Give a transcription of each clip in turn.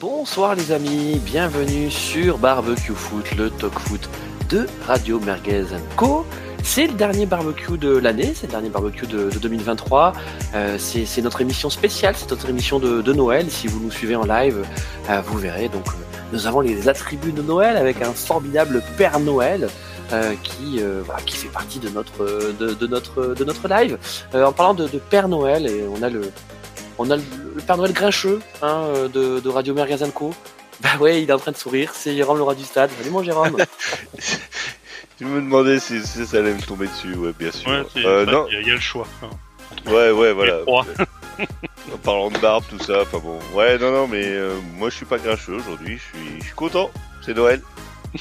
Bonsoir les amis, bienvenue sur Barbecue Foot, le talk foot de Radio Merguez Co. C'est le dernier barbecue de l'année, c'est le dernier barbecue de, de 2023. Euh, c'est notre émission spéciale, c'est notre émission de, Noël. Si vous nous suivez en live, euh, vous verrez. Donc, euh, nous avons les attributs de Noël avec un formidable Père Noël. qui fait partie de notre live. En parlant de, Père Noël, on a le on a le, le Père Noël grincheux hein, euh, de, de Radio Merguez Co. Bah ouais, il est en train de sourire. C'est Jérôme le roi du stade. Salut mon Jérôme. Je me demandais si, si ça allait me tomber dessus, ouais, bien sûr. Ouais, Euh, bah, non, il y, a- il y a le choix. hein. ouais, ouais, voilà. En parlant de barbe, tout ça, enfin bon. Ouais, non, non, mais euh, moi je suis pas grincheux aujourd'hui, je suis, je suis content. C'est Noël.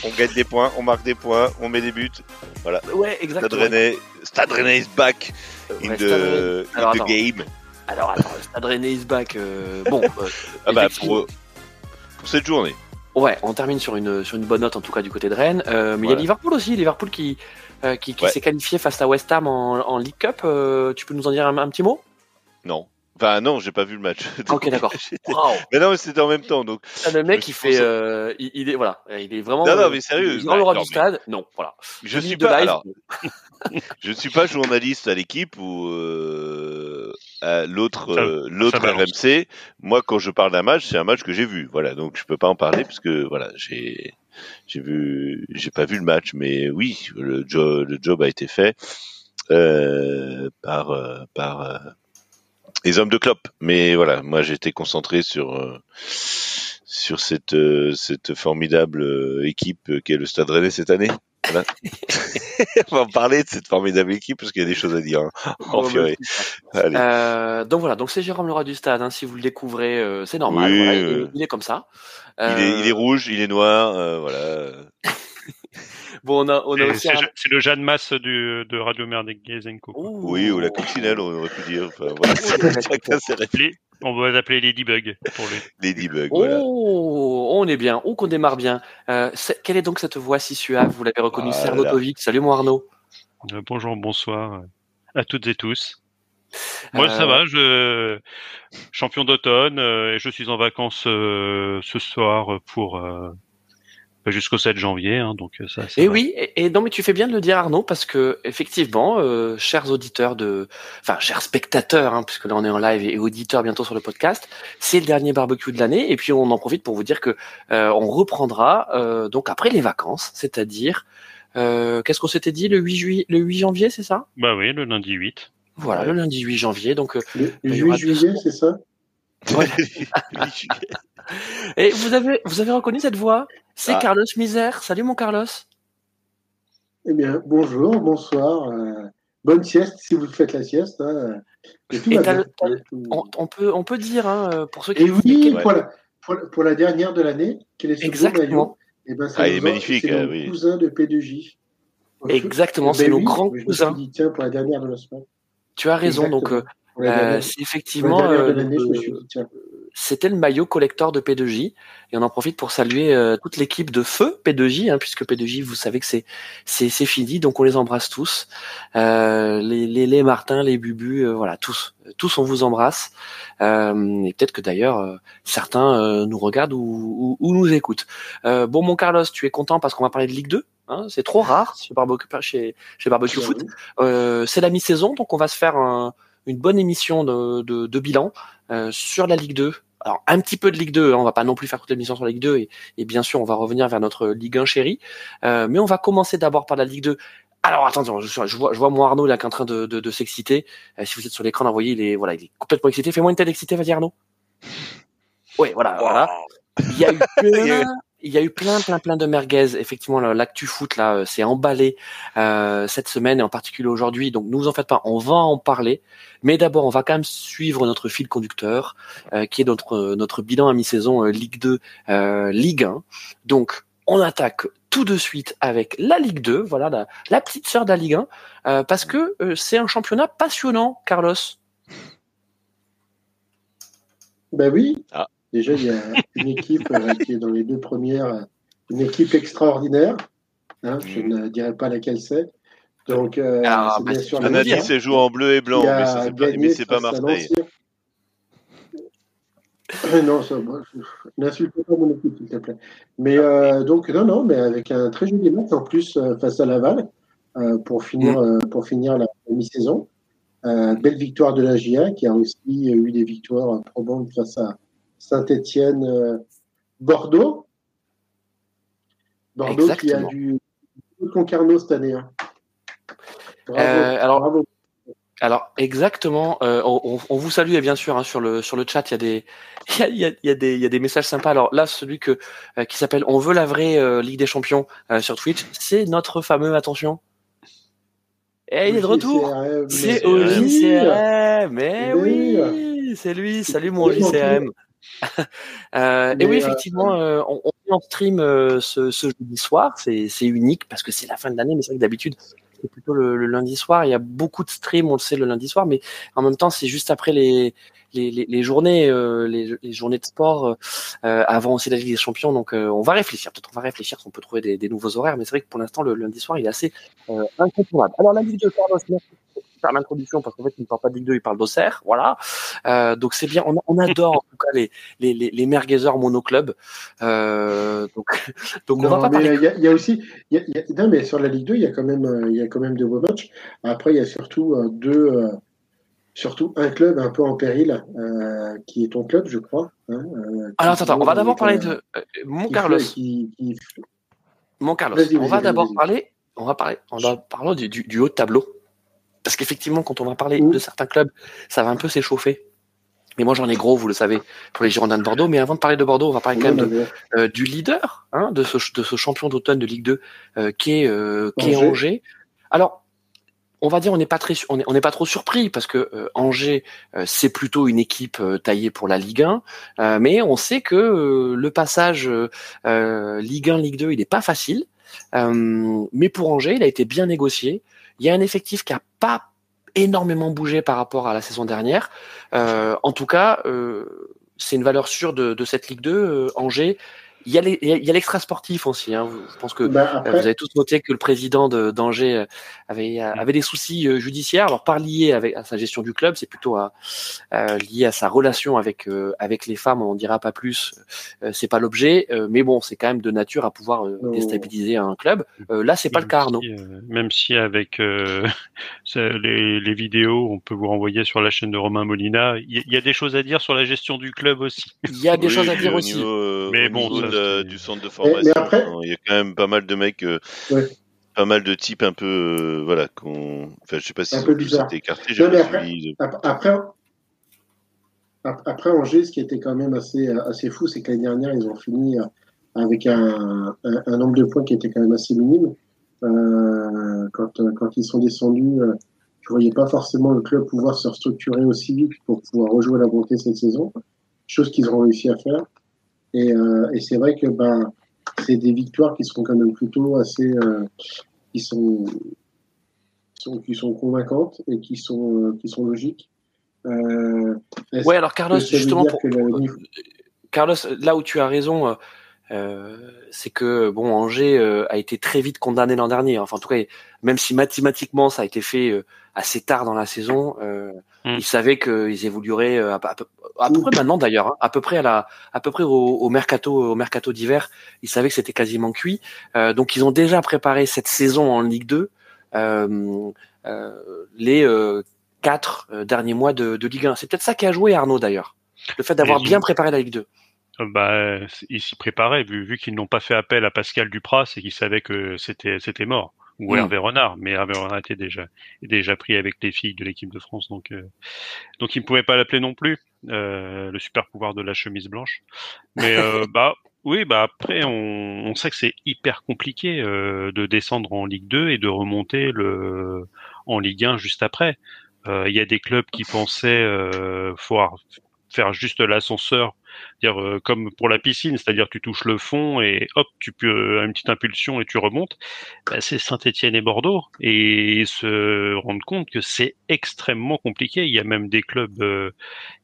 On gagne des points, on marque des points, on met des buts. ouais, Stade exactement. Rennais, Stade Rennais is back in Ouais, the, Stade in game. Alors attends, Stade Rennais is back. euh, bon, euh, Ah bah pour, pour cette journée. Ouais, on termine sur une, sur une bonne note en tout cas du côté de Rennes. Euh, mais il y a Liverpool aussi, Liverpool qui, euh, qui, Ouais. s'est qualifié face à West Ham en, en League Cup. Euh, tu peux nous en dire un, un petit mot? Non. Enfin non, j'ai pas vu le match. Ok, d'accord. Mais non, mais c'était en même temps, donc. Ah, Le mec, il fait, euh, il, il est voilà, il est vraiment. Non, non, euh, mais sérieux, Dans le roi du stade, non, voilà. Je suis pas. Alors, je ne suis pas journaliste à l'équipe ou euh, à l'autre euh, l'autre. RMC. Moi, quand je parle d'un match, c'est un match que j'ai vu. Voilà, donc je peux pas en parler parce que voilà, j'ai j'ai vu, j'ai pas vu le match, mais oui, le job le job a été fait euh, par euh, par euh, les hommes de Klopp. Mais voilà, moi j'étais concentré sur euh, sur cette euh, cette formidable euh, équipe euh, qu'est le Stade Rennais cette année. Voilà. On va en parler de cette formidable équipe parce qu'il y a des choses à dire. hein. Oh, purée. Allez. Euh, donc voilà, donc c'est Jérôme le roi du stade. Hein, si vous le découvrez, euh, c'est normal. Oui, voilà, il, euh, est, il est comme ça. Il, est, Euh, il est rouge, il est noir, euh, voilà. Bon, on a, on a C'est- aussi. C'est un- Ja- c'est le Jeanne Masse du, de Radio Co. Ouh. Oui, ou la coccinelle, on aurait pu dire. Enfin, voilà. Les- on va les appeler Ladybug pour les. Ladybug, Oh, voilà. on est bien, oh qu'on démarre bien. Euh, quelle est donc cette voix si suave? Vous l'avez reconnu, c'est Arnaud Voilà. Salut mon Arnaud. Euh, bonjour, bonsoir à toutes et tous. Moi, Euh, ça va, je champion d'automne euh, et je suis en vacances euh, ce soir pour jusqu'au 7 janvier, hein, donc euh, ça. ça Et va. oui, et, et non mais tu fais bien de le dire Arnaud parce que effectivement, euh, chers auditeurs de, enfin chers spectateurs, hein, puisque là on est en live et, et auditeurs bientôt sur le podcast, c'est le dernier barbecue de l'année et puis on en profite pour vous dire que euh, on reprendra euh, donc après les vacances, c'est-à-dire euh, qu'est-ce qu'on s'était dit le 8 juillet, le 8 janvier, c'est ça? Bah oui, le lundi 8. Voilà, Ouais. le lundi 8 janvier. Donc euh, Le Il y 8 aura juillet, c'est ça? et vous avez vous avez reconnu cette voix? C'est Ah. Carlos Misère. Salut mon Carlos. Eh bien, bonjour, bonsoir. euh, bonne sieste si vous faites la sieste. hein, et tout Et bien. On, on peut on peut dire hein, pour ceux qui Et oui, Ouais. pour, la, pour, la- pour la dernière de l'année, quel est ce Exactement. maillot? Eh ben, ça Ah, il est magnifique, C'est euh, oui. cousins de P2J. Exactement, Eh c'est ben nos oui, grands cousins. dit, tiens, pour la dernière de la semaine. Tu as raison. Donc euh, euh, c'est effectivement euh. C'était le maillot collector de P2J et on en profite pour saluer euh, toute l'équipe de feu P2J hein, puisque P2J vous savez que c'est c'est c'est fini donc on les embrasse tous. Euh, les, les les Martin les Bubu euh, voilà tous tous on vous embrasse. Euh, et peut-être que d'ailleurs euh, certains euh, nous regardent ou, ou, ou nous écoutent. Euh, bon mon Carlos tu es content parce qu'on va parler de Ligue 2 hein, c'est trop rare chez Barbecue chez chez Barbecue Foot. euh, c'est la mi-saison, donc on va se faire un- une bonne émission de, de, de bilan euh, sur la Ligue 2. Alors un petit peu de Ligue 2, hein, on va pas non plus faire toute l'émission sur la Ligue 2 et, et bien sûr on va revenir vers notre Ligue 1 chérie, Euh, mais on va commencer d'abord par la Ligue 2. Alors attends, je, je vois, je vois mon Arnaud là qui est en train de, de, de s'exciter. Euh, si vous êtes sur l'écran, d'envoyer, il est voilà, il est complètement excité. Fais-moi une telle excité, vas-y Arnaud. Oui, voilà, voilà. Il y a eu plein, il y a eu plein, plein, plein de merguez. Effectivement, l'actu foot là, euh, s'est emballé euh, cette semaine et en particulier aujourd'hui. Donc, ne vous en faites pas, on va en parler. Mais d'abord, on va quand même suivre notre fil conducteur, euh, qui est notre notre bilan à mi-saison euh, Ligue 2, euh, Ligue 1. Donc, on attaque tout de suite avec la Ligue 2, voilà la, la petite sœur de la Ligue 1, euh, parce que euh, c'est un championnat passionnant, Carlos. Ben oui. Ah. Déjà, il y a une équipe euh, qui est dans les deux premières, une équipe extraordinaire. Hein, je ne dirai pas laquelle c'est. Donc, euh, Ah, c'est bah, bien sûr une la On a dire, dit Ligue, c'est joué en bleu et blanc, mais ça, c'est pas, mais c'est pas Marseille. Non, ça, moi, je- n'insulte pas mon équipe, s'il te plaît. Mais euh, donc, non, non, mais avec un très joli match en plus euh, face à Laval euh, pour finir, euh, pour finir la mi-saison. Euh, belle victoire de la GIA qui a aussi eu des victoires probantes face à Saint-Étienne, euh, Bordeaux. Bordeaux qui a du Concarneau cette année. hein. Bravo, Euh, alors- bravo. Alors exactement, euh, on, vous salue et bien sûr hein, sur le sur le chat il y a des il y a, y a- il y a des il y a des messages sympas. Alors là celui que euh, qui s'appelle on veut la vraie Ligue des Champions sur Twitch, c'est notre fameux attention. Et il est de retour. C'est au mais- Oui. oui, c'est lui. Salut mon JCRM. Euh, et oui, euh, effectivement, euh, on, on est en stream euh, ce, ce jeudi soir. C'est unique parce que c'est la fin de l'année, mais c'est vrai que d'habitude c'est plutôt le, le lundi soir. Il y a beaucoup de streams, on le sait, le lundi soir, mais en même temps, c'est juste après les les, les, les journées les, les journées de sport avant aussi la Ligue des Champions. Donc, on va réfléchir. Peut-être on va réfléchir si on peut trouver des, des nouveaux horaires, mais c'est vrai que pour l'instant, le, lundi soir, il est assez incontournable. Alors, la Ligue de Carlos, merci faire l'introduction parce qu'en fait, il ne parle pas de Ligue 2, il parle d'Auxerre. Voilà. Euh, donc, c'est bien. On, on adore en tout cas les les les, les merguezers monoclubs. Euh, donc, donc on Non, va pas il y, a- il y a aussi, il y a- il y a- non, mais sur la Ligue 2, il y a quand même, euh, il y a quand même de beaux matchs. Après, il y a surtout euh, deux, surtout un club un peu en péril, euh, qui est ton club, je crois. hein, euh, Alors, attends, attends, on va d'abord parler de euh, mon Carlos. fait- qui- qui- Mon Carlos. On va d'abord parler. On va parler. On va parler du, du, du haut de tableau. Parce qu'effectivement, quand on va parler de certains clubs, ça va un peu s'échauffer. Mais moi, j'en ai gros, vous le savez, pour les Girondins de Bordeaux. Mais avant de parler de Bordeaux, on va parler quand même de, euh, du leader, hein, de, ce, de ce champion d'automne de Ligue 2, euh, qui est, euh, qui est Angers. Alors, on va dire, on n'est pas très, su- on est, on n'est pas trop surpris parce que euh, Angers, euh, c'est plutôt une équipe euh, taillée pour la Ligue 1, euh, mais on sait que le passage Ligue 1, Ligue 2, il n'est pas facile. Mais pour Angers, il a été bien négocié. Il y a un effectif qui a pas énormément bougé par rapport à la saison dernière. Euh, en tout cas, euh, c'est une valeur sûre de, de cette Ligue 2. euh, Angers, il y a l'extra sportif aussi. Hein. Je pense que Bah, euh, après, vous avez tous noté que le président de- d'Angers euh, avait, euh, avait des soucis judiciaires. Alors pas liés avec à sa gestion du club, c'est plutôt à, lié à sa relation avec euh, avec les femmes. On dira pas plus. Euh, c'est pas l'objet, euh, mais bon, c'est quand même de nature à pouvoir euh, Oh. déstabiliser un club. Euh, là, c'est pas le cas, Arnaud. si, euh, même si avec euh, les, les vidéos, on peut vous renvoyer sur la chaîne de Romain Molina, il y, a- il y a des choses à dire sur la gestion du club aussi. Il y a des Oui, choses à dire au aussi. Niveau, Mais bon, ça, c'est- du centre de mais formation, après- hein, il y a quand même pas mal de mecs, euh, Ouais. pas mal de types un peu, euh, voilà, qu'on, enfin, je sais pas si écartés, j'ai Non, après- suivi. après, ap- après Angers, ce qui était quand même assez, assez fou, c'est que l'année dernière, ils ont fini euh, avec un, un, un nombre de points qui était quand même assez minime. Euh, quand, euh, quand ils sont descendus, euh, je voyais pas forcément le club pouvoir se restructurer aussi vite pour pouvoir rejouer la montée cette saison, chose qu'ils ont réussi à faire. Et, euh, et c'est vrai que ben, c'est des victoires qui sont quand même plutôt assez, euh, qui sont, qui sont, convaincantes et qui sont, euh, qui sont logiques. Euh, Ouais, alors Carlos, justement, pour, Carlos, là où tu as raison, euh, c'est que bon, Angers euh, a été très vite condamné l'an dernier. Enfin, en tout cas, même si mathématiquement ça a été fait assez tard dans la saison, Mm. ils savaient qu'ils évolueraient euh, à, à peu, à peu près maintenant d'ailleurs, hein, à peu près à la, à peu près au, au mercato, au mercato d'hiver, ils savaient que c'était quasiment cuit. Euh, donc ils ont déjà préparé cette saison en Ligue 2, euh, euh, les quatre derniers mois de, de Ligue 1. C'est peut-être ça qui a joué Arnaud d'ailleurs, le fait d'avoir bien préparé la Ligue 2. Euh, Bah, ils s'y préparaient, vu, vu qu'ils n'ont pas fait appel à Pascal Duprat, c'est qu'ils savaient que c'était c'était mort. Ou Mm. Hervé Renard, mais Hervé Renard était déjà déjà pris avec les filles de l'équipe de France, donc euh, donc ils ne pouvaient pas l'appeler non plus euh, le super pouvoir de la chemise blanche. Mais euh, bah oui, bah après on, on sait que c'est hyper compliqué euh, de descendre en Ligue 2 et de remonter le en Ligue 1 juste après. Euh, Il y a des clubs qui pensaient euh, pouvoir faire juste l'ascenseur dire euh, comme pour la piscine, c'est-à-dire tu touches le fond et hop, tu peux euh, une petite impulsion et tu remontes. Bah, c'est Saint-Étienne et Bordeaux et ils se rendent compte que c'est extrêmement compliqué. Il y a même des clubs euh,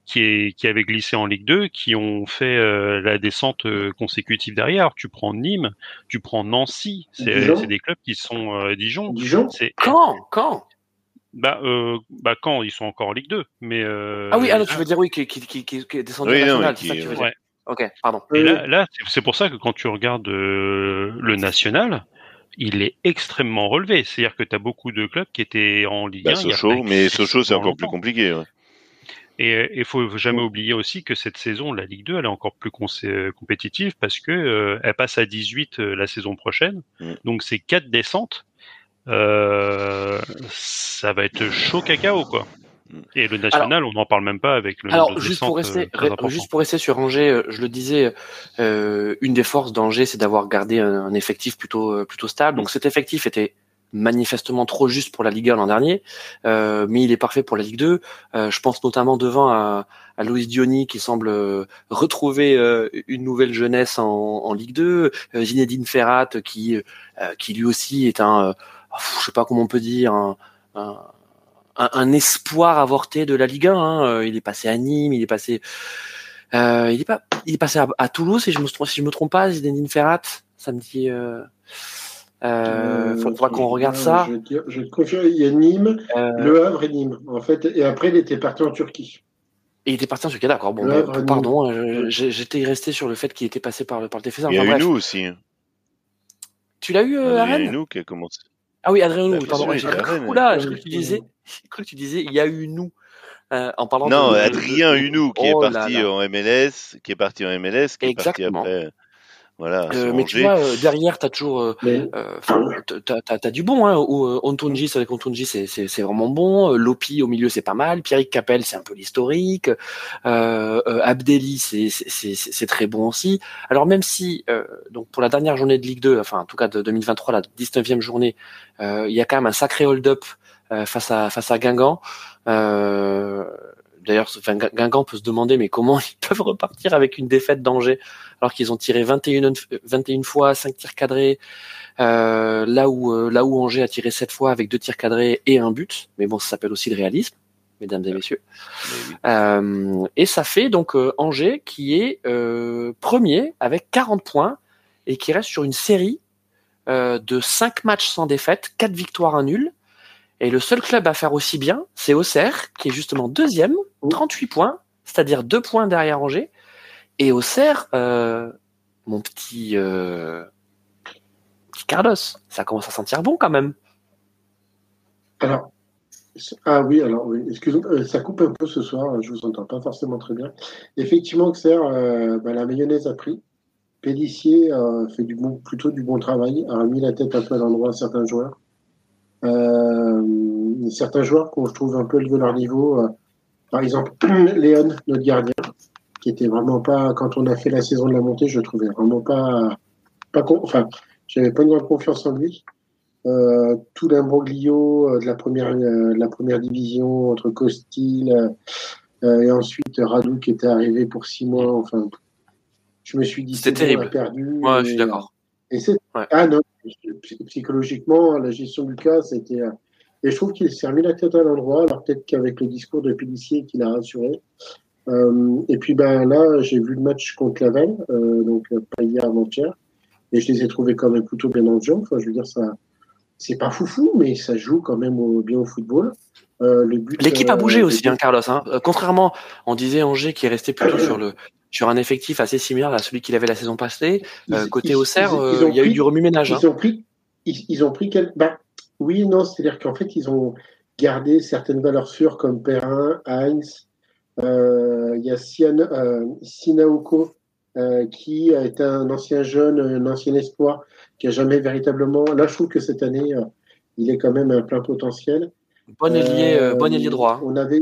qui, est, qui avaient glissé en Ligue 2 qui ont fait euh, la descente consécutive derrière. Tu prends Nîmes, tu prends Nancy, c'est des clubs qui sont euh, Dijon. Dijon C'est Quand? Quand? Bah, euh, bah quand ils sont encore en Ligue 2, mais euh, Ah oui, alors tu veux dire oui, qui, qui, qui, qui est descendu Oui, national, c'est ça que tu veux ouais. dire. Ok, pardon. Et là, là c'est- pour ça que quand tu regardes euh, le national, il est extrêmement relevé. C'est-à-dire que tu as beaucoup de clubs qui étaient en Ligue 1. Bah, il y a mais Sochaux, c'est encore plus compliqué. ouais. Et il faut jamais oublier aussi que cette saison, la Ligue 2, elle est encore plus euh, compétitive parce que euh, elle passe à 18 euh, la saison prochaine. Mm. Donc c'est quatre descentes. Euh, ça va être chaud cacao quoi. Et le national, on n'en parle même pas avec le Alors juste pour rester, euh, important. juste pour rester sur Angers, euh, je le disais, euh, une des forces d'Angers, c'est d'avoir gardé un, un effectif plutôt plutôt stable. Donc cet effectif était manifestement trop juste pour la Ligue 1 l'an dernier, euh, mais il est parfait pour la Ligue 2. Euh, je pense notamment devant à, à Loïs Diony qui semble euh, retrouver euh, une nouvelle jeunesse en, en Ligue 2, euh, Zinedine Ferrat qui euh, qui lui aussi est un, euh, je sais pas comment on peut dire, un, un, un- un espoir avorté de la Ligue 1. hein. Euh, Il est passé à Nîmes, il est passé, euh, il est pas, il est passé à, à Toulouse si je me trompe, si je me trompe pas, Zinedine Ferrat. Ça me dit. Euh, euh, faudra qu'on regarde ça. Je, te- je te confirme, il y a Nîmes, Euh, Le Havre et Nîmes. En fait, et après, il était parti en Turquie. et il était parti en Turquie, d'accord. Bon, bah, Havre, pardon, euh, j'ai- j'étais resté sur le fait qu'il était passé par le par le TFC. Il y a Enfin, eu bref. nous aussi. hein. Tu l'as eu euh, à Il y a eu Rennes nous qui a commencé. Ah oui, Adrien Bah, Nous. bien Pardon, sûr, j'ai est cru, que tu disais, cru que tu disais, il y a eu nous. Euh, en parlant Non, de, Adrien de- Hunou qui Oh est là parti là. en MLS, qui est parti en MLS, qui Exactement. est parti après. Voilà, Euh, mais tu vois, euh, derrière, t'as toujours, euh, Mais euh, t'as, t'as, t'as du bon, hein. Ou, euh, Ontonji, c'est vrai qu'Ontonji, c'est, c'est, c'est vraiment bon. Euh, Lopi au milieu, c'est pas mal. Pierrick Capel, c'est un peu l'historique. Euh, euh, Abdelli, c'est, c'est, c'est, c'est très bon aussi. Alors même si, euh, donc pour la dernière journée de Ligue 2, enfin en tout cas de 2023, la 19e journée, euh, il y a quand même un sacré hold-up euh, face à face à Guingamp. Euh, D'ailleurs, enfin, Guin- Guingamp peut se demander mais comment ils peuvent repartir avec une défaite d'Angers alors qu'ils ont tiré 21, 21 fois, 5 tirs cadrés, euh, là où euh, là où Angers a tiré 7 fois avec deux tirs cadrés et un but. Mais bon, ça s'appelle aussi le réalisme, mesdames et messieurs. Oui. Euh, et ça fait donc euh, Angers qui est euh, premier avec 40 points et qui reste sur une série euh, de 5 matchs sans défaite, 4 victoires, un nul. Et le seul club à faire aussi bien, c'est Auxerre, qui est justement deuxième, 38 points, c'est-à-dire 2 points derrière Angers. Et Auxerre, euh, mon petit, euh, petit Carlos, ça commence à sentir bon quand même. alors, ah oui, alors oui, excusez-moi, euh, ça coupe un peu ce soir, je vous entends pas forcément très bien. Effectivement, Auxerre, euh, bah, la mayonnaise a pris. Pellissier euh, fait du bon, plutôt du bon travail, a remis la tête un peu à l'endroit à certains joueurs. Euh, certains joueurs qu'on trouve un peu élevé leur niveau, euh, par exemple Léon, notre gardien, qui était vraiment pas, quand on a fait la saison de la montée, je le trouvais vraiment pas, pas con, enfin, j'avais pas une grande confiance en lui. Euh, tout l'imbroglio euh, de la première, euh, de la première division entre Costil euh, et ensuite Radou qui était arrivé pour six mois. Enfin, je me suis dit C'était terrible. perdu. Ouais, je suis d'accord. Et c'est Ouais. ah non, psychologiquement la gestion du cas c'était et je trouve qu'il s'est remis la tête à l'endroit. Alors peut-être qu'avec le discours de Pellissier qui l'a rassuré. Euh, et puis ben là j'ai vu le match contre Laval, euh, donc pas hier avant-hier, et je les ai trouvés quand même plutôt bien en jeu. Enfin je veux dire ça c'est pas foufou, mais ça joue quand même au- bien au football. Euh, L'équipe a bougé aussi, hein, Carlos. Hein. Contrairement, on disait Angers qui est resté plutôt sur le sur un effectif assez similaire à celui qu'il avait la saison passée. ils- Euh, côté Auxerre, euh, il y a eu du remue-ménage. hein. Ils ont pris, ils, ils ont pris quel, bah, oui, non, c'est-à-dire qu'en fait, ils ont gardé certaines valeurs sûres comme Perrin, Heinz, euh, il y a Sian, euh, Sinaoko, euh, qui est un ancien jeune, un ancien espoir, qui a jamais véritablement, là, je trouve que cette année, euh, il est quand même un plein potentiel. Bon ailier, euh, bon ailier droit. hein. On avait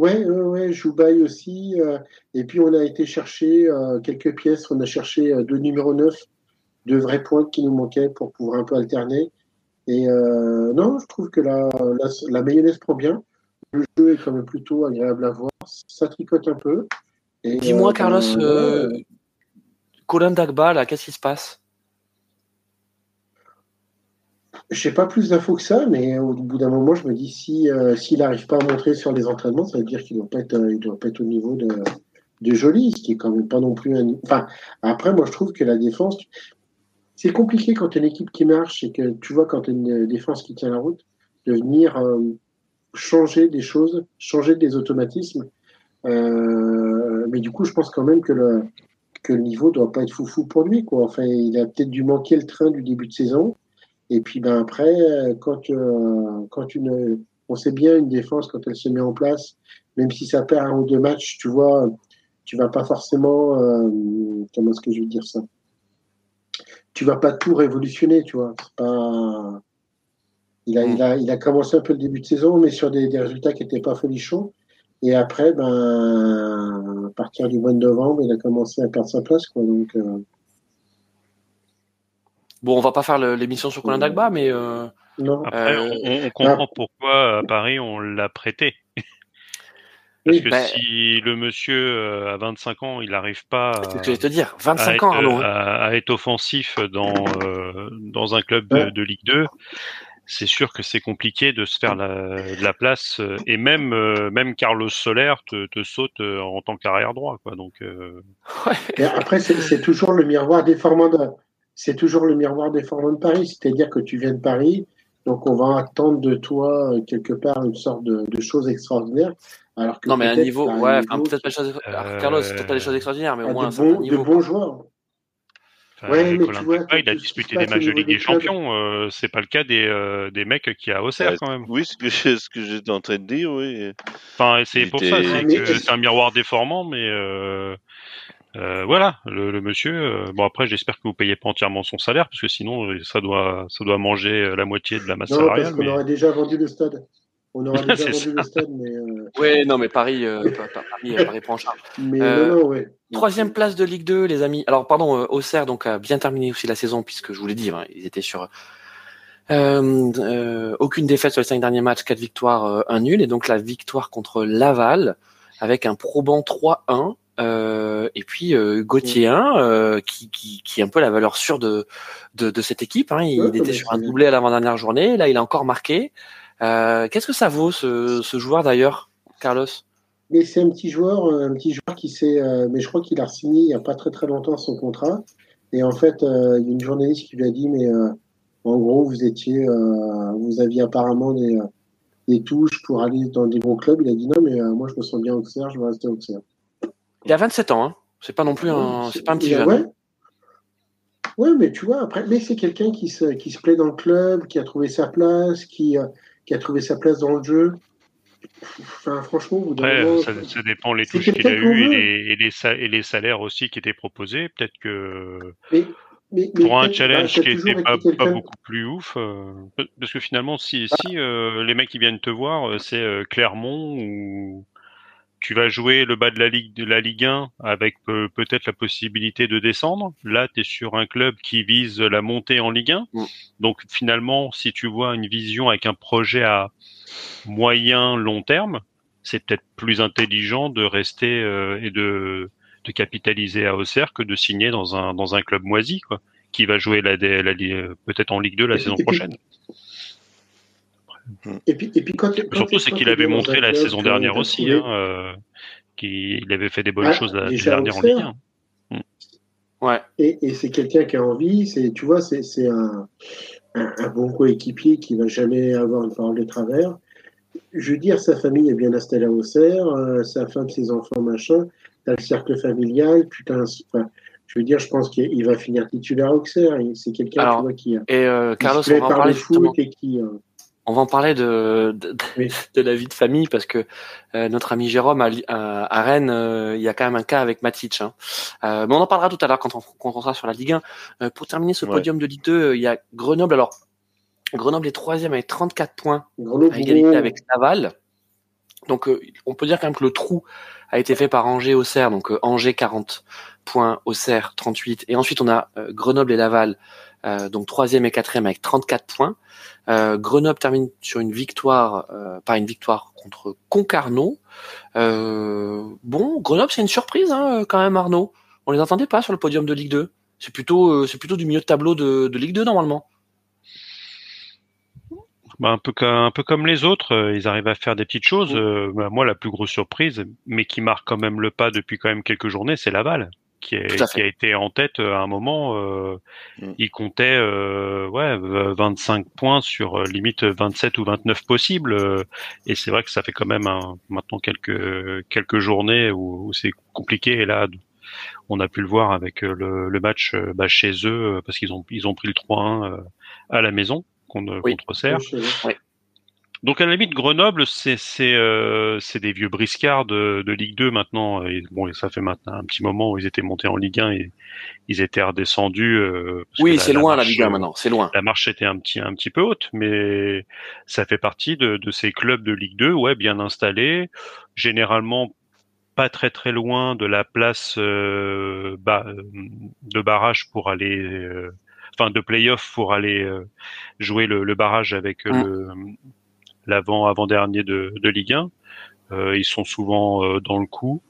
Ouais, ouais, ouais, Joubaï aussi. euh, et puis on a été chercher euh, quelques pièces. On a cherché euh, deux numéros 9, deux vraies pointes qui nous manquaient pour pouvoir un peu alterner. Et non, je trouve que la, la, la mayonnaise prend bien. Le jeu est quand même plutôt agréable à voir. Ça tricote un peu. Dis-moi, Carlos, Colin Dagba, là, qu'est-ce qui se passe? Je pas plus d'infos que ça, mais au bout d'un moment, je me dis si euh, s'il n'arrive pas à montrer sur les entraînements, ça veut dire qu'il doit pas être, euh, doit pas être au niveau de, de Joly, ce qui est quand même pas non plus un. Enfin, après, moi, je trouve que la défense, c'est compliqué quand tu une équipe qui marche et que tu vois quand tu une défense qui tient la route. de venir changer des choses, changer des automatismes. mais du coup, je pense quand même que le, que le niveau doit pas être foufou pour lui. Quoi. Enfin, il a peut-être dû manquer le train du début de saison. Et puis ben après, quand, euh, quand une, on sait bien une défense quand elle se met en place, même si ça perd un ou deux matchs, tu vois, tu vas pas forcément, euh, comment est-ce que je veux dire ça? Tu vas pas tout révolutionner, tu vois. Il a, il a, il a commencé un peu le début de saison, mais sur des, des résultats qui n'étaient pas folichons. Et après, ben, à partir du mois de novembre, il a commencé à perdre sa place, quoi. Donc, euh, Bon, on va pas faire l'émission sur Colin Dagba, mais euh, non. Après, euh, on, on, comprend ah. pourquoi à Paris on l'a prêté. Parce que bah, si le monsieur euh, à 25 ans, il n'arrive pas à, que te dire, 25 ans, être, à, à, être offensif dans euh, dans un club de, de Ligue 2, c'est sûr que c'est compliqué de se faire la, la place et même même Carlos Soler te, te saute en tant qu'arrière droit quoi donc ouais. après c'est toujours le miroir déformant de c'est toujours le miroir des formants de Paris, c'est-à-dire que tu viens de Paris, donc on va attendre de toi euh, quelque part une sorte de, de chose extraordinaire. Alors que non, mais un niveau, ouais, peut-être pas les choses. Carlos, peut-être pas des choses extraordinaires, mais au moins de, bon, niveau, de bons joueurs. Enfin, ouais, mais tu vois, il a disputé des matchs de Ligue des, Champions. Euh, c'est pas le cas des, euh, des mecs qui a Auxerre quand même. Oui, ce que, ce que j'étais en train de dire, oui. Enfin, c'est pour ça, c'est c'est un miroir déformant, mais euh, euh, voilà, le, le monsieur. Euh, bon après, j'espère que vous payez pas entièrement son salaire parce que sinon, euh, ça doit, ça doit manger la moitié de la masse non, salariale. Parce qu'on aurait déjà vendu le stade. On aurait déjà vendu le stade, mais. Euh... Oui, non, mais Paris, Paris, Paris prend en charge. Mais non, non, ouais. Troisième place de Ligue 2, les amis. Alors, pardon, Auxerre donc a bien terminé aussi la saison puisque je vous l'ai dit, hein, ils étaient sur. aucune défaite sur les cinq derniers matchs, quatre victoires, un nul, et donc la victoire contre Laval avec un probant 3-1 euh, et puis euh, Gauthier 1, euh, qui, qui, qui, est un peu la valeur sûre de, de, de cette équipe. Hein. Il, était sur un doublé à l'avant-dernière journée. Là, il a encore marqué. Qu'est-ce que ça vaut ce, ce joueur d'ailleurs, Carlos? Mais c'est un petit joueur, un petit joueur qui s'est. mais je crois qu'il a signé il n'y a pas très très longtemps son contrat. Et en fait, il y a une journaliste qui lui a dit, mais en gros, vous étiez, vous aviez apparemment des, des touches pour aller dans des gros clubs. Il a dit non, mais moi je me sens bien au Auxerre, je vais rester au Auxerre. Il a 27 ans, hein. C'est pas non plus un, c'est pas un petit jeune. Ouais. ouais. mais tu vois, après, mais c'est quelqu'un qui se, qui se plaît dans le club, qui a trouvé sa place, qui, euh, qui a trouvé sa place dans le jeu. Enfin, franchement, vous Après, moment, ça, ça, dépend les touches qu'il a eues et les, et, les, et les salaires aussi qui étaient proposés. Peut-être que mais, mais, pour un challenge bah, qui n'était pas, pas, beaucoup plus ouf, euh, parce que finalement, si, ah. si euh, les mecs qui viennent te voir, c'est euh, Clermont ou tu vas jouer le bas de la Ligue de la Ligue 1 avec peut-être la possibilité de descendre. Là, tu es sur un club qui vise la montée en Ligue 1. Mm. Donc finalement, si tu vois une vision avec un projet à moyen long terme, c'est peut-être plus intelligent de rester euh, et de, de capitaliser à Auxerre que de signer dans un dans un club moisi quoi, qui va jouer la, la, la peut-être en Ligue 2 la saison prochaine. Et puis, et puis quand, quand Surtout, c'est qu'il avait montré la saison dernière aussi, hein, euh, qu'il avait fait des bonnes ah, choses la saison dernière en Ligue 1. Mm. Ouais. Et, et c'est quelqu'un qui a envie, c'est, tu vois, c'est, c'est un, un, un, bon coéquipier qui va jamais avoir une parole de travers. Je veux dire, sa famille est bien installée à Auxerre, euh, sa femme, ses enfants, machin. T'as le cercle familial, putain. Enfin, je veux dire, je pense qu'il va finir titulaire à Auxerre. C'est quelqu'un tu vois, qui, et euh, Carlos, qui se on foot et qui. Euh, on va en parler de, de, oui. de, la vie de famille parce que euh, notre ami Jérôme à, à, Rennes, euh, il y a quand même un cas avec Matic. Hein. Euh, mais on en parlera tout à l'heure quand on, quand on sera sur la Ligue 1. Euh, pour terminer ce ouais. podium de Ligue 2, il y a Grenoble. Alors, Grenoble est troisième avec 34 points Grenoble, à égalité avec Naval. Donc, euh, on peut dire quand même que le trou a été fait par Angers Auxerre. Donc, Angers 40 points, Auxerre 38. Et ensuite, on a Grenoble et Laval euh, donc troisième et quatrième avec 34 points. Euh, Grenoble termine sur une victoire, euh, pas une victoire contre Concarneau. Euh, bon, Grenoble c'est une surprise hein, quand même Arnaud. On les attendait pas sur le podium de Ligue 2. C'est plutôt, euh, c'est plutôt du milieu de tableau de, de Ligue 2 normalement. Bah, un peu comme, un peu comme les autres, ils arrivent à faire des petites choses. Euh, bah, moi, la plus grosse surprise, mais qui marque quand même le pas depuis quand même quelques journées, c'est Laval. Qui, a été en tête à un moment. Mm. Il comptait ouais 25 points sur limite 27 ou 29 possibles. et c'est vrai que ça fait quand même maintenant quelques quelques journées où, c'est compliqué. Et là, on a pu le voir avec le, match bah, chez eux parce qu'ils ont ils ont pris le 3-1 à la maison contre, contre Serre. Donc à la limite, Grenoble, c'est c'est euh, c'est des vieux briscards de, de, Ligue 2 maintenant. Et bon, ça fait maintenant un petit moment où ils étaient montés en Ligue 1 et ils étaient redescendus. Euh, oui, c'est loin la Ligue 1 maintenant, c'est loin. La marche était un petit un petit peu haute, mais ça fait partie de, de ces clubs de Ligue 2, ouais, bien installés, généralement pas très très loin de la place euh, de barrage pour aller. Euh, enfin, de play-off pour aller euh, jouer le, le, barrage avec mm. le l'avant avant dernier de, de Ligue 1. Euh, ils sont souvent euh, dans le coup.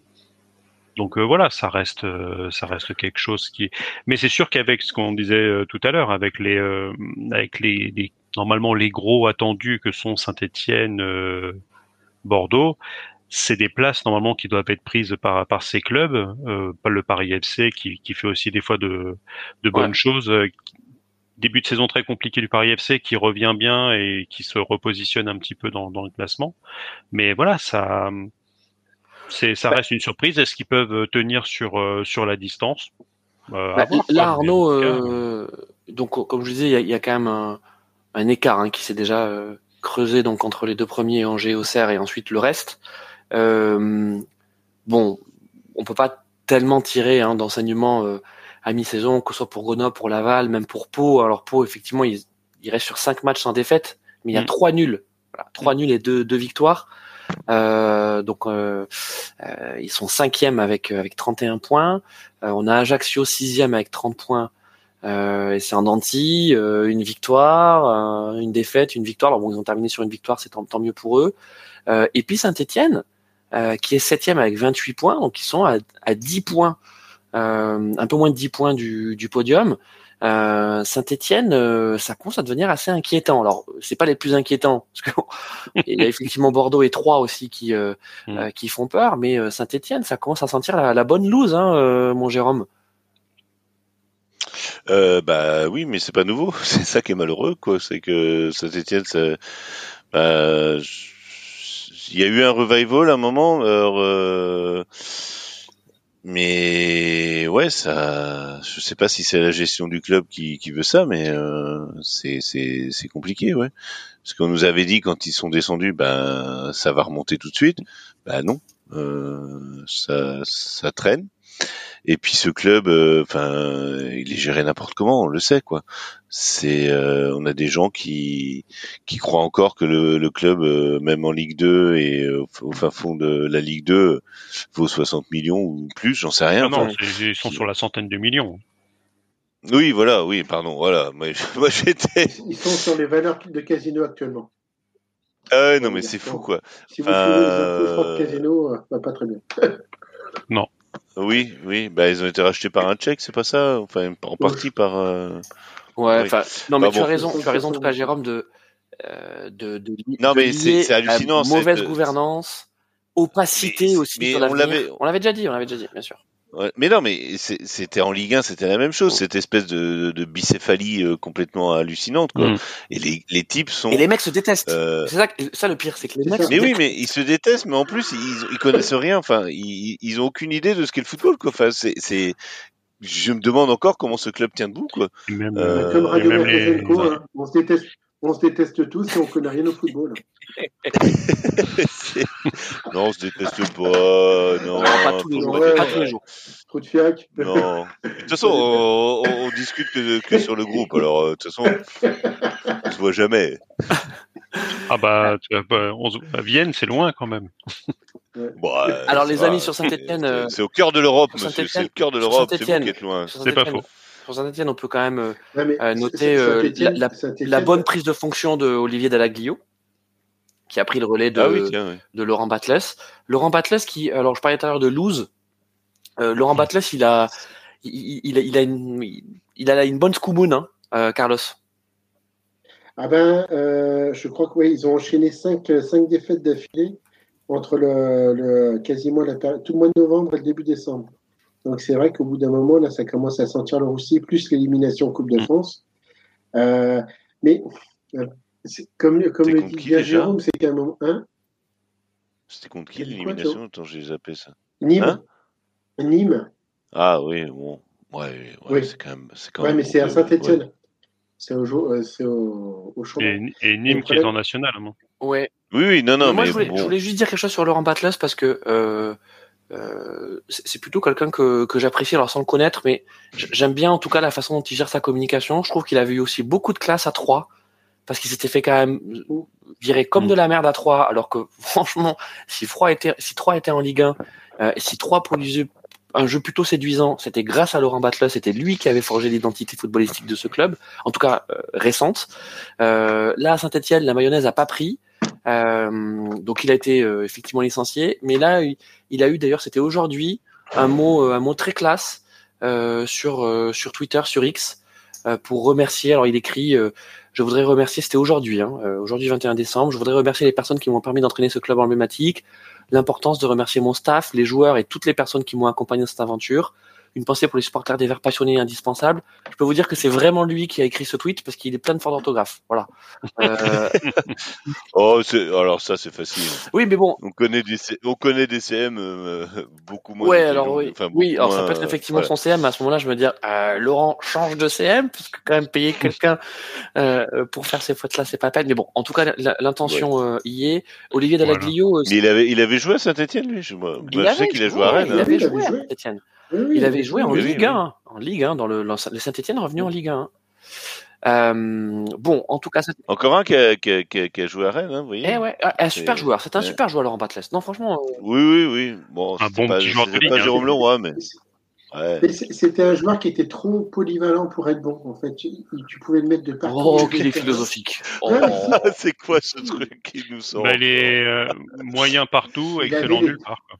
Donc euh, voilà, ça reste, ça reste quelque chose qui. Mais c'est sûr qu'avec ce qu'on disait tout à l'heure, avec les, avec les, les, normalement les gros attendus que sont Saint-Étienne, Bordeaux, c'est des places normalement qui doivent être prises par par ces clubs, pas le Paris FC qui, qui fait aussi des fois de de bonnes choses, début de saison très compliqué du Paris FC qui revient bien et qui se repositionne un petit peu dans, le classement. Mais voilà, ça, c'est, ça bah reste une surprise. Est-ce qu'ils peuvent tenir sur, euh, sur la distance? Euh, bah, Là, Arnaud, euh, donc comme je disais, il y, a quand même un, écart hein, qui s'est déjà creusé donc entre les deux premiers, Angers, Auxerre et ensuite le reste. bon, on peut pas tellement tirer hein, d'enseignements à mi-saison, que ce soit pour Grenoble, pour Laval, même pour Pau. Alors Pau, effectivement, il, il reste sur cinq matchs sans défaite, mais il y a mm. trois nuls, voilà, trois nuls et deux, deux victoires. Euh, donc euh, euh, ils sont cinquième avec avec 31 points. Euh, on a Ajaccio sixième avec 30 points. Euh, et c'est en denti, une victoire, une défaite, une victoire. Alors bon, ils ont terminé sur une victoire, c'est tant, tant, mieux pour eux. et puis Saint-Étienne, qui est septième avec 28 points, donc ils sont à, à 10 points un peu moins de 10 points du, du podium. Euh, Saint-Etienne, euh, ça commence à devenir assez inquiétant. Alors, c'est pas les plus inquiétants, parce qu'il y a effectivement Bordeaux et Troyes aussi qui mm. qui font peur, mais Saint-Etienne, ça commence à sentir la, bonne loose, hein, mon Jérôme. Euh, bah oui, mais c'est pas nouveau. C'est ça qui est malheureux, quoi. C'est que Saint-Etienne, bah, il y a eu un revival à un moment. Euh, mais ouais, ça, je sais pas si c'est la gestion du club qui, veut ça, mais euh, c'est c'est compliqué, ouais. Parce qu'on nous avait dit quand ils sont descendus, ben ça va remonter tout de suite. Ben non, euh, ça ça traîne. Et puis ce club, euh, enfin, il est géré n'importe comment, on le sait quoi. C'est, euh, on a des gens qui qui croient encore que le, le club, euh, même en Ligue 2 et au fin fond de la Ligue 2, vaut 60 millions ou plus, j'en sais rien. Non, non ils sont sur la centaine de millions. Oui, voilà, oui, pardon, voilà. Moi, moi j'étais. Ils sont sur les valeurs de casino actuellement. Ah ouais, non, mais c'est fou, quoi. Si vous suivez les infos de casino, va pas très bien. non. Oui, oui, bah, ils ont été rachetés par un tchèque, c'est pas ça Enfin, en partie par. Euh... Ouais, enfin, non, mais bah, tu as raison, tu as raison, en tout cas, Jérôme, de. Euh, de, de, non, mais c'est hallucinant. Mauvaise gouvernance, opacité aussi. Mais on l'avait, on l'avait déjà dit, on l'avait déjà dit, bien sûr mais non, mais c'était en Ligue 1, c'était la même chose, cette espèce de, de bicéphalie euh, complètement hallucinante, quoi. Mm. Et les, les types sont. Et les mecs se détestent. Euh, c'est ça, ça, le pire, c'est que les mecs. Mais oui, mais ils se détestent, mais en plus ils, ils connaissent rien. Enfin, ils, ils ont aucune idée de ce qu'est le football, quoi. Enfin, c'est, je me demande encore comment ce club tient debout, quoi. Même, euh, comme Radio les... hein. on se déteste on se déteste tous et on connaît rien au football. non, on se déteste pas. Non, pas tous les jours. pas tous les jours. Trop de fiac. Non. De toute façon, on, on discute que, que, sur le groupe. Alors, euh, de toute façon, on se voit jamais. Ah bah, tu vois, on, à Vienne, c'est loin quand même. Bon, euh, Alors, les amis sur Saint-Etienne. C'est au cœur de l'Europe, monsieur. C'est au cœur de l'Europe. C'est vous qui êtes loin. C'est pas faux pour Saint-Etienne, on peut quand même euh, euh, noter euh, la, bonne prise de fonction de Olivier Dallaglio, qui a pris le relais de, ah de Laurent Batles. Laurent Batles, qui, alors je parlais tout à l'heure de Lose. Laurent Batles, il a, il, il, a, une, il a une bonne scoumoune, hein, Carlos. Ah ben, je crois que oui, ils ont enchaîné cinq, cinq défaites d'affilée entre le, le, quasiment la, tout le mois de novembre et le début décembre. Donc c'est vrai qu'au bout d'un moment, là, ça commence à sentir le roussi, plus l'élimination en Coupe de Mm. France. Euh, mais euh, comme, comme le dit bien déjà Jérôme, c'est qu'à un moment. Hein C'était contre qui l'élimination? Attends, j'ai zappé ça. Nîmes. Hein? Nîmes. Ah oui, bon. Ouais, ouais Oui. c'est quand même. C'est quand Ouais, même mais c'est à ouais. Saint-Etienne. C'est au, jour- euh, c'est au, au Chambon. Et, et Nîmes qui est en national. hein. Ouais. Oui, oui, non, non, moi, mais je voulais, bon. je voulais juste dire quelque chose sur Laurent Batles parce que euh, euh, c'est plutôt quelqu'un que, que j'apprécie, alors sans le connaître, mais j'aime bien en tout cas la façon dont il gère sa communication. Je trouve qu'il avait eu aussi beaucoup de classe à 3 parce qu'il s'était fait quand même virer comme Mm. de la merde à 3 alors que franchement, si 3 était, si 3 était en Ligue 1, euh, si 3 produisait un jeu plutôt séduisant, c'était grâce à Laurent Batles, c'était lui qui avait forgé l'identité footballistique de ce club, en tout cas euh, récente. Euh, là, à Saint-Etienne, la mayonnaise a pas pris. Euh, donc il a été euh, effectivement licencié, mais là il, a eu d'ailleurs c'était aujourd'hui un mot euh, un mot très classe euh, sur euh, sur Twitter sur X pour remercier. Alors il écrit je voudrais remercier c'était aujourd'hui hein, aujourd'hui 21 décembre je voudrais remercier les personnes qui m'ont permis d'entraîner ce club emblématique, l'importance de remercier mon staff, les joueurs et toutes les personnes qui m'ont accompagné dans cette aventure. Une pensée pour les supporters des Verts passionnés et indispensables. Je peux vous dire que c'est vraiment lui qui a écrit ce tweet parce qu'il est plein de fautes d'orthographe. Voilà. Euh, Oh, c'est- alors ça, c'est facile. oui, mais bon, On connaît des, on connaît des CM euh, beaucoup moins. Ouais, alors oui, enfin, oui, alors ça peut être euh, effectivement voilà. son CM. mais À ce moment-là, je me dis, euh, Laurent change de CM parce que quand même payer quelqu'un euh, pour faire ces fautes-là, c'est pas peine. Mais bon, en tout cas, l'intention euh, y est. Olivier Voilà. Euh, Mais il avait, il avait joué à Saint-Etienne, lui. Je, moi, il moi, je sais qu'il a joué à ouais, Rennes. Il hein. avait il joué avait à joué. Saint-Etienne. Oui, Il avait joué en oui, oui, Ligue 1, hein, en Ligue 1, dans le, le Saint-Etienne est revenu en Ligue 1. Euh, bon, en tout cas, Encore un qui a, qui a- qui a- qui a joué à Rennes, hein, vous voyez. eh ouais, un super joueur. C'est un super joueur, Laurent Batles. Non, franchement, euh, Oui, oui, oui. Bon, Un c'était bon pas, petit joueur de Ligue, pas hein. Jérôme Leroy, mais. Ouais. C'était un joueur qui était trop polyvalent pour être bon. En fait, tu, tu pouvais le mettre de partout. oh, qu'il est philosophique. Oh. C'est quoi ce truc qui nous sort Bah, il est euh, moyen partout, Il excellent nulle part. quoi.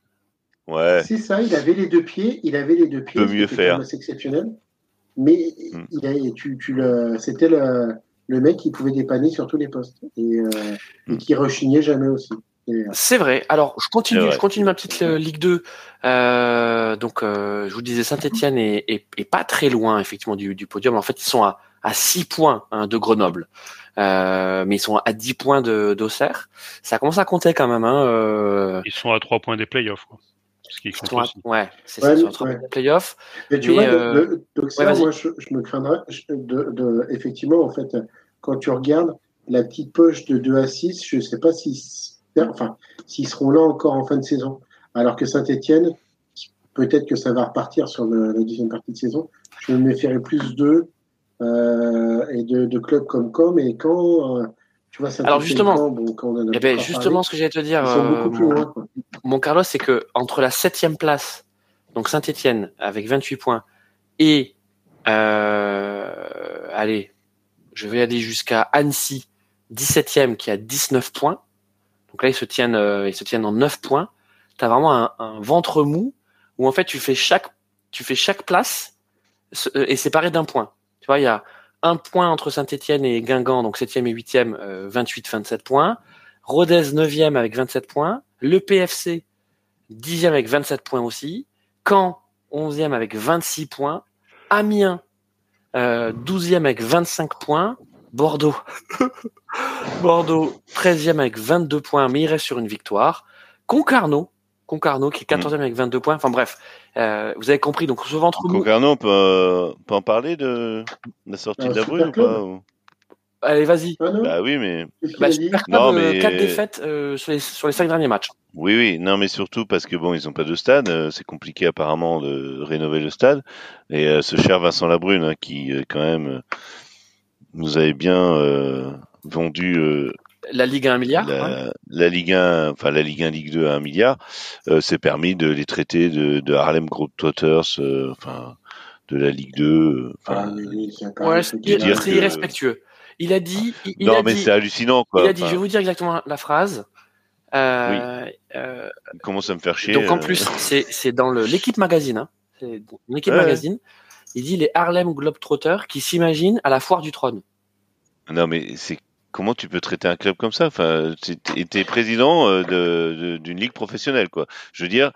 Ouais. C'est ça, il avait les deux pieds, il avait les deux pieds, Peut mieux faire. assez exceptionnel. Mais il a, tu, tu le, c'était le, le mec qui pouvait dépanner sur tous les postes et, euh, et Hmm. qui rechignait jamais aussi. Euh, C'est vrai. Alors, je continue, C'est je continue ma petite euh, Ligue 2. Euh, donc, euh, je vous disais, Saint-Etienne est, est, est pas très loin, effectivement, du, du podium. En fait, ils sont à, à 6 points hein, de Grenoble. Euh, mais ils sont à 10 points de d'Auxerre. Ça commence à compter quand même. Hein, euh, Ils sont à trois points des playoffs. Quoi. Ce qui sont ouais, c'est Ouais, ça, ils sont ouais. playoff. Mais tu Mais, vois, euh, de- de- donc ça, moi, je, je me craindrais de, de- effectivement, en fait, quand tu regardes la petite poche de 2 à 6, je ne sais pas s'ils enfin, s'ils seront là encore en fin de saison. Alors que Saint-Etienne, peut-être que ça va repartir sur le- la deuxième partie de saison. Je me méfierais plus d'eux euh, et de, de clubs comme Com et quand, euh, tu vois, Alors, justement, bon, quand on a Eh ben, justement, parlé, ce que j'allais te dire, euh, mon- loin. quoi. mon Carlos, c'est que entre la septième place, donc Saint-Etienne avec 28 points, et euh, allez, je vais aller jusqu'à Annecy, 17e qui a 19 points. Donc là, ils se tiennent, euh, ils se tiennent en 9 points. T'as vraiment un, un ventre mou où en fait tu fais chaque, tu fais chaque place et séparé d'un point. Tu vois, il y a un point entre Saint-Etienne et Guingamp, donc 7e et 8e, euh, 28-27 points. Rodez 9e avec 27 points. Le PFC 10e avec 27 points aussi. Caen 11e avec 26 points. Amiens euh, 12e avec 25 points. Bordeaux Bordeaux 13e avec 22 points, mais il reste sur une victoire. Concarneau Concarneau qui est 14e avec 22 points. Enfin bref, euh, vous avez compris. Donc ce ventre mou. Concarneau, on peut, euh, on peut en parler de la sortie la super brune ou pas ou- Allez, vas-y. Ah Bah oui, mais Bah, Non, euh, mais- quatre défaites euh, sur, les, sur les cinq derniers matchs. oui, oui, non, mais surtout parce que bon, ils ont pas de stade. euh, C'est compliqué apparemment de rénover le stade. Et euh, ce cher Vincent Labrune, hein, qui euh, quand même euh, nous avait bien euh, vendu euh, La Ligue à un milliard. la, ouais. la Ligue 1, enfin la Ligue 1, Ligue 2 à un milliard, euh, s'est permis de les traiter de, de Harlem Globetrotters, euh, enfin de la Ligue 2. euh, Ah, c'est Ouais, c'est c'est que- irrespectueux. Il a dit. Il, il non, a mais c'est hallucinant, quoi. il a dit. Je vais vous dire exactement la phrase. Euh, euh, il commence à me faire chier. donc en plus, c'est c'est dans le- l'équipe magazine. Hein. C'est une équipe Ouais, ouais. magazine. Il dit les Harlem Globetrotters qui s'imaginent à la foire du trône. Non, mais c'est comment tu peux traiter un club comme ça? Enfin, t'es président euh, d'une ligue professionnelle, quoi. Je veux dire,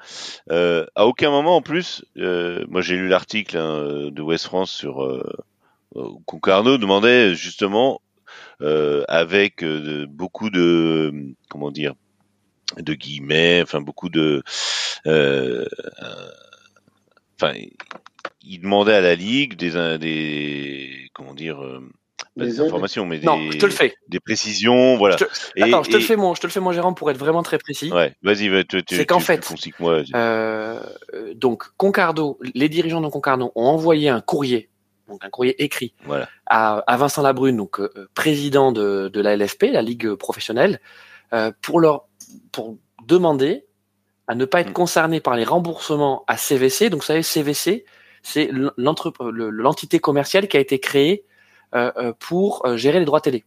euh, à aucun moment, en plus, euh, moi j'ai lu l'article hein, de West France sur euh, Concarneau demandait justement avec beaucoup de comment dire de guillemets, enfin beaucoup de, enfin, il demandait à la ligue des des comment dire des informations, mais non, je te le fais. des précisions, voilà. Je Attends, je te le fais mon, je te le fais mon gérant pour être vraiment très précis. Ouais, vas-y, va, c'est qu'en fait, moi, euh, donc Concardo, les dirigeants de Concardo ont envoyé un courrier, donc un courrier écrit, voilà. à, à Vincent Labrune, donc euh, président de, de la LFP, la ligue professionnelle, euh, pour leur, pour demander à ne pas être mm. concerné par les remboursements à CVC. Donc, vous savez, CVC, c'est l'entité commerciale qui a été créée pour euh, gérer les droits télé.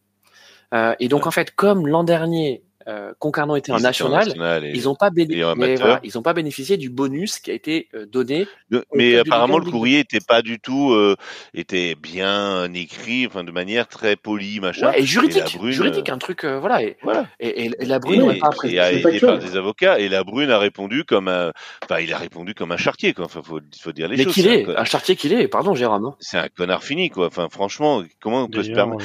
et donc en fait, comme l'an dernier, euh, Concarneau était en national, ils n'ont pas, bénéficié du bonus qui a été euh, donné. mais apparemment, le courrier était pas du tout, euh, était bien écrit, enfin de manière très polie, machin. et juridique, juridique, un truc, voilà. Et, voilà. Et, la Brune oui, pas et, et, par des avocats. Et la Brune a répondu comme un, enfin, il a répondu comme un chartier, quoi. Enfin, faut, faut dire les mais choses. Mais qu'il est, un, chartier qu'il est. Pardon, Jérôme. Hein. C'est un connard fini, quoi. Enfin, franchement, comment on peut se permettre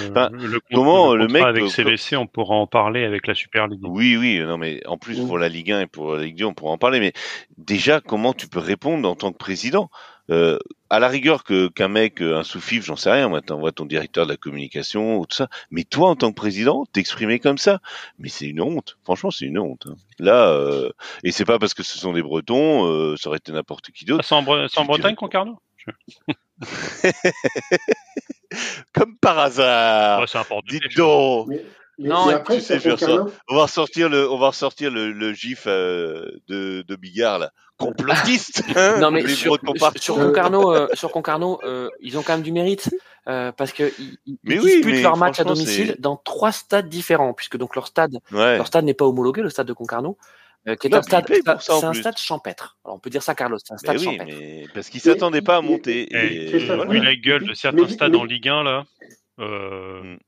Comment le mec avec CVC, on pourra en parler avec la Super oui, oui, non, mais en plus pour la Ligue 1 et pour la Ligue 2, on pourra en parler. Mais déjà, comment tu peux répondre en tant que président? Euh, À la rigueur que qu'un mec, euh, un sous-fif, j'en sais rien, moi, t'envoies ton directeur de la communication ou tout ça. Mais toi, en tant que président, t'exprimer comme ça, mais c'est une honte. Franchement, c'est une honte. Hein. Là, euh, et c'est pas parce que ce sont des Bretons, euh, ça aurait été n'importe qui d'autre. c'est en, Bretagne, Concarneau Comme par hasard. Ouais, c'est important. Dites donc. Non, après, tu sais. On va ressortir le, on va ressortir le, le gif euh, de, de Bigard là, complotiste. Hein non mais sur, sur, Concarneau, euh, sur Concarneau, euh, ils ont quand même du mérite euh, parce que ils, ils mais disputent oui, leur match à domicile dans trois stades différents, puisque donc leur stade, ouais. leur stade n'est pas homologué, le stade de Concarneau. Euh, qui est non, un stade, c'est un stade champêtre. Alors on peut dire ça, Carlos, c'est un stade mais oui, champêtre. Mais parce qu'ils s'attendaient pas à monter. Et, et, voilà. la gueule de certains stades en Ligue 1 là. Euh, mm.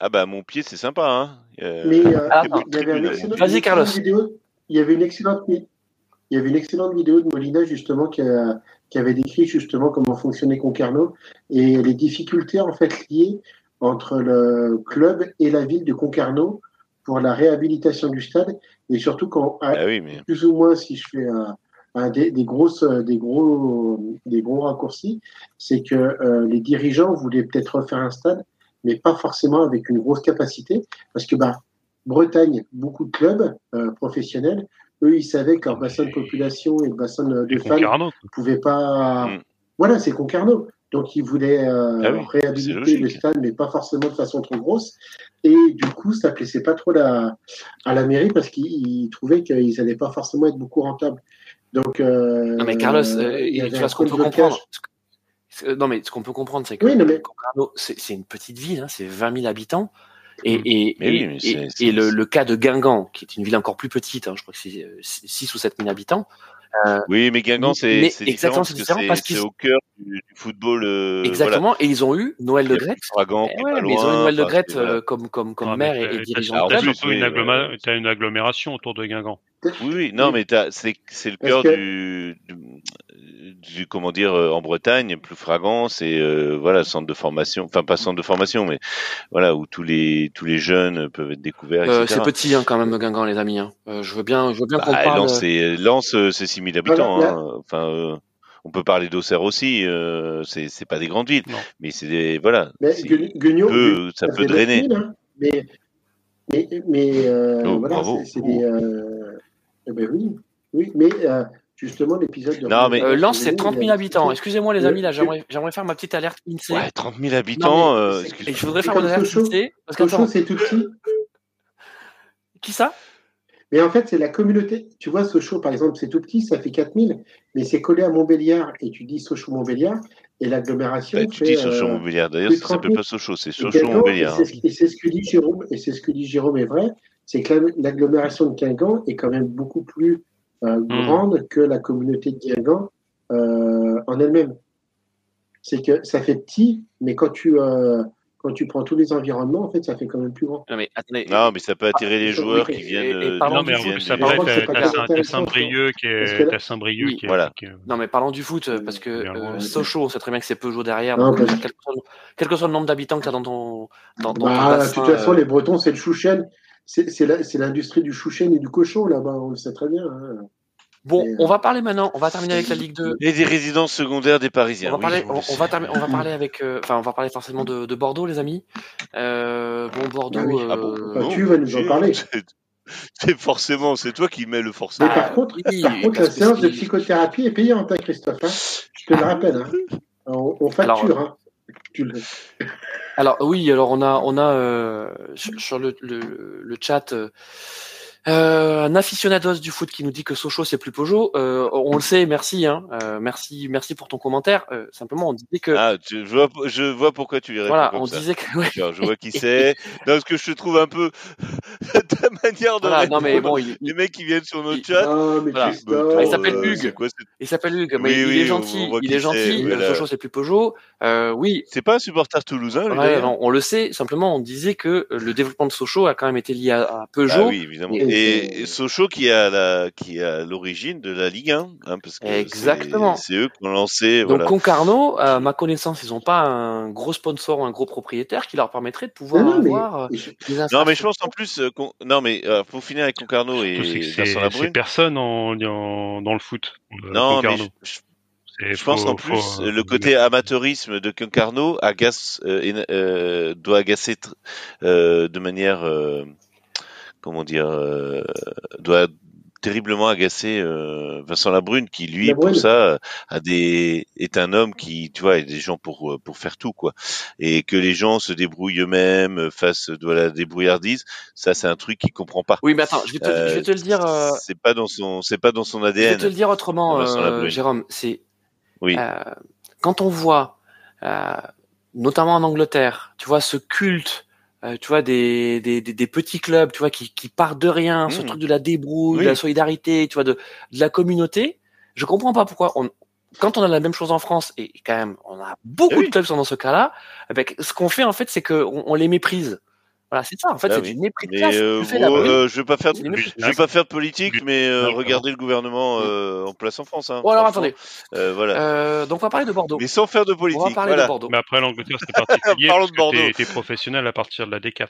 Ah bah mon pied c'est sympa hein. Euh, Mais euh, ah, il y avait une excellente, Vas-y Carlos. Vidéo, il y avait une excellente il y avait une excellente vidéo de Molina justement qui, a, qui avait décrit justement comment fonctionnait Concarneau et les difficultés en fait liées entre le club et la ville de Concarneau pour la réhabilitation du stade et surtout quand ah oui, mais... plus ou moins si je fais un, un des, des, grosses des gros des gros raccourcis c'est que euh, les dirigeants voulaient peut-être refaire un stade mais pas forcément avec une grosse capacité, parce que bah, Bretagne, beaucoup de clubs euh, professionnels, eux, ils savaient que leur bassin de population et le bassin de fans ne pouvaient pas. Mm. Voilà, c'est Concarneau. Donc, ils voulaient euh, ah oui, réhabiliter le stade, mais pas forcément de façon trop grosse. Et du coup, ça plaisait pas trop la, à la mairie parce qu'ils trouvaient qu'ils n'allaient pas forcément être beaucoup rentables. Donc, euh, non, mais Carlos, euh, tu vois ce qu'on peut comprendre. Euh, non, mais ce qu'on peut comprendre, c'est que oui, c'est une petite ville, hein, c'est 20 000 habitants. Et, et, oui, et, et le, le, cas de Guingamp, qui est une ville encore plus petite, hein, je crois que c'est 6 euh, ou 7 000 habitants. Euh, oui, mais Guingamp, c'est exactement c'est différent parce que c'est au cœur du, du football. Euh, exactement, voilà. et ils ont eu Noël Le Gret. Eh ouais, mais ils ont eu Noël Le Gret euh, comme comme comme non, maire et, et dirigeant. Tu as une agglomération autour de Guingamp. Oui, oui, non, mais c'est le cœur que... du, du du comment dire euh, en Bretagne, plus fragant, c'est euh, voilà centre de formation, enfin pas centre de formation, mais voilà où tous les tous les jeunes peuvent être découverts. Euh, c'est petit hein, quand même Guingamp les amis. Hein. Euh, je veux bien, je veux bien bah, qu'on parle. Lens, c'est Lens, c'est 6000 habitants. Voilà, hein. Enfin. on peut parler d'Auxerre aussi, c'est c'est pas des grandes villes, non. mais c'est des voilà. Mais ça, ça peut drainer. Villes, mais mais, mais oh, voilà, c'est des. Euh, eh ben oui, oui, mais justement l'épisode de. Non, mais. Euh, Lens, c'est 30 000 habitants. Excusez-moi, les amis, là, j'aimerais faire ma petite alerte INSEE. Ouais, 30 000 habitants. Non, euh, et je voudrais faire mon alerte INSEE. Parce que c'est tout petit. Qui ça? Mais en fait, c'est la communauté. Tu vois, Sochaux, par exemple, c'est tout petit, ça fait 4000, mais c'est collé à Montbéliard, et tu dis Sochaux-Montbéliard, et l'agglomération. Bah, tu dis Sochaux-Montbéliard, d'ailleurs, ça s'appelle pas Sochaux, c'est Sochaux-Montbéliard. Et c'est ce que dit Jérôme, et c'est ce que dit Jérôme est vrai, c'est que l'agglomération de Quingan est quand même beaucoup plus euh, mmh. grande que la communauté de Guingamp euh, en elle-même. C'est que ça fait petit, mais quand tu, euh, quand tu prends tous les environnements, en fait, ça fait quand même plus grand. Non, mais attendez. Non, mais ça peut attirer Ah, les joueurs qui viennent. et Non, mais viennent Saint- t'as intéressant, Saint-Brieuc qui est, Saint-Brieuc qui Voilà. qui Non, mais parlons du foot, parce que euh, Sochaux, on sait très bien que c'est peu joué derrière. Non, donc, quel, que soit, le- quel que soit le nombre d'habitants que tu as dans ton, dans, dans ton Bah, de bassin, toute façon, euh, les Bretons, c'est le chouchen. C'est l'industrie du chouchen et du cochon là-bas, on le sait très bien. hein. Bon, Et, euh, on va parler maintenant, on va terminer avec la Ligue 2. Et des résidences secondaires des Parisiens. On va parler, oui, on on, va terminer- on va parler avec, euh, enfin, on va parler forcément de, de Bordeaux, les amis. Euh, bon, Bordeaux. Oui. Ah bon, Bah, non, tu vas nous en parler. c'est- C'est forcément, c'est toi qui mets le Mais forcément. Ah, par contre, oui, par contre la séance de psychothérapie est payante, hein, Christophe. hein. Je te le rappelle. hein. On, on facture. hein. Alors oui, alors on a on a euh, sur, sur le, le, le chat euh, un aficionados du foot qui nous dit que Sochaux c'est plus Peugeot. Euh, on le sait, merci, hein, euh, merci, merci pour ton commentaire. Euh, simplement, on disait que Ah, tu- je, vois, je vois pourquoi tu lui réponds voilà, comme on ça. disait que ouais, je vois qui c'est. Non, parce que je trouve un peu ta manière de voilà, non mais bon, il, il- Les mecs qui viennent sur notre il- chat. Ah, mais Voilà. Christophe. Ah, il s'appelle euh, Hugues. quoi, il s'appelle Hugues, mais Oui, il oui, est gentil, il est c'est, gentil. euh, voilà. Sochaux c'est plus Peugeot. Euh, oui, C'est pas un supporter toulousain, ouais, non, on le sait. Simplement, on disait que le développement de Sochaux a quand même été lié à, à Peugeot. Ah oui, évidemment. Et- Et, et Sochaux qui a la, qui a l'origine de la Ligue 1, hein, parce que Exactement. c'est eux qui ont lancé. Donc voilà. Concarneau, à ma connaissance, ils n'ont pas un gros sponsor ou un gros propriétaire qui leur permettrait de pouvoir Non, non, mais- avoir euh, des Non, mais je pense en plus, euh, non, mais euh, pour finir avec Concarneau et C'est personne en, en- dans le foot. Non, mais je, je- C'est- je pense faut- en plus faut, euh, le côté amateurisme de Concarneau agace, euh, euh, doit agacer euh, de manière, euh, comment dire, euh, doit terriblement agacer euh, Vincent Labrune qui lui Labrune. pour ça a des est un homme qui tu vois a des gens pour euh, pour faire tout quoi et que les gens se débrouillent eux-mêmes euh, face de la débrouillardise ça c'est un truc qu'il comprend pas Oui, mais attends, je vais te, je vais te le dire. euh, c'est pas dans son c'est pas dans son je vais ADN te le dire autrement, euh. Jérôme. C'est oui euh, quand on voit, euh, notamment en Angleterre, tu vois ce culte, euh, tu vois des, des, des, des petits clubs, tu vois qui, qui partent de rien, ce Mhm. truc de la débrouille, Oui. de la solidarité, tu vois de, de la communauté. Je comprends pas pourquoi on quand on a la même chose en France et quand même on a beaucoup Eh oui. de clubs qui sont dans ce cas-là, avec ce qu'on fait en fait c'est que on, on les méprise. Voilà, c'est ça. En fait, Ah c'est oui. du mépris de classe. euh, gros, là-bas. euh, je vais pas faire, je vais pas faire de politique, mais euh, regardez le gouvernement euh, en place en France. Hein, Bon alors franchement. attendez. Euh, voilà. Euh, donc on va parler de Bordeaux. Mais sans faire de On politique. va parler voilà. de Bordeaux. Mais après, l'Angleterre, c'est particulier. Parlons parce de Bordeaux. T'es professionnel à partir de la D4.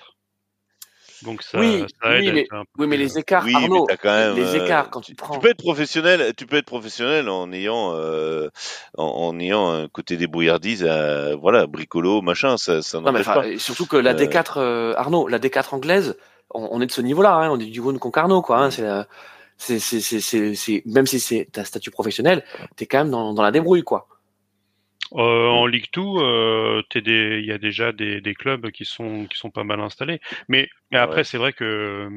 Donc ça, Oui, ça aide oui, mais- un peu Oui, mais les écarts, Oui, mais Arnaud, t'as quand même. les euh, écarts quand tu, tu, prends. tu peux être professionnel. Tu peux être professionnel en ayant, euh, en, en ayant un côté débrouillardise, à, voilà, bricolo, machin. Ça, ça Non, mais pas. surtout que la Euh, D4, euh, Arnaud, la D4 anglaise, on, on est de ce niveau-là, hein, on est du niveau de Concarneau, quoi. Hein, c'est, la- c'est, c'est, c'est, c'est, c'est- même si c'est ta statut professionnel, t'es quand même dans, dans la débrouille, quoi. Euh, en Ligue 2, euh, il y a déjà des, des clubs qui sont qui sont pas mal installés. Mais, mais après, Ouais. c'est vrai que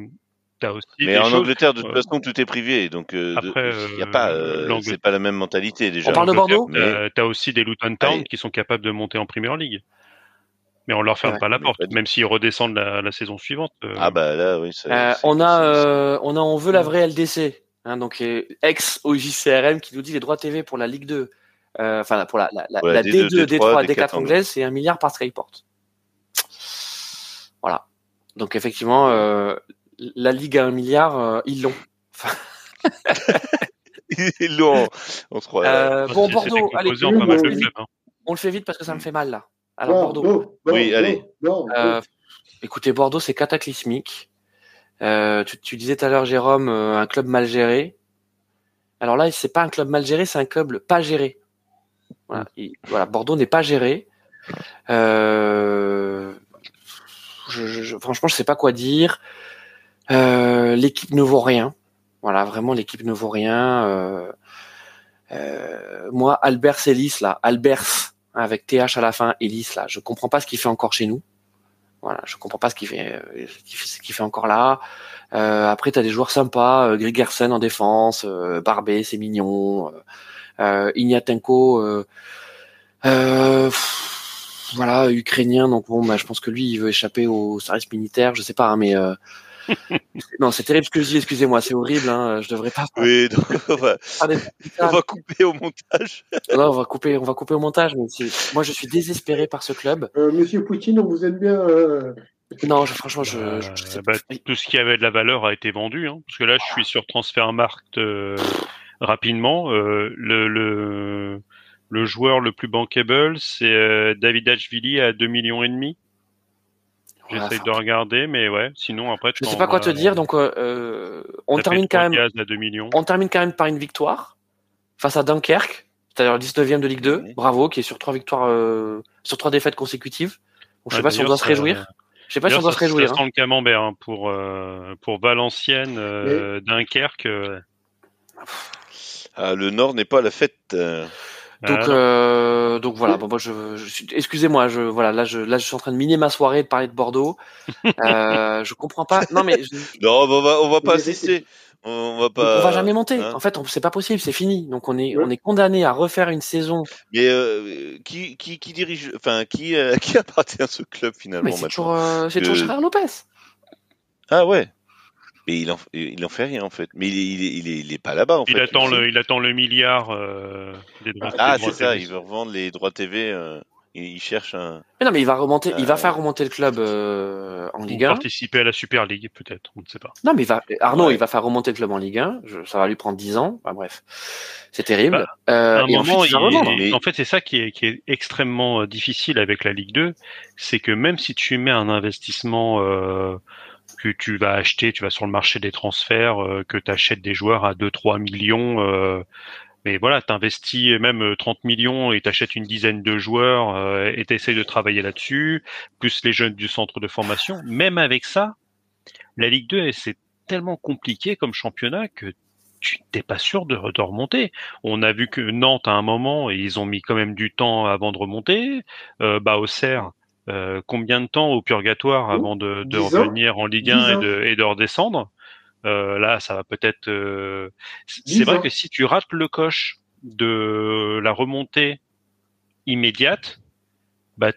aussi Mais des en choses. Angleterre, de toute euh, façon, tout est privé, donc euh, il y a euh, pas, euh, c'est pas la même mentalité déjà. On parle de Bordeaux? T'as t'as aussi des Luton Town Allez. qui sont capables de monter en Première League. Mais on leur ferme Ouais. pas la Mais porte, même s'ils redescendent la, la saison suivante. euh, Ah bah là, oui. Euh, on a, euh, on a, on veut la vraie LDC, hein, donc euh, ex OJCRM qui nous dit les droits TV pour la Ligue 2, euh, enfin pour la, la, la, Pour la la D2, D2, D3, D4 D4 anglaise, c'est un milliard par Skyport. Voilà. Donc effectivement, euh, la Ligue a un milliard, euh, ils l'ont. Ils l'ont euh, c'est- bon Bordeaux, allez, clubs. hein. on le fait vite parce que ça me fait mal là. Alors Bordeaux. Oui, allez. Euh, écoutez, Bordeaux, c'est cataclysmique. Euh, tu, tu disais tout à l'heure, Jérôme, euh, un club mal géré. Alors là, c'est pas un club mal géré, c'est un club pas géré. Voilà, Il- voilà Bordeaux n'est pas géré. Euh, je, je- franchement, je sais pas quoi dire. Euh, l'équipe ne vaut rien. Voilà, vraiment, l'équipe ne vaut rien. Euh, euh, moi, Albert Ellis, là, Albers, hein, avec TH à la fin, Ellis, là, je comprends pas ce qu'il fait encore chez nous. Voilà, je comprends pas ce qu'il fait, ce qu'il fait, encore là. Euh, après, t'as des joueurs sympas, euh, Grigersen en défense, Barbet, c'est mignon, euh, Ignatenko, euh, euh, pff, voilà, ukrainien. Donc bon, bah, je pense que lui, il veut échapper au service militaire, je sais pas, hein, mais euh, non, c'est terrible ce que je dis, excusez-moi, c'est horrible, hein, je devrais pas. Oui, donc, on, va, on va couper au montage. non, on va couper, on va couper au montage, mais moi je suis désespéré par ce club. Euh, Monsieur Poutine, on vous aime bien. Euh... Non, je, franchement, je, Euh, je- bah, tout ce qui avait de la valeur a été vendu, hein, parce que là, je suis sur Transfermarkt euh, rapidement. Euh, le, le le joueur le plus bankable, c'est euh, David Ashvili à 2 millions et demi. J'essaye de regarder, mais ouais. Sinon après, tu je sais t'en pas quoi te dire, donc euh, euh, on termine quand même, à 2 millions. on termine quand même par une victoire face à Dunkerque, c'est-à-dire le 19e de Ligue 2. Oui. Bravo, qui est sur trois victoires, euh, sur trois défaites consécutives. Donc, je sais Ouais, pas si on doit se réjouir. Je sais pas si on doit ça- se réjouir. Ça hein. sent le camembert hein, pour euh, pour Valenciennes, euh, Dunkerque. euh, Ah, le Nord n'est pas à la fête. euh. Donc, voilà. euh, donc voilà. Bon, moi, je, je suis, excusez-moi, je, voilà, là, je, là, je suis en train de miner ma soirée, de parler de Bordeaux. euh, je comprends pas. Non, mais je- Non, on va, on va pas assister. On, on va on pas. va jamais monter. hein. En fait, on- c'est pas possible, c'est fini. Donc, on est, Ouais. on est condamné à refaire une saison. Mais euh, qui, qui, qui dirige, enfin, qui, euh, qui appartient à ce club finalement Mais c'est maintenant toujours, euh, c'est toujours Gérard Lopez. Ah ouais. Mais il en, il en fait rien en fait. Mais il est, il est, il est, il est pas là-bas en il fait. attend le il attend le milliard euh, des droits. Ah, c'est ça. TV. Il veut revendre les droits TV. euh, il, il cherche un. Mais non, mais il va remonter, il va faire remonter le club euh, en Ligue 1. participer à la Super League peut-être, on ne sait pas. Non, mais il va, Arnaud, Ouais. il va faire remonter le club en Ligue 1. Je- ça va lui prendre 10 ans. Enfin, bref, c'est terrible. Bah, Euh, à un et moment, ensuite, il. Mais- en fait, c'est ça qui est, qui est extrêmement difficile avec la Ligue 2, c'est que même si tu mets un investissement euh, que tu vas acheter, tu vas sur le marché des transferts, euh, que tu des joueurs à 2-3 millions, euh, mais voilà, tu investis même euh, 30 millions et tu achètes une dizaine de joueurs euh, et tu essaies de travailler là-dessus, plus les jeunes du centre de formation. Même avec ça, la Ligue 2, c'est tellement compliqué comme championnat que tu n'es pas sûr de, remonter. On a vu que Nantes à un moment, ils ont mis quand même du temps avant de remonter. Euh, bah, Auxerre, euh, combien de temps au purgatoire avant de, de ans. revenir en Ligue 1 Dix et de, et de redescendre? Euh, Là, ça va peut-être. euh, C'est vrai ans. que si tu rates le coche de la remontée immédiate, bah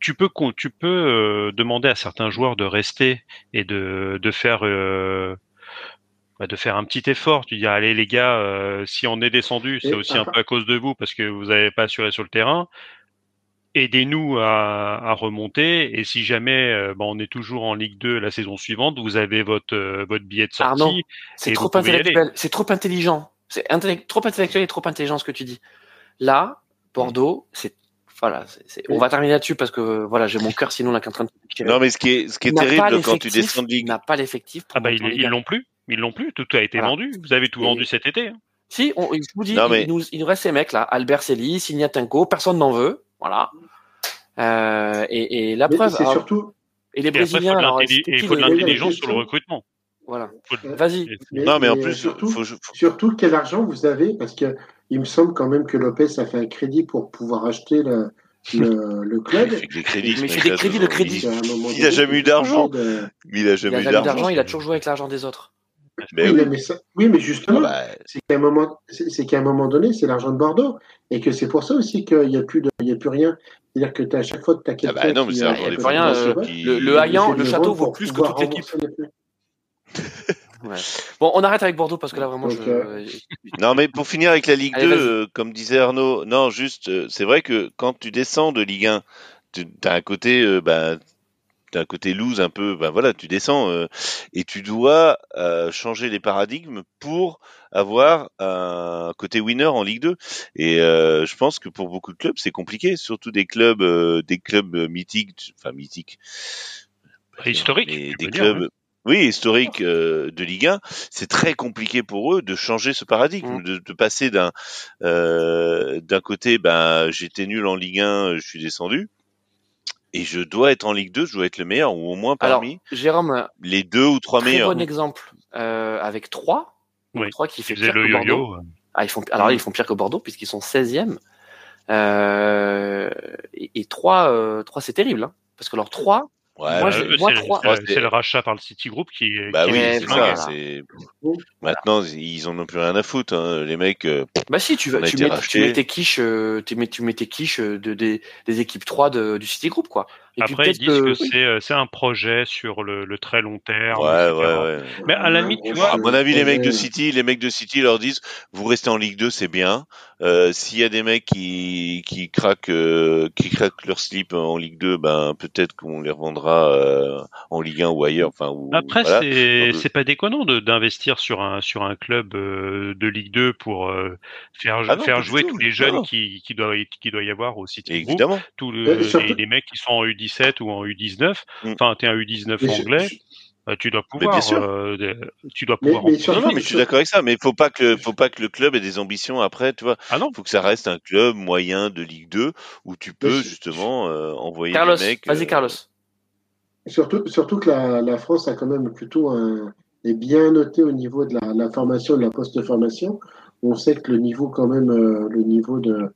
tu peux tu peux euh, demander à certains joueurs de rester et de de faire euh, bah, de faire un petit effort. Tu dis allez les gars, euh, si on est descendu, c'est aussi un peu à cause de vous parce que vous n'avez pas assuré sur le terrain. Aidez-nous à, à remonter et si jamais euh, bah, on est toujours en Ligue 2 la saison suivante, vous avez votre euh, votre billet de sortie. C'est trop intellectuel, c'est trop intelligent. C'est intellect- trop intellectuel et trop intelligent ce que tu dis. Là, Bordeaux, c'est voilà, on va terminer là-dessus parce que voilà, j'ai mon cœur sinon là qui est en train de. Non, mais ce qui est, ce qui est terrible quand tu descends de ligue. n'a pas l'effectif Ah bah ils en Ligue ils 1. l'ont plus, ils l'ont plus. Tout a été Voilà. vendu. Vous avez tout Et- vendu cet été. hein. Si, on, je vous dis, Non, mais- il, nous, il nous reste ces mecs là, Albert Selly, Signatenko, personne n'en veut, voilà. Euh, et, et la Mais preuve, c'est surtout. et les Et après, il faut Brésiliens, de et il faut de l'intelligence sur le recrutement. Voilà. Vas-y. Non, mais en plus, surtout, faut, faut- surtout quel argent vous avez? Parce que il me semble quand même que Lopez a fait un crédit pour pouvoir acheter le, le, le club. il fait des crédits. Mais il fait des crédits, le crédit. Il, À un moment il donné, a jamais eu d'argent. de- il a Il a jamais eu jamais eu d'argent, d'argent. il a toujours joué avec l'argent des autres. Mais oui, oui. mais ça- oui, mais justement, Ah bah, c'est qu'à un moment, c'est c'est qu'à un moment donné, c'est l'argent de Bordeaux, et que c'est pour ça aussi qu'il n'y a plus de, il y a plus rien. C'est-à-dire que as, à chaque fois que tu as Ah quelqu'un bah non, mais qui, a rien, euh, qui- Le, le Hayan, le château vaut pour plus que toute l'équipe. Ouais. Bon, on arrête avec Bordeaux parce que là vraiment, Donc, je... euh, Non, mais pour finir avec la Ligue Allez, 2, vas-y. euh, comme disait Arnaud, non, juste, euh, c'est vrai que quand tu descends de Ligue 1, tu as un côté, euh, bah, t'as un côté loose un peu, ben voilà, tu descends euh, et tu dois euh, changer les paradigmes pour avoir un côté winner en Ligue 2. Et euh, je pense que pour beaucoup de clubs, c'est compliqué, surtout des clubs, des clubs mythiques, enfin mythiques, Historique, mais tu des dire, clubs. Oui, historiques euh, de Ligue 1, c'est très compliqué pour eux de changer ce paradigme, Mm. de, de passer d'un euh, d'un côté, ben j'étais nul en Ligue 1, je suis descendu, et je dois être en Ligue 2, je dois être le meilleur ou au moins Alors, parmi Jérôme, les deux ou trois très meilleurs. bon exemple euh, avec 3. Oui, Trois qui fait pire le que Bordeaux. yo-yo. Ah, ils font, alors là, ils font pire que Bordeaux puisqu'ils sont 16e. Euh, et, et 3, euh, 3 c'est terrible. Hein, parce que alors 3, Ouais, Moi, ouais. je- Euh, moi, c'est- le rachat par le City Group qui est. Bah qui oui, est ça. maintenant ils en ont plus rien à foutre. Hein. Les mecs, euh, bah si, tu, vas, a tu, mets, tu mets tes quiches, euh, tu mets, tu mets tes quiches euh, de, des, des équipes 3 de, du City Group, quoi. Et Après, ils disent que, que- c'est euh, c'est un projet sur le, le très long terme. Ouais, ouais, ouais. Mais à la limite, tu vois, À mon avis, les mecs de Ouais. City, les mecs de City leur disent, vous restez en Ligue 2, c'est bien. Euh, S'il y a des mecs qui qui craquent, euh, qui craquent leur slip en Ligue 2, ben peut-être qu'on les revendra euh, en Ligue 1 ou ailleurs. Enfin, ou, Après, voilà. c'est c'est pas déconnant de- d'investir sur un sur un club euh, de Ligue 2 pour euh, faire Ah non, faire jouer tout. tous les jeunes non. qui qui doit qui doit y avoir au City Évidemment. tous le- Mais surtout- les, les mecs qui sont en U17 ou en U19. Mm. Enfin, t'es un U19 Mais je- anglais, je- euh, tu dois Mais pouvoir bien sûr. euh, tu dois Mais- pouvoir. mais Non, non, mais je suis d'accord avec ça. Mais il faut pas que, faut pas que le club ait des ambitions après, tu vois. Ah non. faut que ça reste un club moyen de Ligue 2 où tu peux justement euh, envoyer Carlos, des mecs. vas-y euh, Carlos. Surtout, surtout que la, la France a quand même plutôt un, est bien noté au niveau de la, la formation, de la post-formation. On sait que le niveau quand même, euh, le niveau de,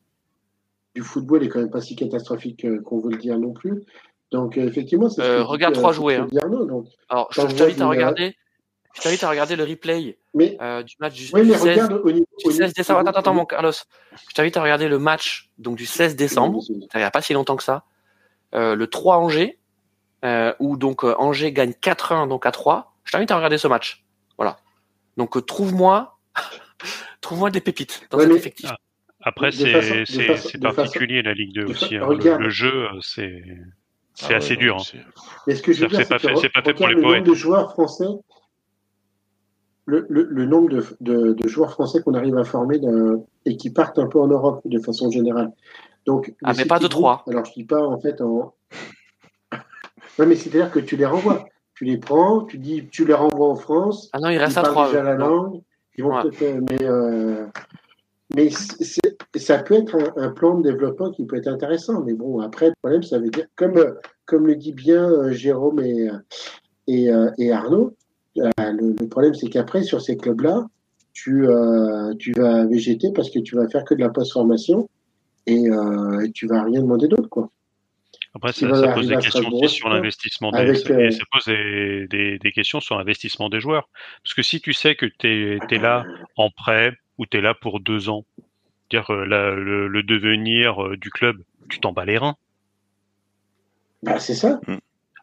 du football est quand même pas si catastrophique qu'on veut le dire non plus. Donc euh, effectivement, c'est ce Euh, regarde trois euh, ce que hein. donc. Alors, je je t'invite à regarder. Je t'invite à regarder le replay Mais euh, du match du, oui, du mais 16, regarde au niveau. du au 16 niveau- décembre. Attends, attends, mon Carlos. Je t'invite à regarder le match donc du 16 décembre. il n'y a pas si longtemps que ça, euh, le 3 Angers, euh, où donc euh, Angers gagne 4-1 donc à 3. Je t'invite à regarder ce match. Voilà. Donc euh, trouve-moi, trouve-moi des pépites dans Ouais, cet mais- effectif. Après, c'est façon- particulier la Ligue 2 de fa- aussi. hein. Le- regarde. Le, jeu, euh, c'est c'est ah ouais, assez dur. hein. Mais ce que je veux C'est dire, pas c'est que fait- c'est pas fait pour les le poètes. nombre de joueurs français, le, le, le nombre de, de, de joueurs français qu'on arrive à former et qui partent un peu en Europe de façon générale. Donc, Ah, mais pas de trois. Alors, je dis pas en fait en. non, mais c'est-à-dire que tu les renvoies. Tu les prends, tu dis, tu les renvoies en France. Ah non, il Ils reste à parlent 3. déjà la langue. Ils vont Ouais. peut-être, euh, mais euh, mais ça peut être un, un plan de développement qui peut être intéressant. Mais bon, après, le problème, ça veut dire, comme, euh, comme le dit bien euh, Jérôme et, euh, et, et Arnaud, le, le problème, c'est qu'après, sur ces clubs-là, tu, euh, tu vas végéter parce que tu vas faire que de la post-formation et, euh, et tu vas rien demander d'autre, quoi. Après, ça, pose des questions aussi sur l'investissement des, euh, ça pose des, des, des questions sur l'investissement des joueurs. Parce que si tu sais que tu es, là en prêt ou tu es là pour deux ans, dire euh, la- le, le devenir euh, du club, tu t'en bats les reins. Bah, c'est ça.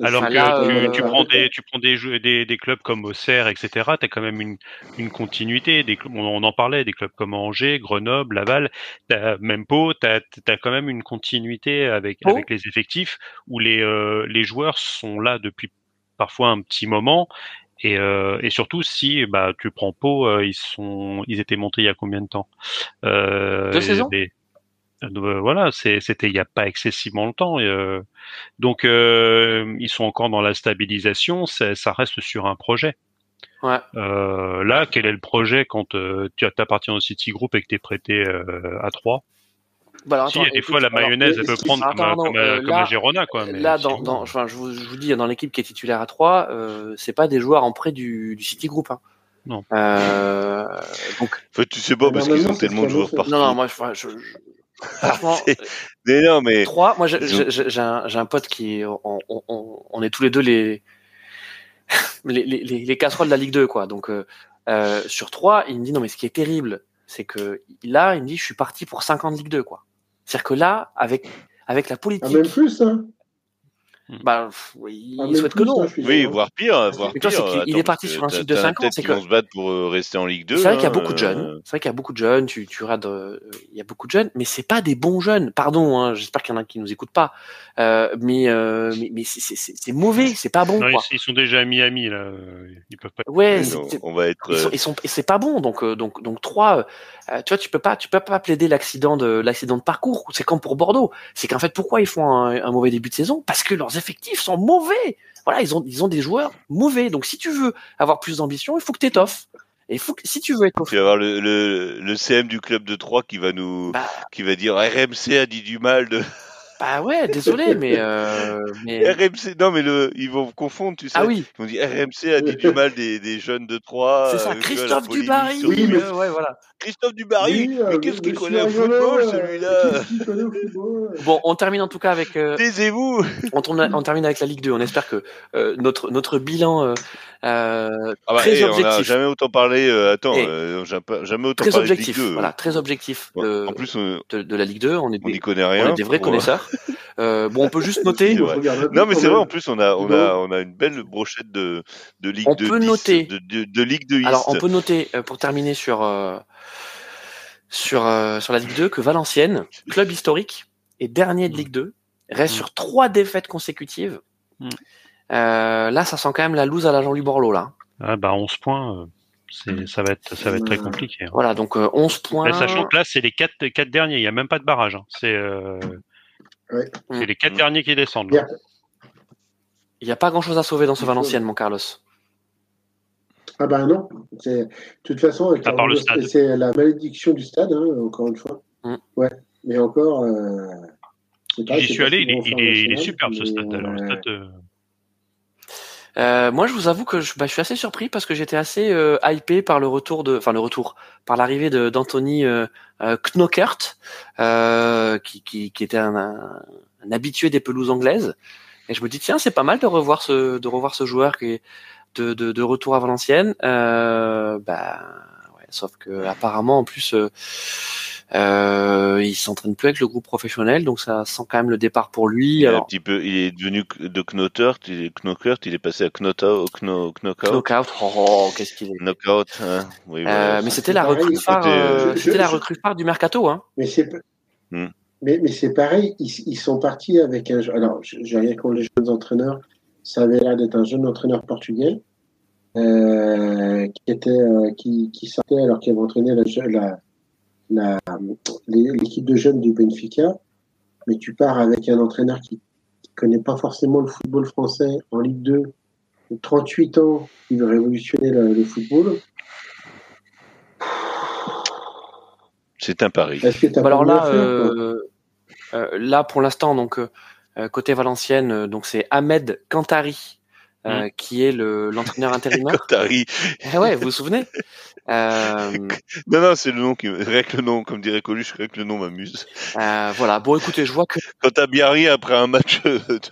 Alors Enfin, que là, tu, euh, tu prends des tu prends des jeux des, des clubs comme Auxerre etc t'as quand même une une continuité. Des on, on en parlait des clubs comme Angers Grenoble Laval. T'as même Pau t'as as quand même une continuité avec les effectifs où les euh, les joueurs sont là depuis parfois un petit moment et euh, et surtout si bah tu prends Pau euh, ils sont ils étaient montés il y a combien de temps? Euh, Deux saisons? des- euh, voilà, c'était il n'y a pas excessivement longtemps. et, euh, donc euh, ils sont encore dans la stabilisation. ça- reste sur un projet. Ouais. Euh, là, quel est le projet quand euh, tu appartiens au City Group et que tu es prêté euh, à 3 Bah, alors, Si, attends, des écoute, fois la alors, mayonnaise, elle peut prendre attends, comme, à, non, comme, euh, comme à là- Girona, quoi. Mais Là, dans, enfin, je, vous, je vous dis, dans l'équipe qui est titulaire à 3, euh, c'est pas des joueurs en prêt du, du City Group. Hein. Non. Euh, donc, En fait, tu sais pas parce qu'ils ont tellement de joueurs partout. non, non, moi, je, je- franchement, Mais non, mais 3, moi, j'ai un, pote qui, on, on, on, on est tous les deux les, les, les, les, les casseroles de la Ligue 2, quoi. Donc, euh, euh, sur 3, il me dit, non, mais ce qui est terrible, c'est que là, il me dit, je suis parti pour 5 ans de Ligue 2, quoi. C'est-à-dire que là, avec, avec la Ah, politique, même plus, hein. Bah, pff, oui, Ah, il même souhaite que non. hein, oui, voire pire, voire Mais toi, c'est pire. qu'il- il Attends, est parti sur un cycle de t'as cinq ans, peut-être c'est vont se battre pour euh, rester en Ligue 2. C'est vrai qu'il y a hein, beaucoup de jeunes. euh, C'est vrai qu'il y a beaucoup de jeunes. Tu, tu regardes, euh, il y a beaucoup de jeunes, mais c'est pas des bons jeunes. Pardon, hein, j'espère qu'il y en a qui nous écoutent pas. Euh, mais, euh, mais, mais c'est- c'est c'est- c'est mauvais, c'est pas bon. non, quoi. ils, ils sont déjà à Miami là. Ils peuvent pas. Ouais, non, c'est- on va être. ils sont, euh, ils sont, c'est pas bon. Donc, euh, donc, donc trois. euh, tu vois, tu peux pas, tu peux pas plaider l'accident de l'accident de parcours. C'est comme pour Bordeaux. C'est qu'en fait, pourquoi ils font un, un mauvais début de saison? Parce que leurs effectifs sont mauvais. Voilà, ils ont, ils ont des joueurs mauvais. Donc, si tu veux avoir plus d'ambition, il faut que t'étoffes. Et il faut que, si tu veux être Tu vas avoir le, le, le CM du club de Troyes qui va nous, bah, qui va dire RMC a dit du mal de bah ouais, désolé, mais, euh, mais RMC. Non, mais le, ils vont confondre, tu sais. ah oui, Ils vont dire RMC a dit du mal des, des jeunes de Troyes. c'est ça. euh, vois, la Christophe Dubarry. Oui, mais- euh, ouais, voilà. Christophe Dubarry. Oui, euh, mais qu'est-ce qu'il connaît au football, euh, celui-là Qu'est-ce qu'il connaît au football? Bon, on termine en tout cas avec. euh, Taisez-vous. on, on termine avec la Ligue 2. On espère que euh, notre notre bilan euh, euh, Ah bah, très eh, on a objectif, jamais autant parlé. euh, attends, euh, jamais autant très parlé de objectif, Ligue 2. voilà, très objectif Ouais. de, En plus, on de, de la Ligue 2. On est on des, n'y connaît on rien. est des vrais connaisseurs. Euh, bon, on peut juste noter. Non, mais c'est vrai. En plus, on a, on a, on a une belle brochette de, de Ligue On 2 peut 10, noter. de, de, de Ligue 2 East. Alors, on peut noter, euh, pour terminer sur, euh, sur, euh, sur la Ligue 2, que Valenciennes, club historique et dernier de Ligue 2, reste Mm. sur trois défaites consécutives. Mm. Euh, là, ça sent quand même la loose à la Jean-Louis Borloo, là. Ah, bah 11 points, c'est, ça va être, ça va être très Euh, compliqué. hein. Voilà, donc euh, 11 points. Mais sachant que là, c'est les quatre, quatre derniers. Il n'y a même pas de barrage. hein. C'est, euh, Ouais. c'est les quatre Mm. derniers qui descendent. Il n'y a pas grand-chose à sauver dans ce Valenciennes, mon Carlos. Ah ben non. C'est- De toute façon, c'est la malédiction du stade, hein, encore une fois. Mm. Ouais. Mais encore. euh, J'y suis allé, il est, bon il faire est, il est national, superbe ce stade. Alors, le euh, stade, euh, moi, je vous avoue que je, bah, je suis assez surpris parce que j'étais assez euh, hypé par le retour de, enfin le retour, par l'arrivée de d'Anthony euh, euh, Knokert, euh, qui, qui, qui était un, un, un habitué des pelouses anglaises. Et je me dis tiens, c'est pas mal de revoir ce de revoir ce joueur qui est de, de, de retour à Valenciennes. Euh, bah, ouais, sauf que apparemment en plus. Euh, il s'entraîne plus avec le groupe professionnel, donc ça sent quand même le départ pour lui. Il est un petit peu, il est devenu de Knottert, il est Knockert, il est passé à Knockout, Kno, Knockout, knockout, oh, oh, qu'est-ce qu'il est. Knockout, hein. Oui, Euh, voilà. mais c'était la recrue phare, c'était, euh, je- c'était la je- recrue phare du mercato, hein. Mais c'est Hmm. mais, mais c'est pareil, ils, ils sont partis avec un. Alors, j'ai rien contre les jeunes entraîneurs. Ça avait l'air d'être un jeune entraîneur portugais euh, qui était euh, qui, qui sortait alors qu'il avait entraîné la, l'équipe de jeunes du Benfica. Mais tu pars avec un entraîneur qui, qui connaît pas forcément le football français en Ligue 2, de 38 ans, qui veut révolutionner le, le football. C'est un pari. Bah alors là, euh, euh, là pour l'instant, donc euh, côté Valenciennes, donc c'est Ahmed Kantari euh, qui est le l'entraîneur intérimaire. Qatari. Eh ouais, vous vous souvenez euh, Non, non, c'est le nom qui, rien que le nom, comme dirait Coluche, rien que le nom m'amuse. euh, Voilà. Bon, écoutez, je vois que Quand t'as bien ri après un match de merde.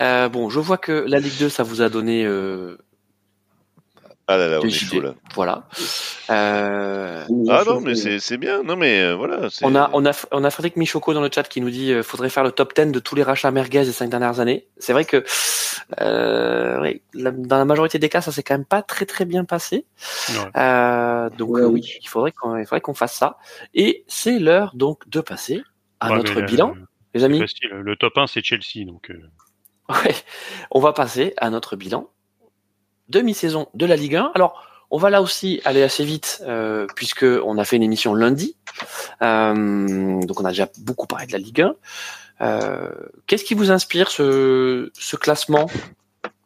euh, bon, je vois que la Ligue 2, ça vous a donné euh, Ah là là, on est chaud là. Voilà. Euh, Ah non, mais c'est, c'est bien. Non, mais euh, voilà. c'est- On a, on a, on a Frédéric Michoco dans le chat qui nous dit euh, faudrait faire le top 10 de tous les rachats merguez des cinq dernières années. C'est vrai que euh, oui, la- dans la majorité des cas, ça s'est quand même pas très très bien passé. ouais. Euh, donc Ouais, euh, oui. il faudrait qu'on, il faudrait qu'on fasse ça. Et c'est l'heure donc de passer à Ouais, notre euh, bilan, les amis. facile. Le top 1, c'est Chelsea. Donc, euh, Ouais, on va passer à notre bilan demi-saison de la Ligue 1. Alors, on va là aussi aller assez vite euh, puisque on a fait une émission lundi, Euh, donc on a déjà beaucoup parlé de la Ligue 1. Euh, Qu'est-ce qui vous inspire ce, classement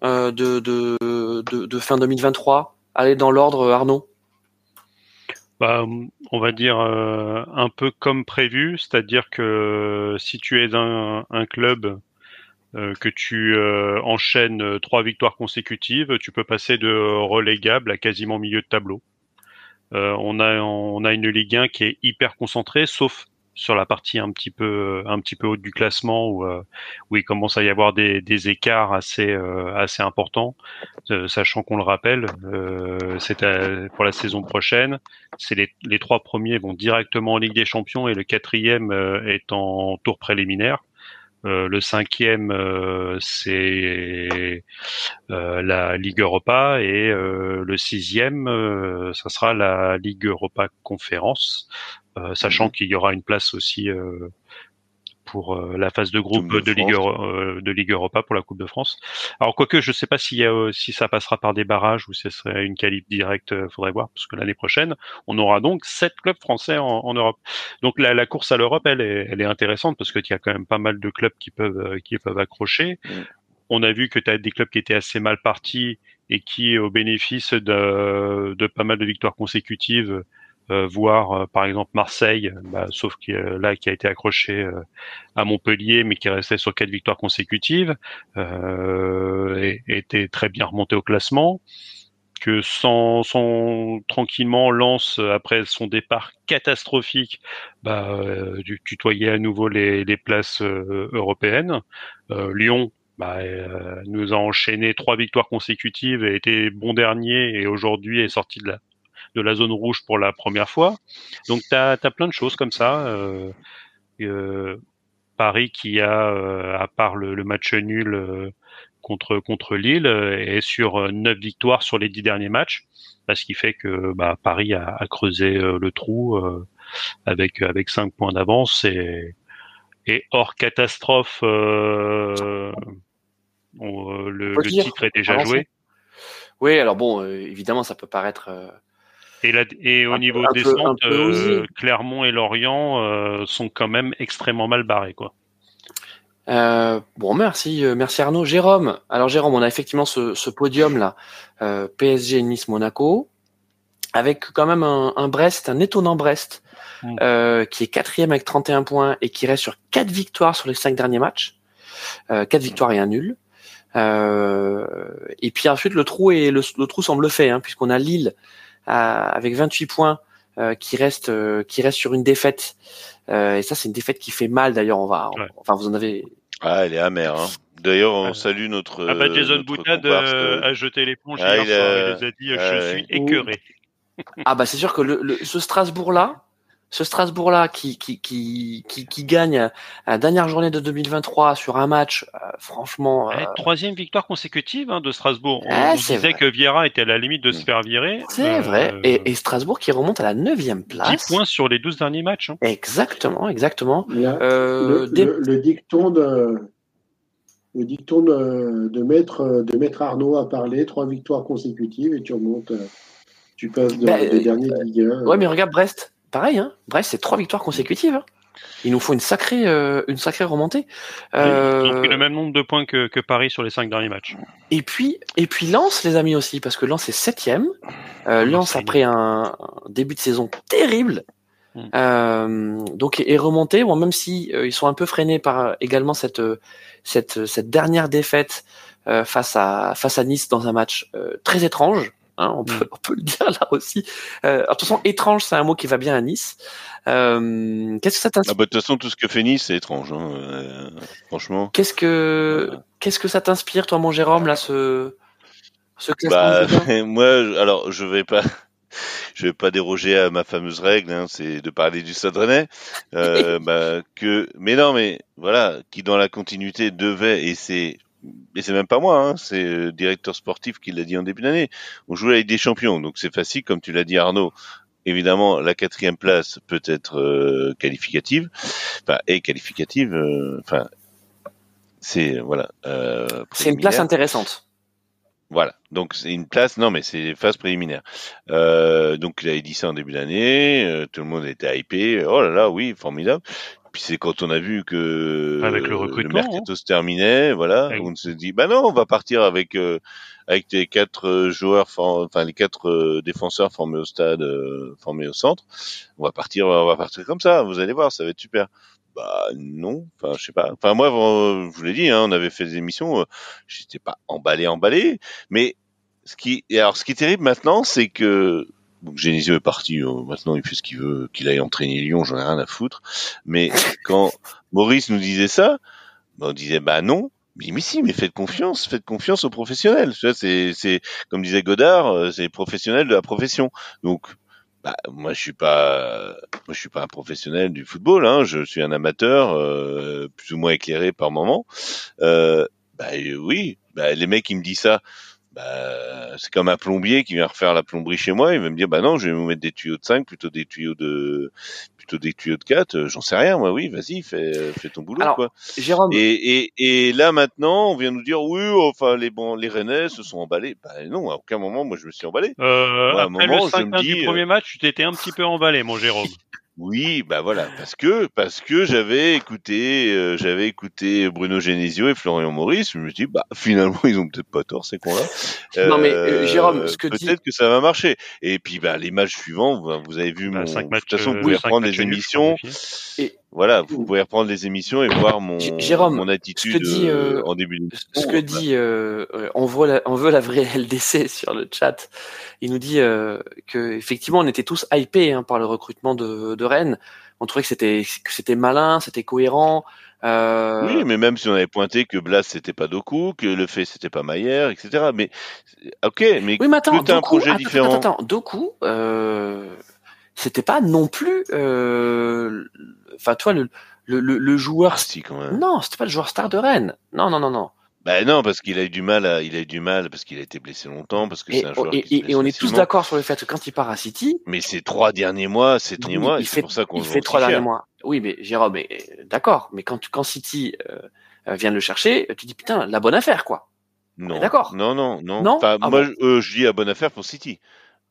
de, fin 2023 Allez dans l'ordre, Arnaud. Bah, on va dire un peu comme prévu, c'est-à-dire que si tu es un, un club que tu euh, enchaînes euh, trois victoires consécutives, tu peux passer de relégable à quasiment milieu de tableau. Euh, on a on a une Ligue 1 qui est hyper concentrée, sauf sur la partie un petit peu un petit peu haute du classement où euh, où il commence à y avoir des, des écarts assez euh, assez importants, euh, sachant qu'on le rappelle, euh, c'est pour la saison prochaine, c'est les, les trois premiers vont directement en Ligue des Champions et le quatrième euh, est en tour préliminaire. Euh, le cinquième, euh, c'est euh, la Ligue Europa et euh, le sixième, euh, ça sera la Ligue Europa Conférence, euh, sachant qu'il y aura une place aussi euh, pour euh, la phase de groupe de, de Ligue. Euro- euh, de Ligue Europa pour la Coupe de France. Alors quoique je sais pas euh, si ça passera par des barrages ou si ce serait une qualif directe, faudrait voir parce que l'année prochaine on aura donc sept clubs français en, en Europe. Donc la, la course à l'Europe elle est, elle est intéressante parce que il y a quand même pas mal de clubs qui peuvent qui peuvent accrocher. Mm. On a vu que tu as des clubs qui étaient assez mal partis et qui au bénéfice de, de pas mal de victoires consécutives euh, voir euh, par exemple Marseille, bah, sauf qui euh, là qui a été accroché à Montpellier, mais qui restait sur quatre victoires consécutives, et, était très bien remonté au classement. Que sans, sans tranquillement lance après son départ catastrophique, bah, du- tutoyait à nouveau les, places européennes. Lyon bah, nous a enchaîné trois victoires consécutives et était bon dernier et aujourd'hui est sorti de la de la zone rouge pour la première fois. Donc tu as, plein de choses comme ça. Euh, euh, Paris qui a, à part le, le match nul contre contre Lille, est sur neuf victoires sur les dix derniers matchs, ce qui fait que bah, Paris a, a creusé le trou avec avec cinq points d'avance et et hors catastrophe, euh, on, le, le titre est déjà joué. Oui, alors bon, euh, évidemment, ça peut paraître. Et, la, et au niveau peu, descente, euh, Clermont et Lorient euh, sont quand même extrêmement mal barrés, quoi. Euh, bon, merci, merci Arnaud. Jérôme, alors Jérôme, on a effectivement ce, ce podium là, PSG, Nice, Monaco, avec quand même un, un Brest, un étonnant Brest, mm. euh, qui est quatrième avec 31 points et qui reste sur quatre victoires sur les cinq derniers matchs, euh, quatre victoires et un nul. Euh, et puis ensuite le trou est le, trou semble fait, hein, puisqu'on a Lille avec 28 points euh, qui reste qui reste sur une défaite. et ça c'est une défaite qui fait mal d'ailleurs. On va, enfin vous en avez. Ah, elle est amère. Hein. D'ailleurs, on salue notre. Ah bah Jason Boutade a jeté l'éponge ah, il, il, les a dit je suis écœuré ah bah c'est sûr que le, ce Strasbourg-là, ce Strasbourg-là qui, qui, qui, qui, qui gagne la dernière journée de 2023 sur un match, euh, franchement. Euh... troisième victoire consécutive hein, de Strasbourg. On, disait que Vieira était à la limite de se faire virer. C'est euh, vrai. Et, et, Strasbourg qui remonte à la neuvième place. 10 points sur les 12 derniers matchs. Hein. Exactement, exactement. Euh, le, le, dicton de le dicton de, de, maître, de maître Arnaud a parlé, trois victoires consécutives et tu remontes tu passes de, bah, des derniers Ligue 1. Ouais, mais regarde Brest, pareil, hein. Brest, c'est trois victoires consécutives. Hein. Il nous faut une sacrée, euh, une sacrée remontée. Euh... Ils ont pris le même nombre de points que, que, Paris sur les cinq derniers matchs. Et puis, et puis Lens, les amis aussi, parce que Lens est septième. Euh, Lens après un, début de saison terrible. Hmm. Donc est remonté, bon, même si ils sont un peu freinés par également cette cette cette dernière défaite face à face à Nice dans un match très étrange. Hein, on, peut, mm. on, peut, le dire là aussi. Euh, de toute façon, étrange, c'est un mot qui va bien à Nice. Euh, qu'est-ce que ça t'inspire ah bah, De toute façon, tout ce que fait Nice, c'est étrange. Hein, euh, franchement. Qu'est-ce que qu'est-ce que ça t'inspire, toi, mon Jérôme, là, ce ce bah, Moi, alors, je vais pas. Je vais pas déroger à ma fameuse règle, hein, c'est de parler du Stade Rennais. Euh, bah, que, mais non, mais voilà, qui dans la continuité devait, et c'est et c'est même pas moi, hein, c'est le directeur sportif qui l'a dit en début d'année. On joue avec des champions, donc c'est facile, comme tu l'as dit Arnaud. Évidemment, la quatrième place peut être euh, qualificative, enfin et qualificative. Euh, enfin, c'est voilà. Euh, c'est une place intéressante. Voilà, donc c'est une place, non mais c'est phase préliminaire. Euh, donc il avait dit ça en début d'année, tout le monde était hypé, oh là là, oui, formidable. Puis c'est quand on a vu que avec le, recrutement, mercato hein. se terminait, voilà, on se dit bah non, on va partir avec euh, avec les quatre euh, joueurs, enfin les quatre euh, défenseurs formés au stade, formés au centre. On va partir, on va partir comme ça. Vous allez voir, ça va être super. Bah non, enfin je sais pas. Enfin moi, je vous l'ai dit, hein, on avait fait des émissions, j'étais pas emballé, emballé, mais ce qui, alors ce qui est terrible maintenant, c'est que donc Genesio est parti, euh, maintenant il fait ce qu'il veut, qu'il aille entraîner Lyon, j'en ai rien à foutre. Mais quand Maurice nous disait ça, ben, on disait bah non. Mais, si, mais faites confiance, faites confiance aux professionnels. C'est, c'est comme disait Godard, euh, c'est professionnel de la profession. Donc bah, moi je suis pas moi je suis pas un professionnel du football hein, je suis un amateur euh, plus ou moins éclairé par moment euh, bah oui bah, les mecs qui me disent ça bah, c'est comme un plombier qui vient refaire la plomberie chez moi, il va me dire bah non, je vais vous mettre des tuyaux de 5 plutôt des tuyaux de plutôt des tuyaux de 4, euh, j'en sais rien moi, oui, vas-y, fais fais ton boulot quoi. Jérôme. Et, et, et là maintenant, on vient nous dire oui, enfin les bons les Rennais se sont emballés. Bah non, à aucun moment moi je me suis emballé. Euh, après moment, le 5 du premier euh, match, tu t'étais un petit peu emballé mon Jérôme. Oui, bah voilà, parce que parce que j'avais écouté euh, j'avais écouté Bruno Genesio et Florian Maurice, je me suis dit bah finalement ils ont peut-être pas tort ces cons-là. non mais euh, Jérôme, ce que peut-être que ça va marcher. Et puis bah les matchs suivants, vous, vous avez vu bah, mon de toute façon vous pouvez reprendre les émissions. Et voilà, vous pouvez reprendre les émissions et voir mon, Jérôme, mon attitude dit, euh, en début de Ce que dit, euh, on, veut la, on veut la vraie LDC sur le chat. Il nous dit euh, que effectivement, on était tous hypés hein, par le recrutement de, de Rennes. On trouvait que c'était que c'était malin, c'était cohérent. Euh... Oui, mais même si on avait pointé que Blas c'était pas Doku, que le fait c'était pas Maillère, etc. Mais ok, mais, oui, mais attends, Doku, un projet différent. Attends, attends, Doku, euh, c'était pas non plus. Euh, enfin, toi, le, le, le, le joueur. Si, quand même. Non, c'était pas le joueur star de Rennes. Non, non, non, non. Bah non, parce qu'il a eu du mal, à, il a eu du mal parce qu'il a été blessé longtemps, parce que c'est un joueur et- qui et- on est tous d'accord sur le fait que quand il part à City, Mais ces trois derniers mois, ces derniers mois, c'est pour ça qu'on il fait trois derniers mois. Oui, mais Jérôme, est- d'accord. Mais quand, quand City euh, euh, vient le chercher, tu dis putain, la bonne affaire, quoi. Non, d'accord. non, non, non. Non? Enfin, Ah moi, bon? euh, je dis à bonne affaire pour City,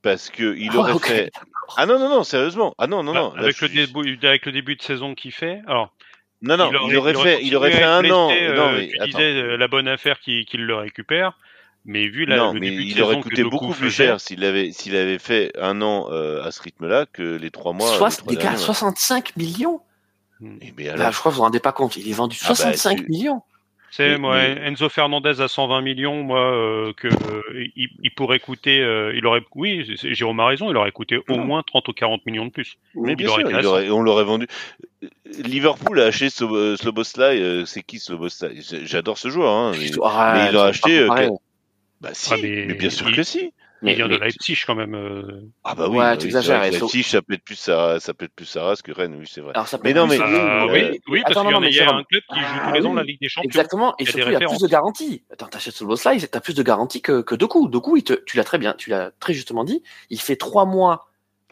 parce que il Ah, aurait fait. Ah non, non, non, sérieusement. Ah non, non, Bah, non. Avec, le suis- début, avec le début de saison qu'il fait, alors Non, non, il aurait, fait, il aurait fait un an. blessé, non, euh, mais tu attends. disais euh, la bonne affaire qu'il qu'il le récupère, mais vu la, non, le mais début de il aurait saison que coûté beaucoup plus cher s'il avait, s'il avait fait un an euh, à ce rythme-là que les trois mois. Soit les trois des gars, derniers mois. 65 millions. Eh ben Là, alors, je crois que vous vous rendez pas compte. Il est vendu Ah bah, 65 tu- millions. C'est Mais- moi, mais- Enzo Fernandez à 120 millions, moi, euh, que euh, il, il pourrait coûter, euh, il aurait, oui, c'est- Jérôme a raison, il aurait coûté au Non. moins 30 ou 40 millions de plus. mais bien sûr, il aurait- on l'aurait vendu. Liverpool a acheté euh, Sloboslai. euh, c'est qui Sloboslai J'adore ce joueur. Hein, mais- mais il l'a acheté, euh. Bah si, Ah, mais mais, bien sûr il- que si. Mais- il vient de mais- Leipzig quand même. euh. Ah bah oui, Ouais, bah tu oui, exagères, vrai Leipzig, ça peut être plus sa, ça peut être plus sa race que Rennes, oui, c'est vrai. Alors, ça peut Mais être non, plus mais- Ah, euh, oui, oui, parce qu'il y en a, y a un club qui joue Ah tous les ans oui, la Ligue des Champions. Exactement, et Il y a surtout il y a plus de garanties. Attends, t'achètes ce Slide, t'as plus de garanties que, que Doku. Doku, il te, tu l'as très bien, tu l'as très justement dit, il fait trois mois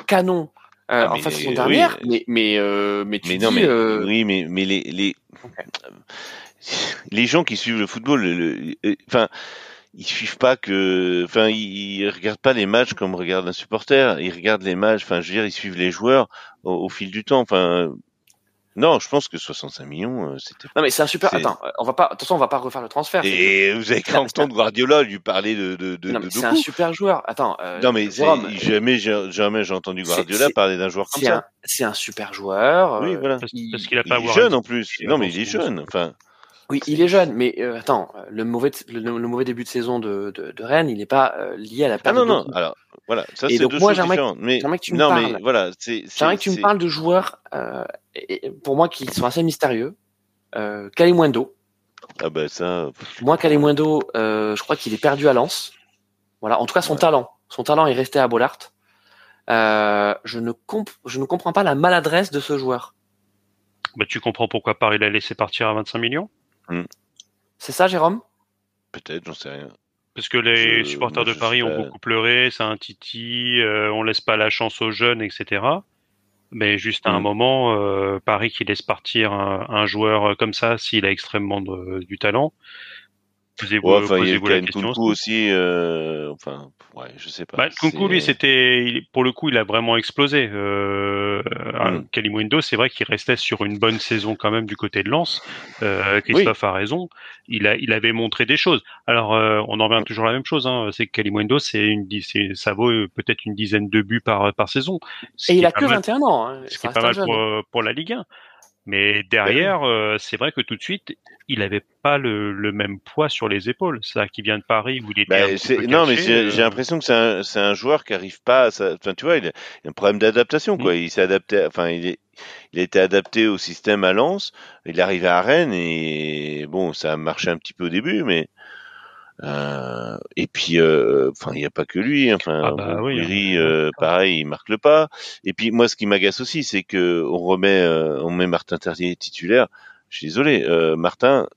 canon euh, Ah, en fin de saison oui, dernière, mais- mais mais euh, mais tu Mais dis, non, mais euh, oui, mais mais les les les gens qui suivent le football, le- euh, enfin, ils suivent pas que, enfin, ils, ils regardent pas les matchs comme regarde un supporter. Ils regardent les matchs, enfin, je veux dire, ils suivent les joueurs au, au fil du temps. Enfin, non, je pense que 65 millions, euh, c'était. non mais c'est un super. Attends, on va pas, de toute façon on va pas refaire le transfert. Et vous avez qu'à Non, entendre Guardiola lui parler de de de, non, de mais c'est un super joueur. Attends, euh, Non mais jamais j'ai jamais j'ai entendu Guardiola parler d'un joueur comme ça. c'est un super joueur. Oui, euh, voilà. Parce, il- parce qu'il a Il pas à est jeune un- en plus. il Non mais il est jeune. Enfin, Oui, il est jeune, mais euh, attends, le mauvais, le, le mauvais début de saison de, de, de Rennes, il n'est pas euh, lié à la ah perte non de non. Doku. Alors voilà, ça Et c'est donc, deux moi, choses différentes. Mais j'aimerais que tu me non parles. mais voilà, c'est J'aimerais c'est que tu me parles de joueurs, euh, et- et pour moi, qui sont assez mystérieux. Euh, Kalimundo. ah bah ça. Moi, Kalimundo, euh, je crois qu'il est perdu à Lens. Voilà, en tout cas, son Ouais. talent. Son talent est resté à Bollard. Euh, je, ne comp je ne comprends pas la maladresse de ce joueur. Bah, tu comprends pourquoi Paris l'a laissé partir à 25 millions? C'est ça, Jérôme? Peut-être, j'en sais rien. Parce que les Je- supporters moi, de Paris ont pas. beaucoup pleuré, c'est un titi, euh, on laisse pas la chance aux jeunes, etc. Mais juste à un Mm. moment, euh, Paris qui laisse partir un, un joueur comme ça, s'il a extrêmement de- du talent, posez-vous Ouais, enfin, la question. Kunku aussi. euh, enfin, ouais, je sais pas. Bah, Kunku, lui, C'est- c'était, pour le coup, il a vraiment explosé. Euh, Mm. Kalimundo, c'est vrai qu'il restait sur une bonne saison quand même du côté de Lens. Euh, Christophe a raison. Il a, il avait montré des choses. Alors, euh, on en revient toujours à la même chose. Hein, c'est que Kalimundo, c'est une, dix- c'est- ça vaut euh, peut-être une dizaine de buts par par saison. Et il a que mal- 21 ans. Hein. ce qui est pas mal pour, euh, pour la Ligue 1. Mais derrière, euh, c'est vrai que tout de suite, il n'avait pas le, le même poids sur les épaules. Ça, qui vient de Paris où il était Bah, un petit c'est- peu non, mais caché, euh, j'ai l'impression que c'est un, c'est un joueur qui arrive pas à sa- enfin, tu vois, il a, il a un problème d'adaptation, quoi. Il s'est adapté, enfin, il est, il a été adapté au système à Lens. Il est arrivé à Rennes et bon, ça a marché un petit peu au début, mais, euh, et puis, euh, enfin, il n'y a pas que lui, enfin, Ah bah oui, est euh, pareil, il marque le pas. Et puis, moi, ce qui m'agace aussi, c'est que on remet, euh, on met Martin Terrier titulaire. Je suis désolé, euh, Martin,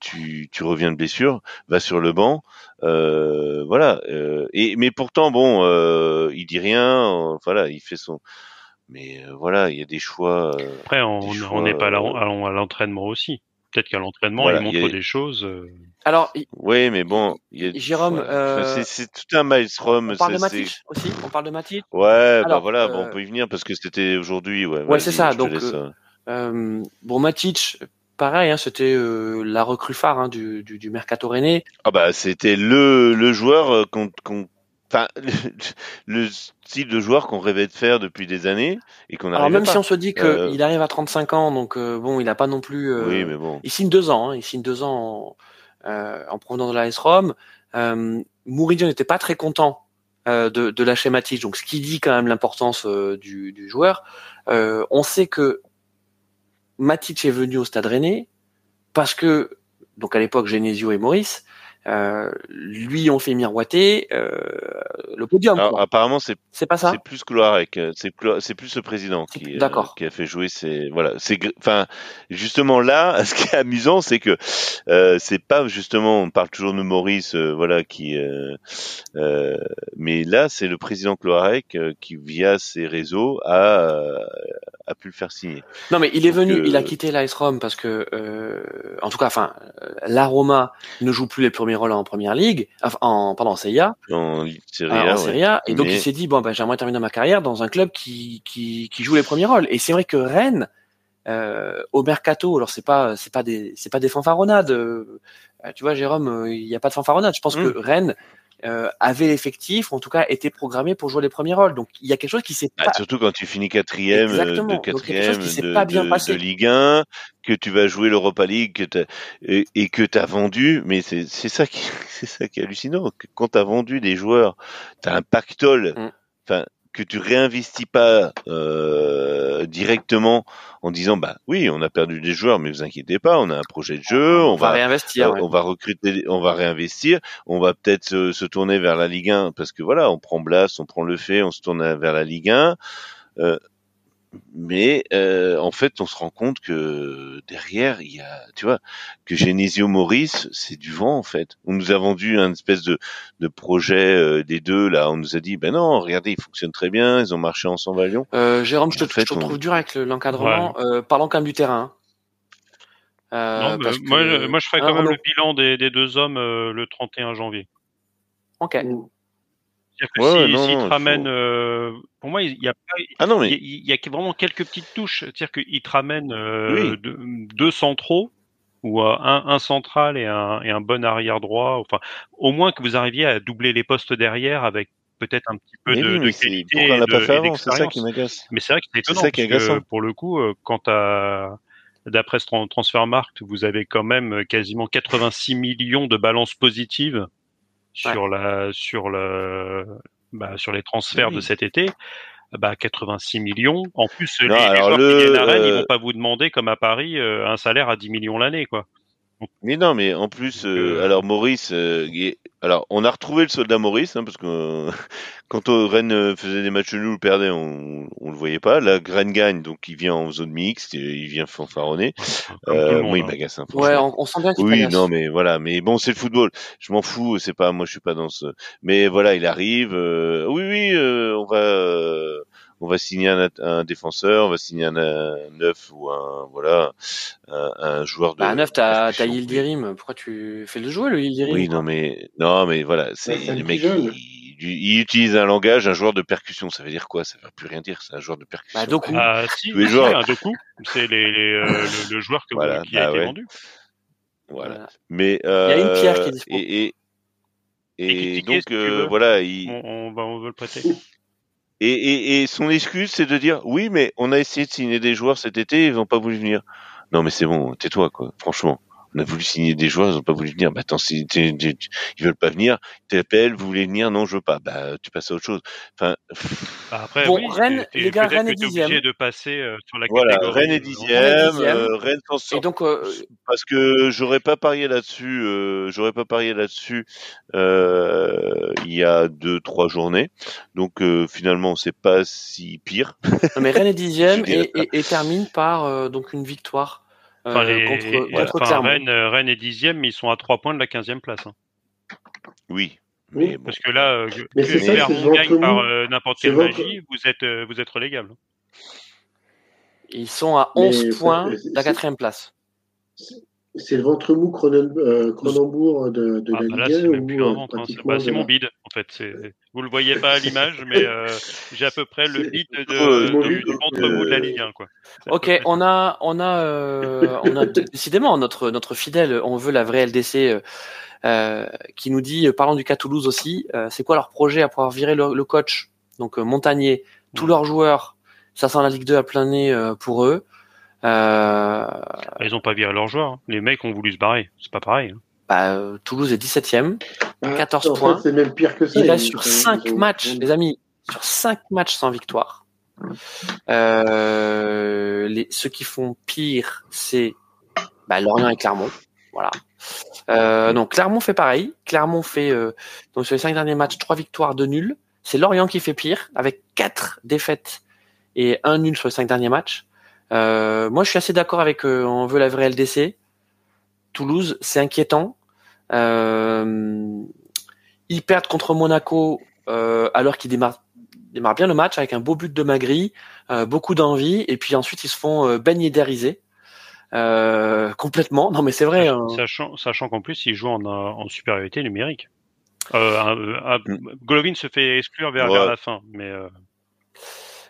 tu, tu reviens de blessure, va sur le banc, euh, voilà. euh, et mais pourtant, bon, euh, il dit rien, voilà, il fait son. Mais voilà, il y a des choix. Après, on n'est pas à la- choix, à à l'entraînement aussi. Peut-être qu'à l'entraînement, Voilà, il montre a- des choses. euh, Alors, il- Oui, mais bon, il y a, Jérôme, euh, c'est tout un maelstrom. on parle de Matic aussi. On parle de Matic. Ouais, bah Alors, voilà, bon, euh, on peut y venir parce que c'était aujourd'hui. Ouais, Ouais, c'est ça, donc, euh, euh, Euh, bon, Matic, pareil, hein, c'était euh, la recrue phare hein, du, du, du mercato rennais. Ah bah c'était le le joueur euh, qu'on qu'on enfin le, le style de joueur qu'on rêvait de faire depuis des années et qu'on Alors même pas. si on se dit qu'il Euh, arrive à 35 ans, donc euh, bon, il a pas non plus. euh, Oui, mais bon. Il signe deux ans. Hein, il signe deux ans en, euh, en provenance de la S Rome. Euh, Mourinho n'était pas très content euh, de, de lâcher Matic, donc ce qui dit quand même l'importance euh, du, du joueur. Euh, on sait que Matic est venu au Stade Rennais parce que donc à l'époque Genesio et Maurice euh, lui ont fait miroiter euh, le podium. Alors, quoi. apparemment, c'est C'est pas ça c'est plus Cloarec, c'est c'est plus le président qui, euh, qui a fait jouer ces voilà. C'est enfin justement là, ce qui est amusant, c'est que euh, c'est pas justement on parle toujours de Maurice, euh, voilà qui, euh, euh, mais là c'est le président Cloarec euh, qui via ses réseaux a a pu le faire signer. Non, mais il est Donc, venu, il a quitté l'AS Rome parce que, euh, en tout cas, enfin, la Roma ne joue plus les premiers rôles en première ligue, enfin, en, pardon, en Serie A, En Serie euh, A, en. Serie A, et donc Mais- il s'est dit bon, ben, j'aimerais terminer ma carrière dans un club qui, qui, qui joue les premiers rôles. Et c'est vrai que Rennes, euh, au mercato, alors c'est pas, c'est pas des, c'est pas des fanfaronnades. euh, tu vois, Jérôme, il n'y a pas de fanfaronnade. Je pense Mm. que Rennes euh, avait l'effectif, ou en tout cas était programmé pour jouer les premiers rôles. Donc il y a quelque chose qui s'est Bah, pas surtout quand tu finis quatrième euh, de quatrième de, pas bien de- passé. de Ligue 1, que tu vas jouer l'Europa League que t'as- et, et que tu as vendu, mais c'est c'est ça qui c'est ça qui est hallucinant. Quand tu as vendu des joueurs, tu as un pactole, Mm. enfin que tu réinvestis pas euh, directement en disant bah oui on a perdu des joueurs mais vous inquiétez pas on a un projet de jeu on, on va va réinvestir. euh, ouais. on va recruter, on va réinvestir, on va peut-être se, se tourner vers la Ligue 1 parce que voilà, on prend Blas, on prend le fait, on se tourne vers la Ligue 1. euh, mais euh, en fait, on se rend compte que derrière, il y a, tu vois, que Genesio Maurice, c'est du vent en fait. On nous a vendu un espèce de, de projet euh, des deux là. On nous a dit, ben non, regardez, ils fonctionnent très bien, ils ont marché ensemble à Lyon. Euh, Jérôme, je te, fait, je te on- trouve dur avec le- l'encadrement. Euh, parlons quand même du terrain. Euh, Non, mais parce que- moi, je- moi, je ferais Ah, quand même le bilan des, des deux hommes euh, le 31 janvier. Ok. Que Ouais, si- non, te faut- euh, pour moi, il y a Ah non il y, mais a- il y a vraiment quelques petites touches. C'est-à-dire qu'ils te ramènent euh, Oui. deux, deux centraux ou euh, un, un central et un, et un bon arrière droit. Enfin, au moins que vous arriviez à doubler les postes derrière avec peut-être un petit peu mais de, oui, mais qualité pourquoi on l'a pas fait avant, c'est ça qui m'agace. Mais c'est vrai que c'est étonnant ça qui est parce que pour le coup, euh, quand à d'après ce tran- Transfermarkt, vous avez quand même quasiment 86 millions de balances positives sur la sur le bah, sur les transferts Oui. de cet été. Bah 86 millions. En plus, les, Non, les alors joueurs le- qui viennent à Rennes, ils euh, vont pas vous demander comme à Paris euh, un salaire à 10 millions l'année, quoi. Mais non, mais en plus, euh, euh, alors Maurice, euh, il est- alors on a retrouvé le soldat Maurice, hein, parce que euh, quand Rennes faisait des matchs nuls ou perdait, on, on le voyait pas. Là, Rennes gagne, donc il vient en zone mixte, et il vient fanfaronner. Comme tout Euh, le monde, moi, il hein. m'agace. Ouais, on, on sent bien qu'il Oui, non, mais voilà, mais bon, c'est le football. Je m'en fous, c'est pas, moi, je suis pas dans ce. Mais voilà, il arrive. euh, oui, oui, euh, on va, euh, on va signer un, un défenseur, on va signer un, un neuf ou un, voilà, un, un joueur de. Bah, neuf, t'as, t'as Yildirim. Pourquoi tu fais le jouer, le Yildirim? Oui, non, mais non, mais voilà, c'est un mecs. jeune. Il, il utilise un langage, un joueur de percussion. Ça veut dire quoi? Ça veut plus rien dire. C'est un joueur de percussion. Bah, Doku. Ah, si, Tous les joueurs. un Doku, c'est les, les, euh, le, le joueur que vous- Voilà, qui a bah été ouais. vendu. Voilà. Voilà. Mais y a une pierre qui est euh, dispo. et, et, Et et qui- qui donc euh, voilà, il, On, on va, on veut le prêter. Et, son excuse, c'est de dire oui, mais on a essayé de signer des joueurs cet été, ils n'ont pas voulu venir. Non, mais c'est bon, tais-toi, quoi. Franchement, on a voulu signer des joueurs, ils n'ont pas voulu venir. Bah attends, si t'es- t'es- ils veulent pas venir, t'appelles, vous voulez venir, non, je veux pas. Bah tu passes à autre chose. Enfin, Bah, après, Bon, oui, Rennes, les gars, Rennes est t'es obligé dixième. de passer euh, sur la voilà, catégorie. Rennes est euh, dixième, dixième. euh, Rennes s'en Et sort. donc, euh, Parce que j'aurais pas parié là-dessus, euh, j'aurais pas parié là-dessus euh, il y a deux, trois journées. Donc euh, finalement, c'est pas si pire. non, mais Rennes est dixième et, et, et termine par, euh, donc une victoire, euh, Enfin, les- contre, voilà. contre Enfin, Clermont. Rennes, euh, Rennes est dixième, mais ils sont à trois points de la quinzième place. hein. Oui. Oui, Mais bon. Parce que là, euh, Mais que ça, Clermont gagne par euh, n'importe quelle magie, vous êtes, euh, vous êtes relégable. Ils sont à Mais 11 ça- points de la quatrième place. C'est le ventre mou Cronen- euh, Cronenbourg de, de Ah, la bah Ligue 1 c'est même ou plus un euh, ventre, hein, c'est pratiquement bah, c'est de mon bide, en fait. Vous le voyez pas à l'image, mais euh, j'ai à peu près le bide de, du, ventre mou de la Ligue 1. Quoi. Ok, près on a, on a, euh, on a décidément notre notre fidèle. On veut la vraie LDC qui nous dit, parlant du cas Toulouse aussi, euh, c'est quoi leur projet à pouvoir virer le, le coach? Donc euh, Montagnier, tous Mm. leurs joueurs, ça sent la Ligue 2 à plein nez euh, pour eux. Euh. Ils ont pas viré leurs joueurs. hein. Les mecs ont voulu se barrer. C'est pas pareil. hein. bah, euh, Toulouse est 17e. Ah, 14 en points. fait, c'est même pire que ça. Il reste sur ils- 5 ils ont- matchs, les amis, sur 5 matchs sans victoire. Euh, les, ceux qui font pire, c'est bah, Lorient et Clermont. Voilà. Euh, non, Clermont fait pareil. Clermont fait euh, donc sur les cinq derniers matchs trois victoires, deux nuls. C'est Lorient qui fait pire avec quatre défaites et un nul sur les cinq derniers matchs. Euh, moi, je suis assez d'accord avec euh, on veut la vraie LDC. Toulouse, c'est inquiétant. Euh, ils perdent contre Monaco euh, alors qu'ils démarrent, démarrent bien le match avec un beau but de Magri, euh, beaucoup d'envie, et puis ensuite ils se font euh, baigner euh, complètement. Non mais c'est vrai. hein. Sachant, sachant qu'en plus, il joue en, en supériorité numérique. Euh, un- un- Golovin se fait exclure vers, Ouais. vers la fin, mais euh,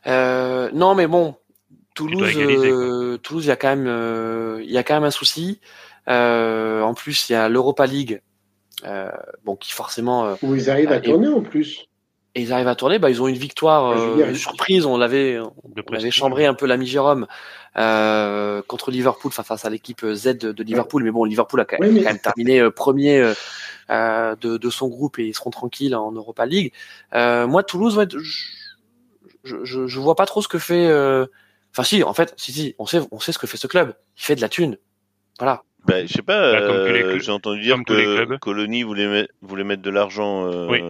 Euh, non, mais bon, Toulouse, égaliser, quoi. euh, Toulouse, il y a quand même, euh, il y a quand même un souci. Euh, en plus, il y a l'Europa League, euh, bon, qui forcément, euh, Où ils arrivent à Et- tourner en plus. et ils arrivent à tourner. Bah, ils ont une victoire veux euh, dire, surprise. On l'avait, on avait chambré un peu la Jérôme euh, contre Liverpool, enfin face à l'équipe Z de, de Liverpool. Mais bon, Liverpool a quand même, Oui, mais- quand même terminé euh, premier de, de son groupe et ils seront tranquilles en Europa League. Euh, moi, Toulouse, ouais, je, je, je, je vois pas trop ce que fait. Euh, Enfin, si, en fait, si, si, on sait, on sait ce que fait ce club. Il fait de la thune. Voilà. Bah, je sais pas, Bah, comme tous les euh, clubs- j'ai entendu dire que. Colony voulait, met- voulait mettre de l'argent euh, Oui.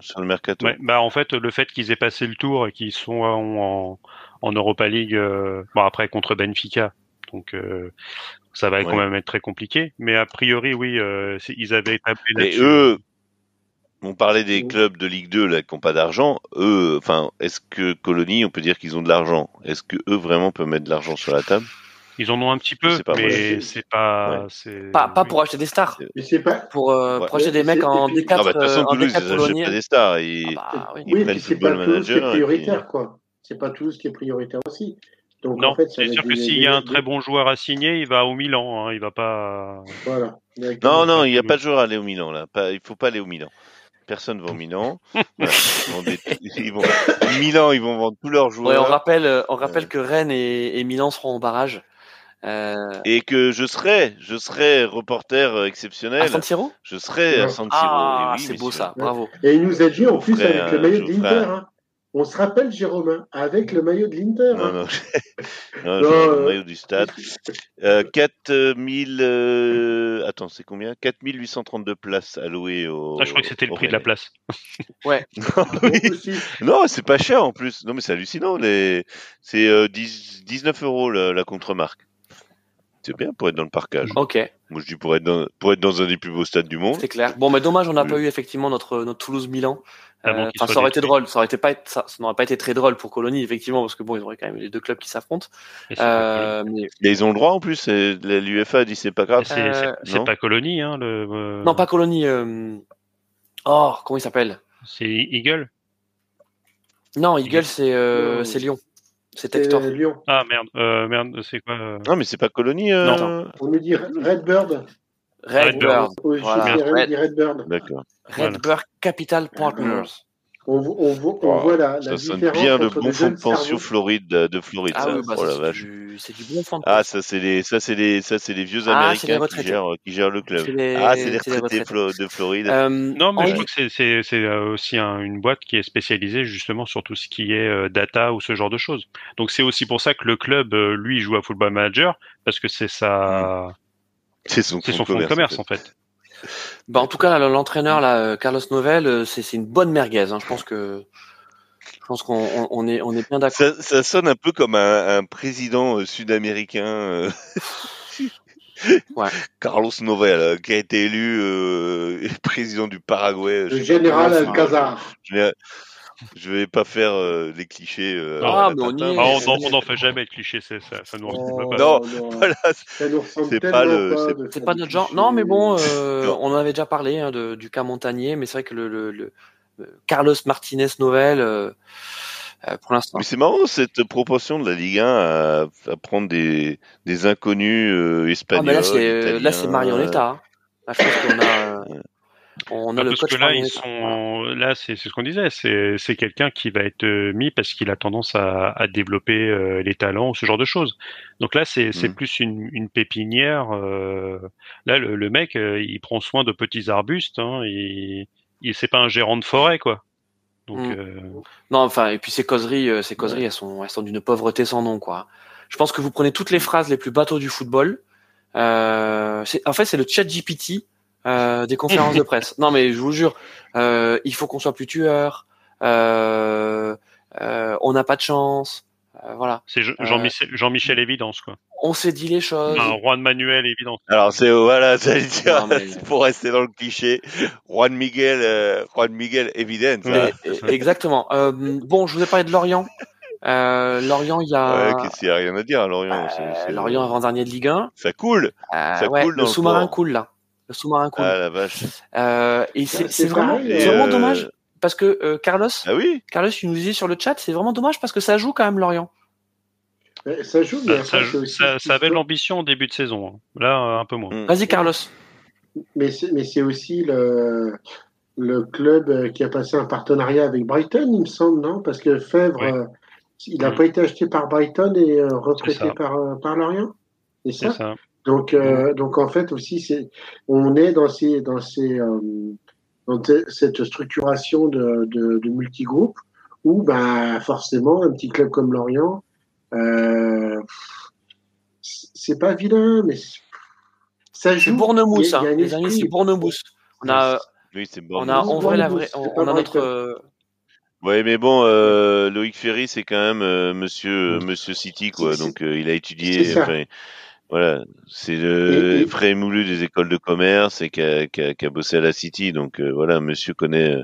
sur le mercato. Ouais, bah en fait, le fait qu'ils aient passé le tour et qu'ils sont en, en, Europa League, euh, bon après contre Benfica, donc euh, ça va quand même être très compliqué. Mais a priori, oui, euh, ils avaient établi Et eux, on parlait des clubs de Ligue 2 là qui n'ont pas d'argent. Eux, enfin, est-ce que Colony, on peut dire qu'ils ont de l'argent? Est-ce que eux vraiment peuvent mettre de l'argent sur la table? Ils en ont un petit peu, pas, mais c'est pas, c'est Pas, pas oui. pour acheter des stars. Mais c'est pas. Pour, euh, Ouais. pour acheter des mecs en et puis- D4, Ah bah, de toute euh, façon, en Toulouse, D4 ils achètent polonais. pas des stars. Ils, Ah bah oui. ils oui, prennent c'est Football pas qui est Manager, et puis- prioritaire, quoi. C'est pas Toulouse qui est prioritaire aussi. Donc Non, en fait, c'est sûr que s'il y a un des- très bon joueur à signer, il va au Milan. Hein, il va pas. Voilà. Non, non, il n'y a pas de joueur à aller au Milan là. Pas, il faut pas aller au Milan. Personne va au Milan. Voilà. Ils vont des- ils vont- au Milan, ils vont vendre tous leurs Ouais, joueurs. on rappelle, euh, on rappelle que Rennes et, et Milan seront au barrage. Euh, Et que je serai, je serai reporter euh, exceptionnel. à San Siro? Je serai à. San Siro. Ah, oui, c'est beau ça, bravo. Et il nous a dit en plus avec le un- maillot je de ferai l'Inter. hein. On se rappelle, Jérôme, hein, avec le maillot de l'Inter. Non, hein. non, non, Non, j'ai le euh, maillot du stade. Euh, 4000, euh, attends, c'est combien? 4832 places allouées au. Ah, je crois que c'était le prix de la place. Aussi, Non, c'est pas cher en plus. Non, mais c'est hallucinant. Les... C'est euh, 10 19 euros la, la contre-marque. C'est bien pour être dans le parcage. Ok, Moi, je dis pour être dans, pour être dans un des plus beaux stades du monde. c'est clair. Bon, mais dommage, on n'a Oui. pas eu effectivement notre, notre Toulouse-Milan. Ah bon, Euh, ça aurait été drôle. Ça aurait été pas, être- ça, ça n'aurait pas été très drôle pour Colonie, effectivement, parce que bon, ils auraient quand même les deux clubs qui s'affrontent. Euh, mais Et ils ont le droit en plus. L'UFA a dit c'est pas grave. C'est Euh, pas Colonie, hein, le. non, pas Colonie. euh, Oh, comment il s'appelle? C'est Eagle? Non, Eagle, c'est euh, c'est Lyon. C'est c'est Textor. Lyon. Ah merde, euh, merde, c'est quoi euh, Non, mais c'est pas Colonie. euh, Non. On nous dit Redbird. Redbird. Au Voilà. Voilà. Red- Redbird. D'accord. Redbird Capital Partners. On, on, vo- on Oh, voit la, la Ça sonne différence bien le bon fond de pension. Floride de, de Floride. Ah ça. oui, bah, oh la du, c'est du bon fond de Ah, pension. ça c'est les, ça c'est les, ça c'est les vieux Ah, c'est les américains qui gèrent, qui gèrent le club. C'est les- ah, c'est les c'est les retraités de Floride. Euh, Non, mais je crois que c'est- c'est c'est, euh, aussi un- une boîte qui est spécialisée justement sur tout ce qui est euh, data ou ce genre de choses. Donc c'est aussi pour ça que le club, euh, lui, joue à Football Manager parce que c'est sa, c'est son, c'est son de fonds de commerce en en fait. Bah, en tout cas, l'entraîneur, là, euh, Carlos Novel, euh, c'est une bonne merguez. Hein. Je pense que, je pense qu'on on, on est, on est bien d'accord. Ça, ça sonne un peu comme un, un président euh, sud-américain. euh, Ouais. Carlos Novel, qui a été élu euh, président du Paraguay. Le général Alcazar. Vais, je vais pas faire euh, les clichés. euh, Ah, mais on y Tintin, est. Ah, n'en on en fait jamais de clichés, ça, ça nous ressemble Oh, pas. Non, non. Voilà, c'est pas le- c'est- pas notre genre. Non, mais bon, euh, on en avait déjà parlé hein, de, du cas Montagnier, mais c'est vrai que le, le, le- le Carlos Martinez Novel, euh, euh, pour l'instant. Mais c'est marrant cette proportion de la Ligue 1 à, à prendre des, des inconnus euh, Ah, espagnols. mais là, c'est, euh, là, c'est hein. Là, je pense qu'on a, euh, on a Bah, le parce que là, ils sont là, c'est ce qu'on disait, c'est quelqu'un qui va être euh, mis parce qu'il a tendance à, à développer euh, les talents ou ce genre de choses. Donc là, c'est c'est Mm. plus une, une pépinière. euh, là, le, le mec, euh, il prend soin de petits arbustes. Hein, il, il c'est pas un gérant de forêt, quoi. Donc Mm. euh, Non, enfin, et puis ces causeries, ces causeries, elles sont, elles sont d'une pauvreté sans nom, quoi. Je pense que vous prenez toutes les phrases les plus bateaux du football. En fait, c'est le chat GPT euh, des conférences de presse. Non, mais je vous jure, euh, il faut qu'on soit plus tueur. Euh, euh, on n'a pas de chance. Euh, voilà. C'est Jean- Jean-Michel Jean-Michel Évidence, quoi. On s'est dit les choses. Enfin, Juan Manuel Évidence. Alors c'est voilà, Non, mais- pour rester dans le cliché, Juan Miguel, euh, Juan Miguel évident. Ouais. Eh, Exactement. Euh, bon, je vous ai parlé de Lorient. Euh, Lorient, il y a Ouais, qu'est-ce qu'il y a rien à dire à Lorient. euh, Lorient avant dernier de Ligue 1. Ça coule. Euh, Ça ouais, coule dans le sous-marin coule là. Le sous-marin coule. Ah la vache. Euh, et c'est vraiment, euh, vraiment dommage parce que euh, Carlos, Ah oui. Carlos, tu nous disais sur le chat, c'est vraiment dommage parce que ça joue quand même Lorient. Ça joue, mais Ça, aussi ça- ça avait l'ambition au début de saison. hein. Là, un peu moins. Mm. Vas-y Carlos. Mais c'est, mais c'est aussi le, le club qui a passé un partenariat avec Brighton, il me semble, non? Parce que Fèvre, Oui. euh, il n'a Mm. pas été acheté par Brighton et euh, recruté ça. par, par Lorient? C'est C'est ça ça. Donc, euh, donc en fait aussi, c'est, on est dans ces, dans ces, euh, dans te- cette structuration de, de, de multigroupe où, ben, forcément, un petit club comme Lorient, euh, c'est pas vilain, mais c'est- ça C'est joue. Bournemouth, y a hein. les amis, c'est Bournemouth. On a, Oui, c'est on bon. a, en vrai, la vraie, C'est on, on a notre, Ouais, mais bon, euh, Loïc Ferry, c'est quand même euh, Monsieur. Monsieur City, quoi. C'est- Donc euh, il a étudié. C'est voilà, c'est le Et- et- frais moulu des écoles de commerce et qui a, qui a, qui a bossé à la City. Donc euh, voilà, Monsieur connaît. euh,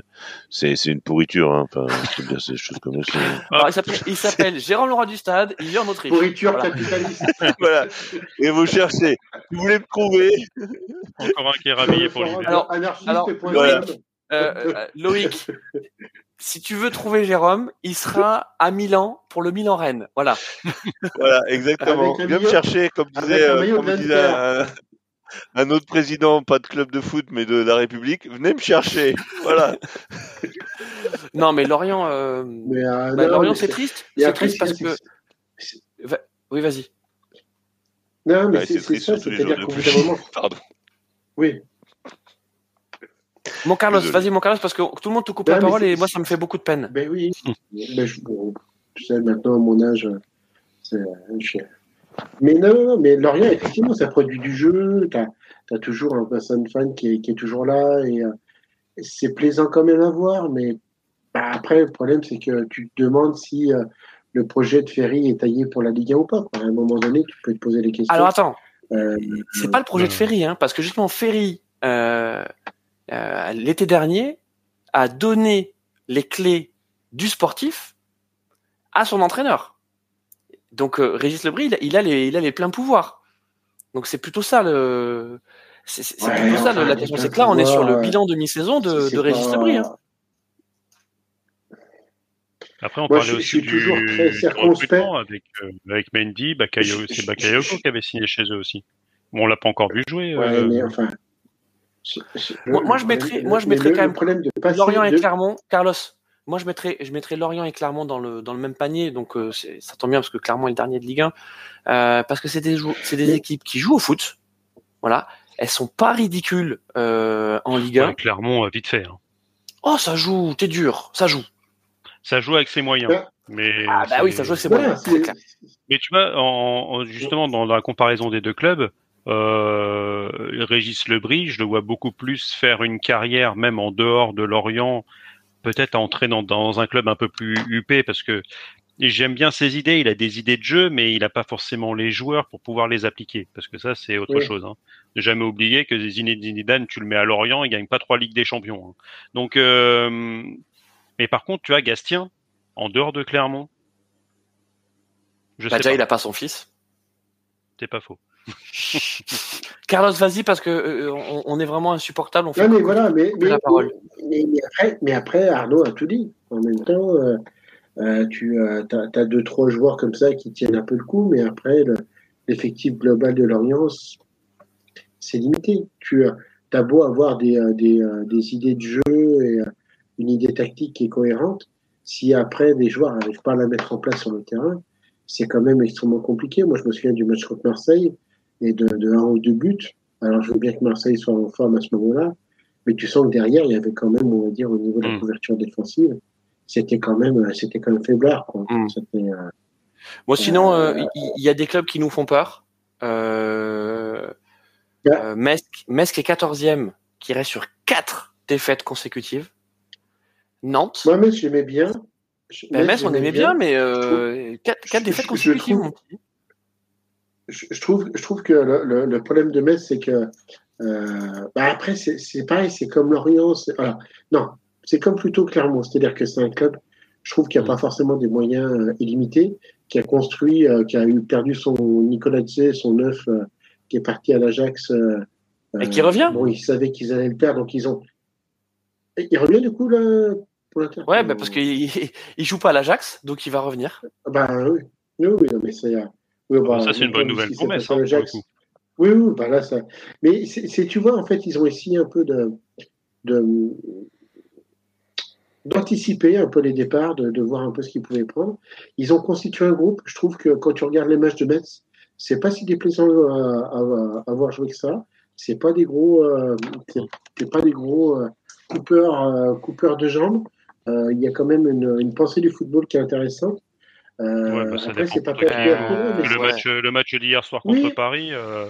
C'est c'est une pourriture. Hein. Enfin, faut dire ces choses comme ça. alors, il s'appelle, il s'appelle Jérôme Leroy du Stade, il vit en Autriche. Pourriture Voilà. capitaliste. voilà. Et vous cherchez. Vous voulez me trouver? Encore un qui est rhabillé pour l'hiver. Alors- anarchiste alors, et point voilà. com. Euh, euh, Loïc, si tu veux trouver Jérôme, il sera à Milan pour le Milan-Rennes. Voilà. Voilà, exactement. Viens me chercher, comme disait, euh, comme disait un, un autre président, pas de club de foot, mais de la République. Venez me chercher. Voilà. Non, mais Lorient, euh, Mais, euh, bah, non, Lorient, c'est triste. C'est triste parce que. Oui, vas-y. Non, mais Ouais, c'est triste ça, sur tous les jours de moment, Pardon. oui. Mon Carlos, vas-y, mon Carlos, parce que tout le monde te coupe Non, la parole et moi, ça me fait beaucoup de peine. Ben oui. Ben, je, tu sais, maintenant, à mon âge, c'est. Mais non, non, non, mais Lorient, effectivement, ça produit du jeu. Tu as, toujours un person fan qui est, qui est toujours là et euh, c'est plaisant quand même à voir. Mais bah, après, le problème, c'est que tu te demandes si euh, le projet de Ferry est taillé pour la Ligue 1 ou pas. quoi. À un moment donné, tu peux te poser des questions. Alors attends, Euh, c'est pas le projet de. Ferry, hein, parce que justement, Ferry, euh, l'été dernier, a donné les clés du sportif à son entraîneur. Donc, euh, Régis Lebris, il a, il a les, il a les pleins pouvoirs. Donc, c'est plutôt ça le. C'est Ouais, plutôt ça la question. C'est que là, on est sur le bilan demi-saison de, Régis pas- Lebris. Hein. Après, on Moi, parlait je- je aussi suis du, toujours très du circonspect. recrutement avec, euh, avec Mendy, Bakayo, Je- c'est je- Bakayoko je- qui avait signé chez eux aussi. Bon, on l'a pas encore vu jouer. Ouais, euh, mais enfin. Moi- moi, je mettrais- moi, je mettrais quand le même problème de passer Lorient et de- Clermont, Carlos. Moi, je mettrais, je mettrais Lorient et Clermont dans le dans le même panier. Donc, euh, ça tombe bien parce que Clermont est le dernier de Ligue 1. Euh, parce que c'est des c'est des Mais- équipes qui jouent au foot. Voilà, elles sont pas ridicules euh, en Ligue 1. ouais, Clermont, vite fait. hein. Oh, ça joue, t'es dur, ça joue. Ça joue avec ses moyens. Ouais. Mais Ah bah oui, ça joue avec ses moyens. c'est- c'est clair. Mais tu vois, en, en- justement, dans la comparaison des deux clubs, euh, Régis Lebris, je le vois beaucoup plus faire une carrière, même en dehors de Lorient, peut-être à entrer dans, dans un club un peu plus huppé, parce que j'aime bien ses idées, il a des idées de jeu, mais il n'a pas forcément les joueurs pour pouvoir les appliquer, parce que ça, c'est autre Oui. chose. Hein. Ne jamais oublier que Zinedine Zidane, tu le mets à Lorient, il gagne pas trois Ligues des Champions. hein. Donc, euh, mais par contre, tu as Gastien, en dehors de Clermont. Je Bah, sais déjà, pas, il a pas son fils. c'est pas faux. Carlos, vas-y parce que euh, on, on est vraiment insupportable. On fait Non, mais voilà, mais, mais, la parole. mais, mais après, mais après, Arnaud a tout dit. En même temps, euh, euh, tu as, deux, trois joueurs comme ça qui tiennent un peu le coup, mais après, le- l'effectif global de Lorient, c'est limité. Tu as beau avoir des, euh, des, euh, des idées de jeu et euh, une idée tactique qui est cohérente, si après des joueurs n'arrivent pas à la mettre en place sur le terrain, c'est quand même extrêmement compliqué. Moi, je me souviens du match contre Marseille et de, de un ou deux buts. Alors, je veux bien que Marseille soit en forme à ce moment-là, mais tu sens que derrière, il y avait quand même, on va dire, au niveau de la Mm. couverture défensive, c'était quand même, euh, c'était quand même faiblard. Quoi. Mm. Euh, Bon, sinon, Euh, euh, il y, a des clubs qui nous font peur. Euh, Yeah. Metz, Metz qui est 14e, qui reste sur quatre défaites consécutives. Nantes. Moi, Metz, j'aimais bien. Ben, Metz, on aimait bien, mais euh, quatre, quatre défaites je- je consécutives. trouve-. Je, je trouve, je trouve que le, le- le problème de Metz, c'est que euh, bah après, c'est pareil, c'est comme Lorient. voilà. non, c'est comme plutôt Clermont. C'est-à-dire que c'est un club, je trouve qu'il n'y a pas forcément des moyens euh, illimités, qui a construit, euh, qui a eu perdu son Nicolas Zé, son neuf, qui est parti à l'Ajax. Et qui revient. Bon, ils savaient qu'ils allaient le perdre, donc ils ont. Il revient du coup là pour l'Inter. Ouais, bah, parce qu'il il joue pas à l'Ajax, donc il va revenir. Bah oui, oui, oui, non, mais c'est. Euh, oui, bah, ça, c'est une bonne nouvelle à hein. Oui, oui, bah là, ça. Mais c'est, tu vois, en fait, ils ont essayé un peu de, de d'anticiper un peu les départs, de, de voir un peu ce qu'ils pouvaient prendre. Ils ont constitué un groupe. Je trouve que quand tu regardes les matchs de Metz, c'est pas si déplaisant à, à, à voir jouer que ça. C'est pas des gros, euh, c'est, pas des gros euh, coupeurs, euh, coupeurs de jambes. Euh, Il y a quand même une, une pensée du football qui est intéressante. Euh, Ouais, bah, ça après, c'est pas Euh, Le Ouais. match, le match d'hier soir contre Oui. Paris. euh,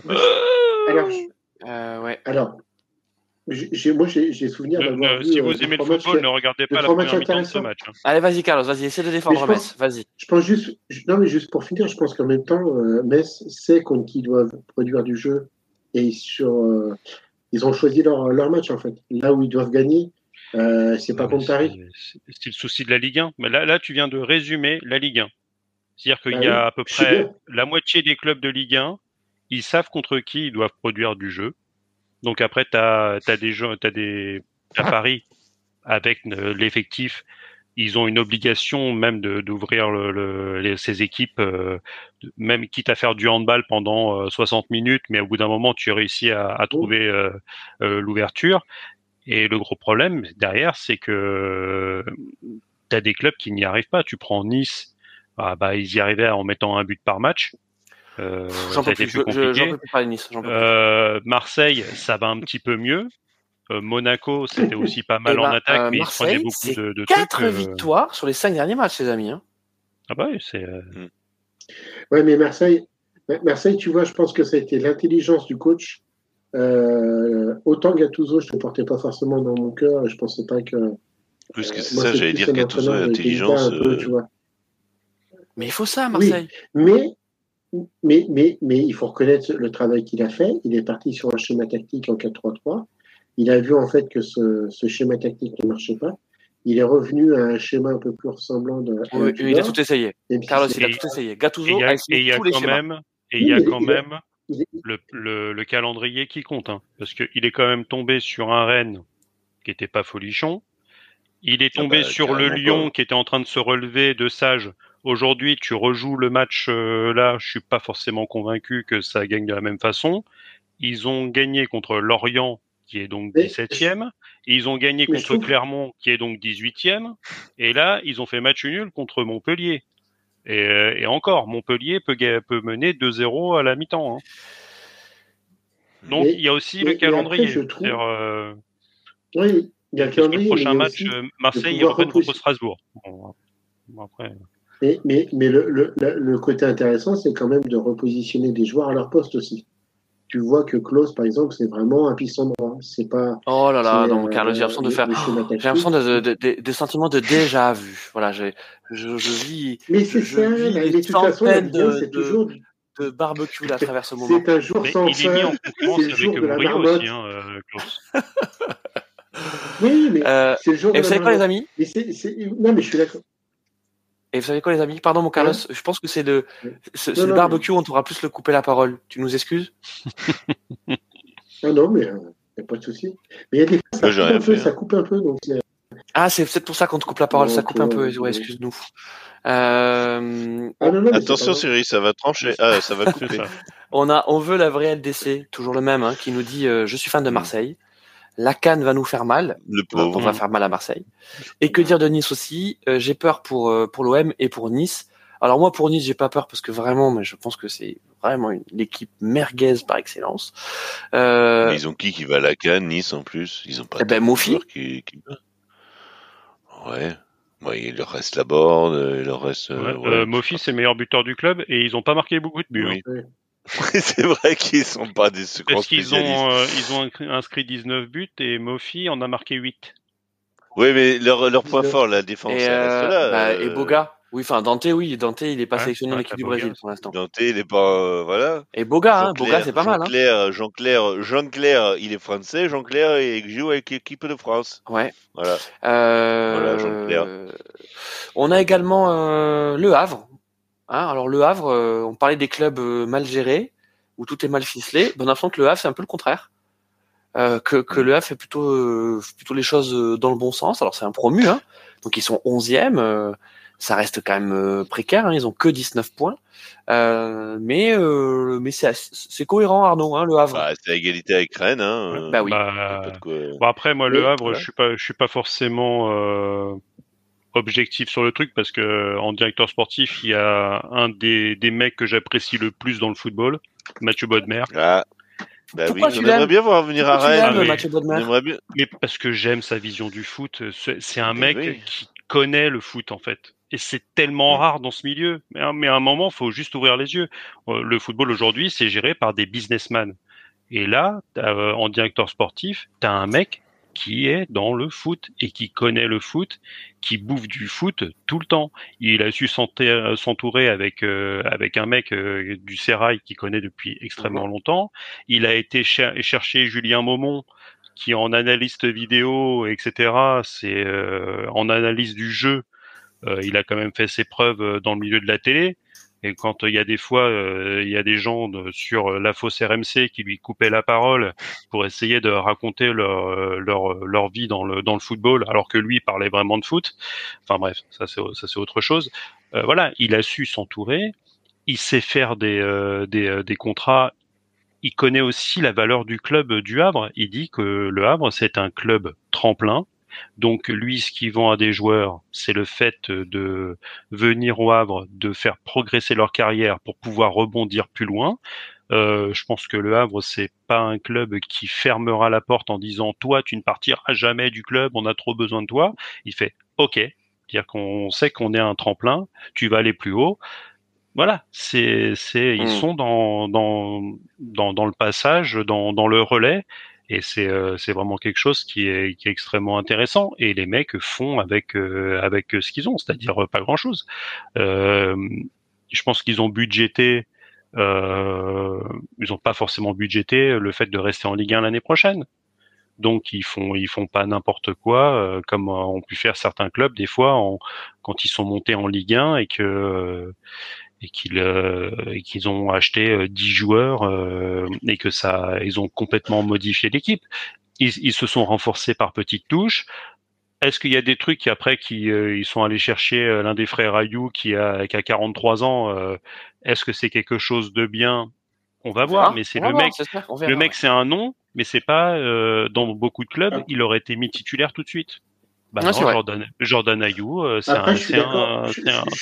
alors, je- Euh, ouais. alors, j'ai, moi, j'ai, j'ai souvenir d'avoir si vous aimez le matchs football, ne regardez pas la première mi-temps de ce match. hein. Allez, vas-y, Carlos, vas-y, essaie de défendre Metz. Vas-y. Je pense juste, je- non mais juste pour finir, je pense qu'en même temps, euh, Metz sait contre qui ils doivent produire du jeu et sur, euh, ils ont choisi leur, leur match en fait. Là où ils doivent gagner, euh, c'est pas contre Paris. c'est- le souci de la Ligue 1. Mais là, là, tu viens de résumer la Ligue 1. C'est-à-dire qu'il Bah y a oui, à peu près la moitié des clubs de Ligue 1, ils savent contre qui ils doivent produire du jeu. Donc après, tu as, des gens, t'as des à Paris avec euh, l'effectif, ils ont une obligation même d'ouvrir le, le- les- ces équipes, euh, même quitte à faire du handball pendant euh, 60 minutes, mais au bout d'un moment, tu réussis à, à trouver euh, euh, l'ouverture. Et le gros problème derrière, c'est que tu as des clubs qui n'y arrivent pas. Tu prends Nice, ah bah, ils y arrivaient en mettant un but par match. Euh, J'en peux plus. plus Je, je- j'en compliqué. peux plus parler de Nice. j'en peux plus. Euh, Marseille, ça va un petit peu mieux. Euh, Monaco, c'était aussi pas mal Eh en ben, attaque, euh, mais ils prenaient Marseille, beaucoup c'est de, de Quatre trucs. euh, victoires sur les cinq derniers matchs, les amis. hein. Ah bah oui, c'est. euh, Ouais, mais Marseille, Marseille, tu vois, je pense que ça a été l'intelligence du coach. Euh, autant Gattuso, je ne le portais pas forcément dans mon cœur et je pensais pas que. Plus que euh, c'est ça, j'allais dire Gattuso et l'intelligence. un peu, euh, tu vois. Mais il faut ça, à Marseille. Mais, mais, mais, mais il faut reconnaître le travail qu'il a fait. Il est parti sur un schéma tactique en 4-3-3. Il a vu en fait que ce, ce schéma tactique ne marchait pas. Il est revenu à un schéma un peu plus ressemblant de. à Oui, Tudor, il a tout essayé. Carlos, il a Et- tout essayé. Et il Gattuso y a a, et essayé il y a tous les quand schémas. même, et il y a Oui, quand il même le, le, le calendrier qui compte, hein, parce qu'il est quand même tombé sur un Rennes qui était pas folichon. Il est Ah tombé bah, sur le Lyon pas. qui était en train de se relever de sage. Aujourd'hui, tu rejoues le match euh, là. Je suis pas forcément convaincu que ça gagne de la même façon. Ils ont gagné contre Lorient, qui est donc Mais- 17e. Et ils ont gagné contre trouve- Clermont, qui est donc 18e. Et là, ils ont fait match nul contre Montpellier. Et, euh, et encore, Montpellier peut, peut mener 2-0 à la mi-temps. hein. Donc, il y a aussi le après, calendrier. trouve- euh, Oui, il y a le le calendrier. il y prochain match, euh, Marseille, reprennent contre. Strasbourg. Bon, après, Mais, mais, mais le, le, le- le côté intéressant, c'est quand même de repositionner des joueurs à leur poste aussi. Tu vois que Klaus, par exemple, c'est vraiment un droit. C'est pas. Oh là là, non, euh, Carlos, j'ai l'impression de faire. J'ai l'impression de, de, de, de sentiments de déjà vu. Voilà, j'ai- je, je vis, Mais c'est ça, mais de toute façon, la centaines Ligue 1, de- c'est de- toujours, de barbecue là, à travers ce moment. c'est un jour mais sans il est mis en fin. concurrence c'est le avec jour de la marmotte. aussi, hein, euh, Klaus. Oui, mais Euh, c'est le jour et de vous la savez quoi, les amis? Mais non, mais je suis d'accord. Et vous savez quoi, les amis? Pardon, mon Carlos, je pense que c'est le, Non, non, barbecue, on t'aura plus le couper la parole. Tu nous excuses? Ah non, mais il n'y a pas de souci. Mais il y a des fois, ça coupe un peu, hein. coupe un peu. Donc, c'est- Ah, c'est peut-être pour ça qu'on te coupe la parole, Non, ça coupe un peu. Ouais, euh, excuse-nous. Euh, Ah non, non, mais Attention. Cyril, ça va trancher. Ah, ça va couper. on a, on veut la vraie LDC, toujours le même, hein, qui nous dit euh, je suis fan de Mm. Marseille. La canne va nous faire mal. Le On pauvre. va faire mal à Marseille. Et que dire de Nice aussi? Euh, J'ai peur pour euh, pour l'OM et pour Nice. Alors moi pour Nice j'ai pas peur parce que vraiment, mais je pense que c'est vraiment une l'équipe merguez par excellence. Euh, Mais ils ont qui qui va à la Cannes, Nice en plus? Ils ont pas Eh ben, de Mofi. qui, qui... Ouais. Ouais, il leur reste la board, il leur reste. Ouais, euh, Mofi, c'est le meilleur buteur du club et ils n'ont pas marqué beaucoup de buts. Oui. hein. c'est vrai qu'ils sont pas des Parce qu'ils ont, euh, ils ont inscrit 19 buts et Mofi en a marqué 8. Oui, mais leur, leur point fort, la défense, Et, euh, là. bah, euh, et Boga. Oui, enfin Dante, oui, Dante, il est pas sélectionné en équipe du. Brésil pour l'instant. Dante, il est pas, euh, voilà. Et Boga, hein, Boga, c'est pas mal. Hein. Jean-Claire, Jean-Claire, Jean-Claire, il est français. Jean-Claire, il joue avec l'équipe de France. Ouais. Voilà. Euh, Voilà, Jean-Claire. on a également euh, Le Havre. Hein, alors Le Havre, euh, on parlait des clubs euh, mal gérés où tout est mal ficelé. Ben, on a l'impression que Le Havre c'est un peu le contraire. Euh, que, que Le Havre fait plutôt euh, plutôt les choses euh, dans le bon sens. Alors c'est un promu, hein, donc ils sont 11e. euh, ça reste quand même euh, précaire. Hein, ils ont que 19 points, Euh, mais euh, mais c'est cohérent Arnaud, hein, Le Havre. Bah, c'est à égalité avec Rennes, hein. Bah oui. Bah, pas de quoi- Bon après moi le Oui, Havre voilà. je suis pas je suis pas forcément euh, objectif sur le truc parce que en directeur sportif il y a un des, des mecs que j'apprécie le plus dans le football Mathieu Bodmer Ah. Bah oui, tu on bien voir venir à Pourquoi tu Rennes. bien. mais parce que j'aime sa vision du foot c'est un Mais mec oui. qui connaît le foot en fait et c'est tellement rare dans ce milieu mais, à- mais à un moment faut juste ouvrir les yeux Euh, le football aujourd'hui c'est géré par des businessmen et là euh, en directeur sportif t'as un mec qui est dans le foot et qui connaît le foot, qui bouffe du foot tout le temps. Il a su euh, s'entourer avec euh, avec un mec euh, du Sérail qui connaît depuis extrêmement longtemps. Il a été cher- chercher Julien Maumont qui en analyste vidéo, etc. C'est euh, en analyse du jeu. il a quand même fait ses preuves dans le milieu de la télé. Et quand euh, il y a des fois, euh, il y a des gens sur euh, la fausse RMC qui lui coupaient la parole pour essayer de raconter leur leur, leur vie dans le dans le football, alors que lui parlait vraiment de foot. Enfin bref, ça c'est ça c'est autre chose. Euh, voilà, il a su s'entourer, il sait faire des euh, des, des contrats. Il connaît aussi la valeur du club du Havre. Il dit que le Havre c'est un club tremplin. Donc lui, ce qui vend à des joueurs, c'est le fait de venir au Havre, de faire progresser leur carrière pour pouvoir rebondir plus loin. Euh, je pense que le Havre, c'est pas un club qui fermera la porte en disant toi, tu ne partiras jamais du club, on a trop besoin de toi. Il fait OK, c'est-à-dire qu'on sait qu'on est un tremplin, tu vas aller plus haut. Voilà, c'est c'est ils Mm. sont dans dans dans dans le passage, dans dans le relais. Et c'est euh, c'est vraiment quelque chose qui est qui est extrêmement intéressant. Et les mecs font avec euh, avec ce qu'ils ont, c'est-à-dire euh, pas grand chose. Euh, je pense qu'ils ont budgété euh, ils ont pas forcément budgété le fait de rester en Ligue 1 l'année prochaine. Donc ils font ils font pas n'importe quoi euh, comme euh, ont pu faire certains clubs des fois en, quand ils sont montés en Ligue 1 et que euh, et qu'ils euh, qu'ils ont acheté euh, 10 joueurs euh, et que ça ils ont complètement modifié l'équipe. Ils, ils se sont renforcés par petites touches. Est-ce qu'il y a des trucs qui après qui euh, ils sont allés chercher euh, l'un des frères Ayou qui a qui a 43 ans euh, est-ce que c'est quelque chose de bien? On va voir mais c'est le voir, mec le mec ouais. c'est un nom mais c'est pas euh, dans beaucoup de clubs il aurait été mis titulaire tout de suite. Bah c'est non. Jordan Jordan Ayou euh, c'est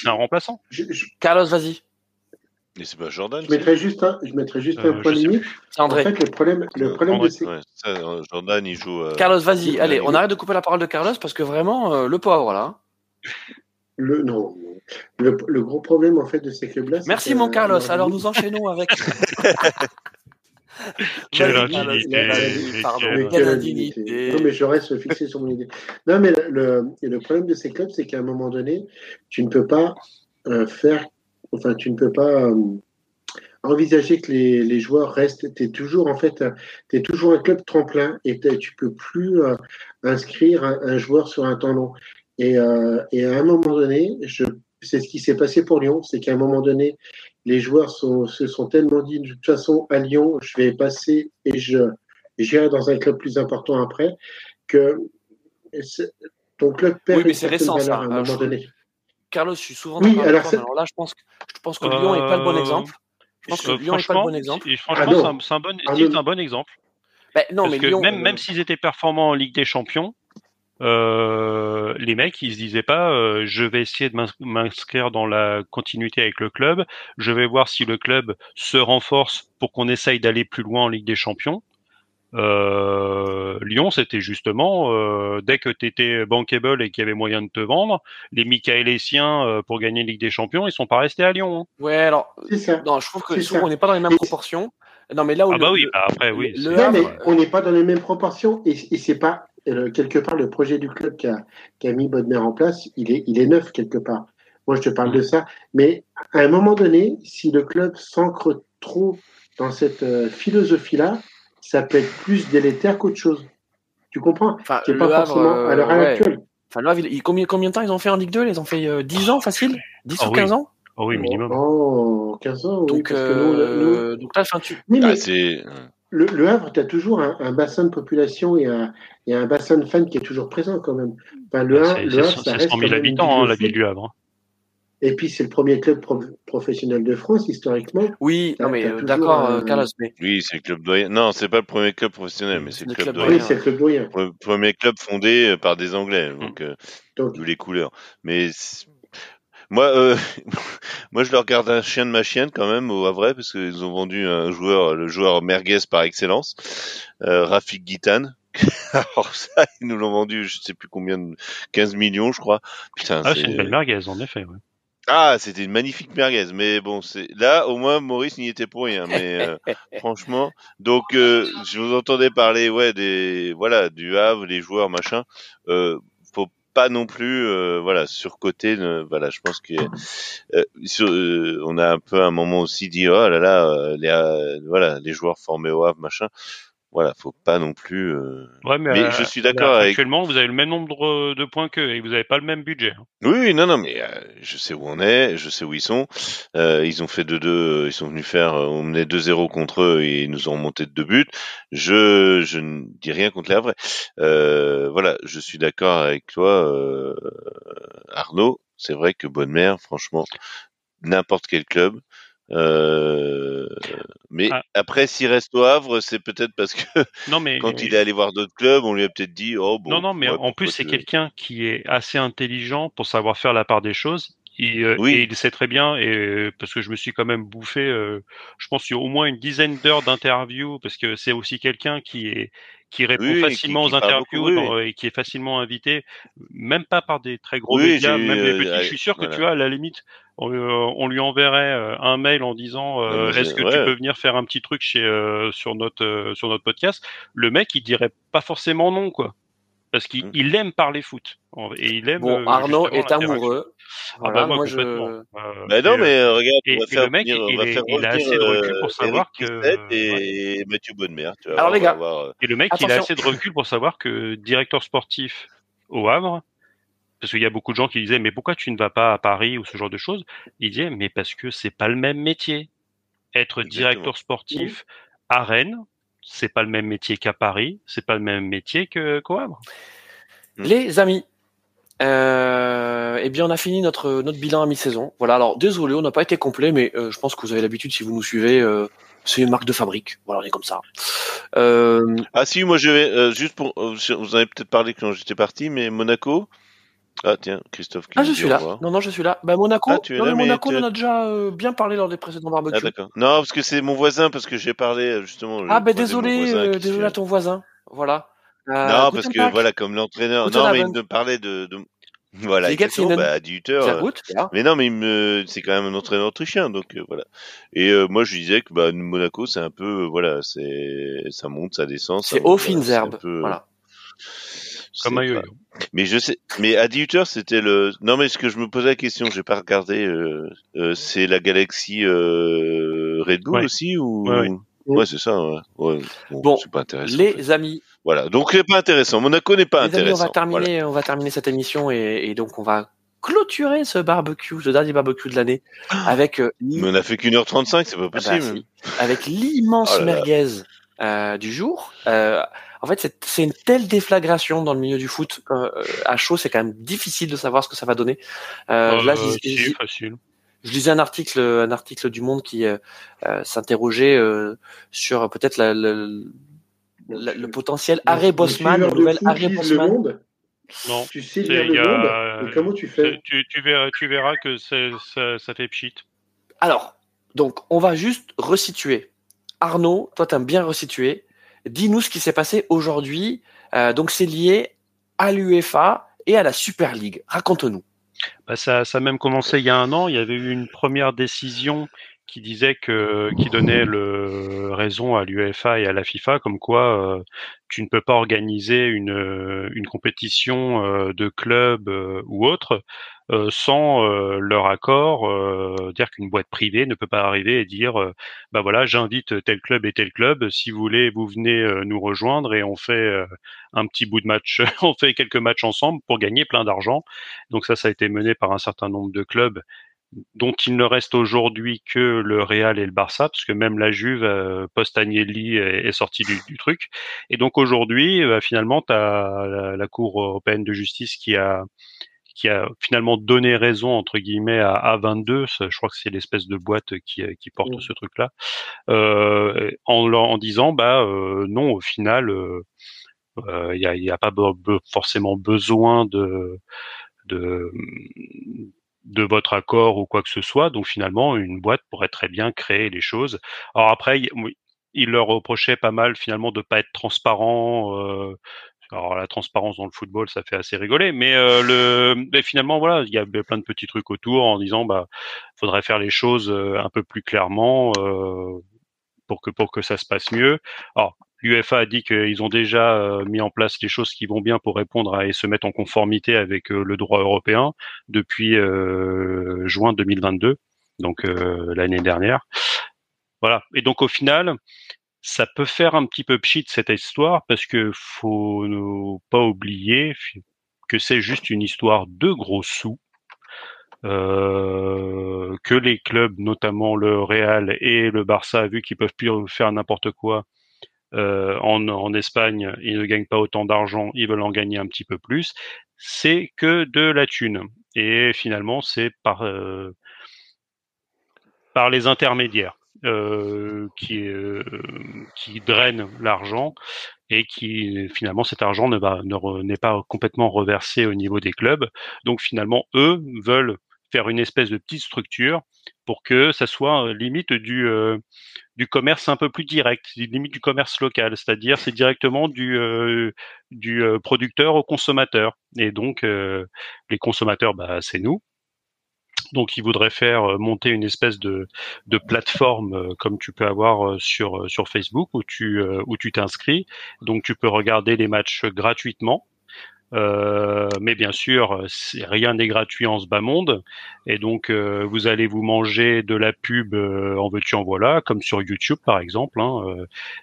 un remplaçant. Je, je- Carlos, vas-y. Mais c'est pas Jordan. je mettrais juste un, je mettrais juste Euh, un point limite. En fait, le problème, le problème de André, Ouais, ça, euh, Jordan, il joue. euh, Carlos, vas-y. Allez, on arrête de couper la parole de Carlos parce que vraiment, euh, le pauvre là. le, non, le, le gros problème en fait de ces clubs-là. Merci mon Carlos. Alors nous enchaînons avec. Quelle indignité, Pardon. quelle- Mais Quelle indignité. Non, mais je reste fixé sur mon idée. Non, mais le, le, problème de ces clubs, c'est qu'à un moment donné, tu ne peux pas euh, faire, enfin, tu ne peux pas euh, envisager que les, les joueurs restent. Tu es toujours, en fait, tu toujours un club tremplin et tu peux plus euh, inscrire un, un joueur sur un temps long. Et, euh, et à un moment donné, je, c'est ce qui s'est passé pour Lyon, c'est qu'à un moment donné, les joueurs sont, se sont tellement dit, de toute façon, à Lyon, je vais passer et je j'irai dans un club plus important après, que ton club perd Oui, mais c'est récent, ça. à un Euh, moment donné. Carlos, je suis souvent Oui, alors alors là, je pense que je pense que Lyon n'est pas le bon Euh, exemple. Je pense que Euh, Lyon n'est pas le franchement, bon exemple. et franchement, Ah non. c'est un, bon, Ah un bon exemple. Ben, non, parce mais que Lyon. même, euh, même s'ils étaient performants en Ligue des Champions, euh, les mecs, ils se disaient pas, euh, je vais essayer de m'ins- m'inscrire dans la continuité avec le club. Je vais voir si le club se renforce pour qu'on essaye d'aller plus loin en Ligue des Champions. Euh, Lyon, c'était justement euh, dès que tu étais bankable et qu'il y avait moyen de te vendre, les Michael Essiens euh, pour gagner Ligue des Champions, ils sont pas restés à Lyon. Hein. Ouais, alors non, je trouve que on n'est pas dans les mêmes proportions. Non, mais là où ah bah oui, bah après oui. non, mais on n'est pas dans les mêmes proportions et, et c'est pas quelque part le projet du club qui a, qui a mis Bodmer en place, il est, il est neuf quelque part. Moi, je te parle de ça. Mais à un moment donné, si le club s'ancre trop dans cette philosophie-là, ça peut être plus délétère qu'autre chose. Tu comprends? Enfin, C'est pas forcément à l'heure actuelle. Enfin, le Havre, il, combien, combien de temps ils ont fait en Ligue 2 Ils ont fait euh, 10 ans facile? 10 oh, ou 15 oui. ans? Oh oui, minimum. Oh, 15 ans, oui. Donc, parce que nous, euh, nous... donc là, enfin, tu. Oui, mais Ah, c'est le, le Havre, tu as toujours un, un bassin de population et un, et un bassin de fans qui est toujours présent quand même. Enfin, le, Bah, Havre- c'est le c'est Havre, 100 ça reste 100 quand 000 même une habitants, hein, la ville du Havre. Et puis, c'est le premier club pro- professionnel de France, historiquement. Oui, non, mais euh, d'accord, un- euh, Carlos, mais oui, c'est le club doyen. Non, c'est pas le premier club professionnel, mais c'est le, Le club club doyen. doyen. Oui, c'est le club doyen. Pre- Premier club fondé euh, par des Anglais, donc euh, Donc, d'où les couleurs. Mais moi, euh, moi, je leur garde un chien de ma chienne quand même au Havre parce qu'ils ont vendu un joueur, le joueur merguez par excellence, euh, Rafik Guitane. Alors ça, ils nous l'ont vendu, je sais plus combien, de 15 millions, je crois. Putain, Ah, c'est une belle merguez, en effet. Ouais. Ah, c'était une magnifique merguez, mais bon, c'est là au moins Maurice n'y était pour rien. Mais euh, franchement, donc euh, je vous entendais parler, ouais, des voilà, du Havre, les joueurs, machin. Euh, pas non plus, euh, voilà, surcoter. euh, voilà, je pense que euh, euh, on a un peu un moment aussi dit, oh là là, euh, les voilà, les joueurs formés au Havre, machin. Voilà, faut pas non plus. euh, Ouais, mais, Mais euh, je suis d'accord avec- Actuellement, vous avez le même nombre de points qu'eux et vous n'avez pas le même budget. hein. Oui, non, non, mais euh, je sais où on est, je sais où ils sont. Ils ont fait 2-2, ils sont venus faire, on menait 2-0 contre eux et ils nous ont remonté de deux buts. Je, je ne dis rien contre les Havrais. Voilà, je suis d'accord avec toi, Arnaud. C'est vrai que Bonne Mère, franchement, n'importe quel club. Euh, mais Ah. après, s'il reste au Havre, c'est peut-être parce que Non, mais quand il est allé voir d'autres clubs, on lui a peut-être dit, oh bon. non, non, mais ouais, en plus, c'est quelqu'un qui est assez intelligent pour savoir faire la part des choses. Et, euh, Oui. et il sait très bien, et euh, parce que je me suis quand même bouffé, je pense, au moins une dizaine d'heures d'interviews, parce que c'est aussi quelqu'un qui est qui répond Oui, facilement qui- qui aux interviews beaucoup, oui, dans- et qui est facilement invité, même pas par des très gros Oui, médias, même les euh, petits. Je suis sûr que tu vois, à la limite, on, euh, on lui enverrait euh, un mail en disant euh, est-ce que tu peux venir faire un petit truc chez euh, sur notre euh, sur notre podcast? Le mec il dirait pas forcément non quoi parce qu'il Mm. aime parler foot et il aime Bon, euh, Arnaud est amoureux. ah Voilà, bah moi, moi, complètement je. Euh, Bah non, et, mais euh, regarde, et- on va et faire le mec, venir, on il va est- faire il a assez de recul euh, pour savoir Eric que- et Mathieu Bonnemer. Tu vois, Alors, les gars. avoir, euh, et le mec il a assez de recul pour savoir que directeur sportif au Havre parce qu'il y a beaucoup de gens qui disaient mais pourquoi tu ne vas pas à Paris ou ce genre de choses? Il disait mais parce que c'est pas le même métier être Exactement. directeur sportif à Rennes c'est pas le même métier qu'à Paris c'est pas le même métier que qu'au Havre Mm. Les amis, euh, eh bien, on a fini notre notre bilan à mi-saison. Voilà. Alors, désolé, on n'a pas été complet, mais euh, je pense que vous avez l'habitude si vous nous suivez. euh, c'est une marque de fabrique. Voilà, on est comme ça. Euh, Ah si, moi je vais euh, juste pour, euh, vous en avez peut-être parlé quand j'étais parti, mais Monaco. Ah tiens, Christophe. Qui Ah, je suis au là. Non, non, je suis là. Bah, Monaco. Ah, tu non, là, mais mais Monaco, tu on en a déjà euh, bien parlé lors des précédents Ah barbecues. d'accord. Non, parce que c'est mon voisin, parce que j'ai parlé euh, justement. Ah, ben désolé, euh, désolé à ton voisin. Voilà. Euh, Non, parce que voilà, comme l'entraîneur. Non, mais il me parlait de. de... Voilà, exactement. Bah, à 18 h Sehr gut, ja. Mais non, mais il me, c'est quand même un entraîneur autrichien, donc voilà. Et moi, je disais que bah, Monaco, c'est un peu, voilà, c'est, ça monte, ça descend. C'est voilà, fines herbes. Voilà. Comme un yo-yo Mais je sais, mais à 18 heures, c'était le. Non, mais ce que je me posais la question, j'ai pas regardé. euh, euh, c'est la galaxie euh, Red Bull Ouais. aussi ou? Ouais, ouais. Ouais, c'est ça. Ouais. Ouais, Bon, Bon, c'est pas intéressant. en fait. Les amis, Voilà, donc c'est pas intéressant. Monaco n'est pas les amis, on intéressant. va terminer, on va terminer cette émission et, et donc on va clôturer ce barbecue, ce dernier barbecue de l'année, avec euh, Voilà. Mais on a fait qu'une heure 35, c'est pas Ah bah, possible. si. avec l'immense Oh merguez euh, du jour. Euh, en fait, c'est- une telle déflagration dans le milieu du foot. euh, à chaud, c'est quand même difficile de savoir ce que ça va donner. Euh, là, Euh, si, facile je lisais un article, un article du Monde qui euh, euh, s'interrogeait euh, sur peut-être la- la- la- le potentiel arrêt Bosman, Le nouvel arrêt le Bosman. monde. non Tu sais lire il le y a, monde. euh, comment tu fais tu, tu verras tu verras que ça, ça fait pchit Alors, donc, on va juste resituer. Arnaud, toi, t'aimes bien resituer. Dis-nous ce qui s'est passé aujourd'hui. donc c'est lié à l'UEFA et à la Super League. Raconte-nous. Bah ça, ça a même commencé il y a un an. Il y avait eu une première décision qui disait que qui donnait le raison à l'UEFA et à la FIFA comme quoi euh, tu ne peux pas organiser une compétition euh, de club euh, ou autre sans leur accord dire qu'une boîte privée ne peut pas arriver et dire bah voilà j'invite tel club et tel club. Si vous voulez vous venez nous rejoindre et on fait un petit bout de match. On fait quelques matchs ensemble pour gagner plein d'argent donc ça ça a été mené par un certain nombre de clubs dont il ne reste aujourd'hui que le Real et le Barça, parce que même la Juve euh, post-Agnelli est, est sortie du, du, truc. Et donc aujourd'hui, euh, finalement, tu as la, Cour européenne de justice qui a qui a finalement donné raison entre guillemets à A22, je crois que c'est l'espèce de boîte qui, qui porte ce truc-là, euh, en, en disant bah euh, non, au final, il n'y a, y a, pas forcément besoin de de de votre accord ou quoi que ce soit. Donc finalement, une boîte pourrait très bien créer les choses. Alors après, il leur reprochait pas mal finalement de pas être transparent. Euh, alors la transparence dans le football, ça fait assez rigoler, mais euh, le, mais finalement voilà, il y a plein de petits trucs autour en disant bah faudrait faire les choses euh, un peu plus clairement pour que pour que ça se passe mieux. Alors L'UEFA a dit qu'ils ont déjà euh, mis en place les choses qui vont bien pour répondre à, et se mettre en conformité avec euh, le droit européen depuis euh, juin 2022, donc l'année dernière. Voilà. Et donc au final, ça peut faire un petit peu pchit cette histoire parce que faut ne pas oublier que c'est juste une histoire de gros sous. que les clubs, notamment le Real et le Barça, vu qu'ils peuvent plus faire n'importe quoi, euh, en, Espagne, ils ne gagnent pas autant d'argent, ils veulent en gagner un petit peu plus. C'est que de la thune. Et finalement, c'est par, euh, par les intermédiaires euh, qui, euh, qui drainent l'argent et qui finalement cet argent n'est pas complètement reversé au niveau des clubs. Donc finalement, eux veulent faire une espèce de petite structure pour que ça soit limite du du commerce un peu plus direct, limite du commerce local, c'est-à-dire c'est directement du, euh, du euh, producteur au consommateur. Et donc euh, les consommateurs, bah, c'est nous. Donc ils voudraient faire monter une espèce de, de plateforme comme tu peux avoir sur sur Facebook où tu où tu t'inscris. Donc tu peux regarder les matchs gratuitement euh, mais bien sûr, rien n'est gratuit en ce bas monde, et donc euh, vous allez vous manger de la pub euh, en veux-tu en voilà, comme sur YouTube par exemple. Hein,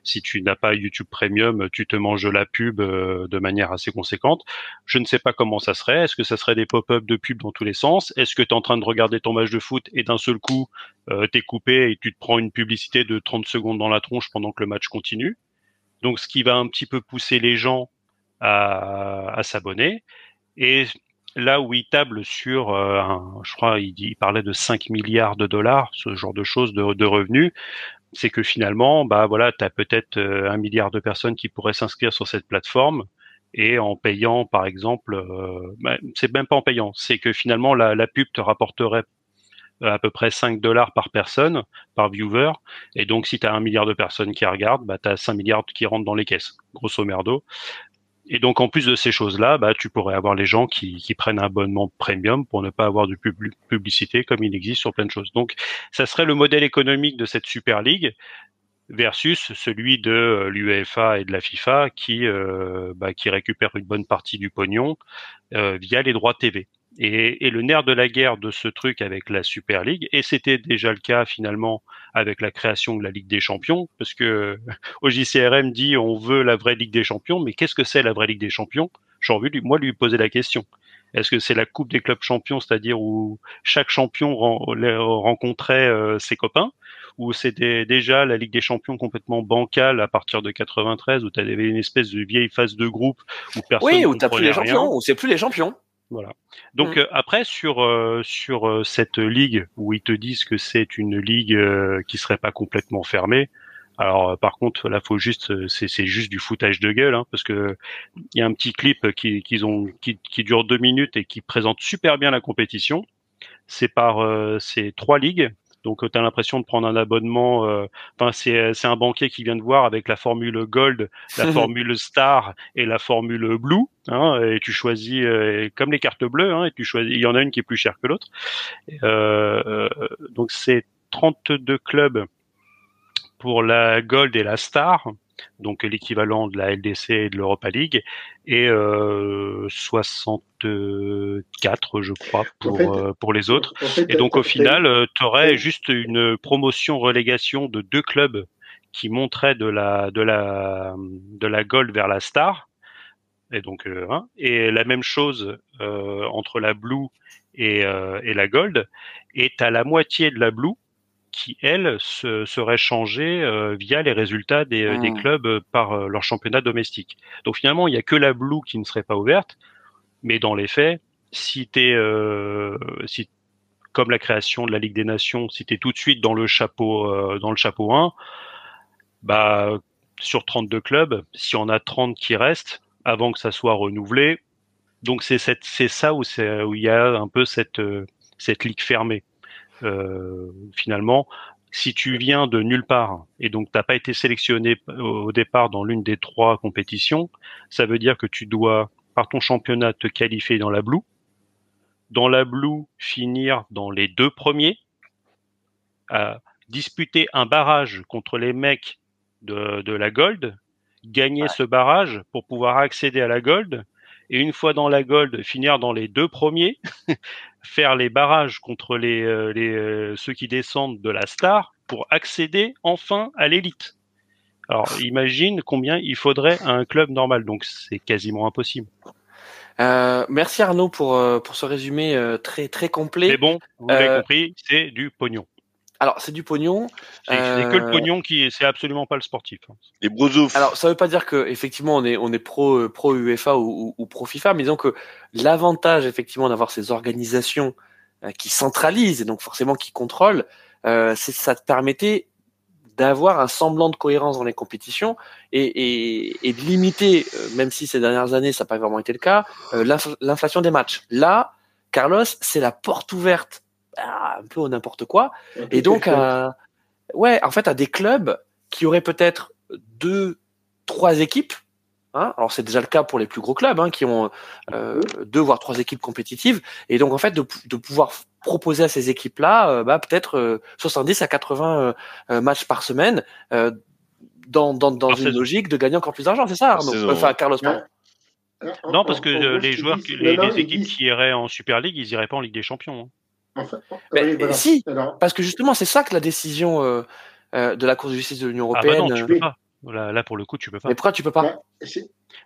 si tu n'as pas YouTube Premium, tu te manges de la pub de manière assez conséquente. Je ne sais pas comment ça serait. Est-ce que ça serait des pop-up de pub dans tous les sens? Est-ce que tu es en train de regarder ton match de foot et d'un seul coup t'es coupé et tu te prends une publicité de 30 secondes dans la tronche pendant que le match continue? Donc ce qui va un petit peu pousser les gens à, s'abonner. Et là où il table sur, euh, je crois, il, parlait de 5 milliards de dollars, ce genre de choses, de, revenus, c'est que finalement, bah voilà, tu as peut-être euh, un milliard de personnes qui pourraient s'inscrire sur cette plateforme et en payant, par exemple, euh, bah, c'est même pas en payant, c'est que finalement la, la pub te rapporterait à peu près 5 dollars par personne, par viewer. Et donc, si tu as un milliard de personnes qui regardent, bah, tu as 5 milliards qui rentrent dans les caisses, grosso merdo. Et donc, en plus de ces choses-là, bah, tu pourrais avoir les gens qui, prennent un abonnement premium pour ne pas avoir de publicité comme il existe sur plein de choses. Donc, ça serait le modèle économique de cette Super League versus celui de euh, l'UEFA et de la FIFA qui, euh, bah, récupèrent une bonne partie du pognon euh, via les droits TV. Et, et, le nerf de la guerre de ce truc avec la Super League, et c'était déjà le cas finalement avec la création de la Ligue des Champions, parce que au JCRM dit on veut la vraie Ligue des Champions, mais qu'est-ce que c'est la vraie Ligue des Champions? J'ai envie, moi, lui poser la question. Est-ce que c'est la Coupe des clubs champions, c'est-à-dire où chaque champion rencontrait euh, ses copains, ou c'était déjà la Ligue des Champions complètement bancale à partir de 93, où tu avais une espèce de vieille phase de groupe où personne oui, où t'as plus les champions, où c'est plus les champions. Voilà. Donc mm. euh, après sur euh, sur euh, cette ligue où ils te disent que c'est une ligue qui serait pas complètement fermée. Alors par contre là faut juste c'est c'est juste du foutage de gueule hein, parce que il y a un petit clip qui qu'ils ont qui, qui dure deux minutes et qui présente super bien la compétition. C'est par c'est trois ligues Donc tu as l'impression de prendre un abonnement. Enfin, c'est c'est un banquier qui vient de voir avec la formule Gold, la formule Star et la formule Blue. Hein, et tu choisis comme les cartes bleues. Hein, et tu choisis. Il y en a une qui est plus chère que l'autre. donc c'est 32 clubs pour la Gold et la Star donc l'équivalent de la LDC et de l'Europa League, et euh, 64, je crois, pour, euh, pour les autres. et donc au final, euh, tu aurais juste une promotion-relégation de deux clubs qui monteraient de la, de la, de la Gold vers la Star. Et donc, euh, hein, et la même chose entre la Blue et, et la Gold. Et tu as la moitié de la Blue qui, elle, se, serait changée euh, via les résultats des, euh, des mmh. clubs euh, par leur championnat domestique. Donc finalement, il n'y a que la Blue qui ne serait pas ouverte, mais dans les faits, si tu si comme la création de la Ligue des Nations, si tu es tout de suite dans le chapeau dans le chapeau 1, bah sur 32 clubs, si on a 30 qui restent avant que ça soit renouvelé, donc c'est c'est ça où où il y a un peu cette cette ligue fermée. Euh, finalement, si tu viens de nulle part et donc t'as pas été sélectionné au départ dans l'une des trois compétitions, ça veut dire que tu dois, par ton championnat, te qualifier dans la Blue. Dans la Blue, finir dans les deux premiers, disputer un barrage contre les mecs de, la Gold, gagner ce barrage pour pouvoir accéder à la Gold, et une fois dans la Gold, finir dans les deux premiers, faire les barrages contre les, euh, les euh, ceux qui descendent de la star pour accéder enfin à l'élite. Alors imagine combien il faudrait à un club normal, donc c'est quasiment impossible. Euh, merci Arnaud pour pour ce résumé très très complet. Mais bon, vous l'avez compris, c'est du pognon. Alors, c'est du pognon. C'est que le pognon qui, c'est absolument pas le sportif. Hein. Les brousoufs. Alors, ça veut pas dire que effectivement on est on est pro euh, pro UEFA ou, ou, pro FIFA, mais disons que l'avantage effectivement d'avoir ces organisations euh, qui centralisent et donc forcément qui contrôlent, euh, c'est ça te permettait d'avoir un semblant de cohérence dans les compétitions et, et, et de limiter, euh, même si ces dernières années ça n'a pas vraiment été le cas, l'inflation des matchs. Là, Carlos, c'est la porte ouverte ah, un peu au n'importe quoi. Et donc, ouais, en fait, à des clubs qui auraient peut-être deux, trois équipes. Hein alors c'est déjà le cas pour les plus gros clubs hein, qui ont euh, deux voire trois équipes compétitives et donc en fait de, de pouvoir proposer à ces équipes-là euh, bah, peut-être 70 euh, à 80 matchs par semaine dans, dans, dans une logique de gagner encore plus d'argent, c'est ça Arnaud? Enfin Carlos. Non, parce que les joueurs, les, les équipes qui iraient en Super League, ils iraient pas en Ligue des Champions. Hein. Si, parce que justement, c'est ça que la décision euh, euh, de la Cour de justice de l'Union ah bah européenne. tu peux pas. Là, pour le coup, tu peux pas. Mais pourquoi tu peux pas?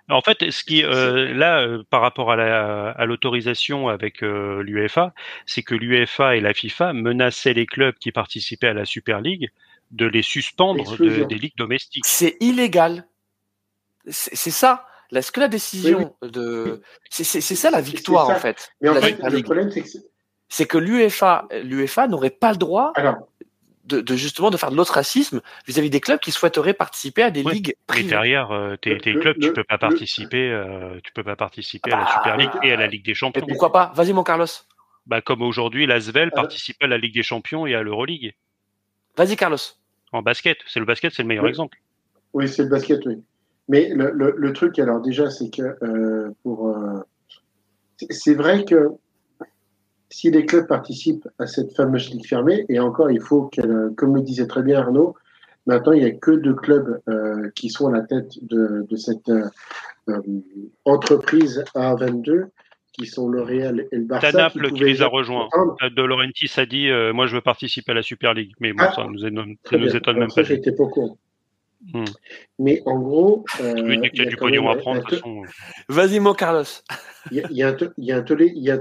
En fait, ce qui euh, là, par rapport à l'autorisation avec l'UEFA, c'est que l'UEFA et la FIFA menaçaient les clubs qui participaient à la Super League de les suspendre des ligues domestiques. C'est illégal. C'est ça. Est-ce que la décision de c'est ça la victoire en fait. Mais en fait, le problème c'est que c'est que l'UEFA, l'UEFA n'aurait pas le droit de, de, justement de faire de l'ostracisme vis-à-vis des clubs qui souhaiteraient participer à des ligues privées. Mais derrière, euh, tes, tes clubs, tu peux pas participer, euh, tu peux pas participer à la Super League et à la Ligue des Champions. Pourquoi pas? Vas-y, mon Carlos. Bah, comme aujourd'hui, l'Asvel participe à la Ligue des Champions et à l'Euroleague. Vas-y, Carlos. En basket, c'est le basket, c'est le meilleur exemple. Oui, c'est le basket, oui. Mais le, le, le, truc, alors déjà, c'est que euh, pour, euh, c'est vrai que si les clubs participent à cette fameuse ligue fermée, et encore, il faut qu'elle, comme le disait très bien Arnaud, maintenant, il n'y a que deux clubs euh, qui sont à la tête de, de cette euh, euh entreprise A22, qui sont le Real et le Barça. Naples qui, les a rejoints. De Laurentiis a dit euh, Moi, je veux participer à la Super League. Mais bon, ah, ça nous, étonne, ça nous étonne même ça, pas. J'étais pas au hmm. Mais en gros. Euh, oui, il y a, du pognon à prendre. Vas-y, mon Carlos. Il y a, il y a un, il y a un, il y a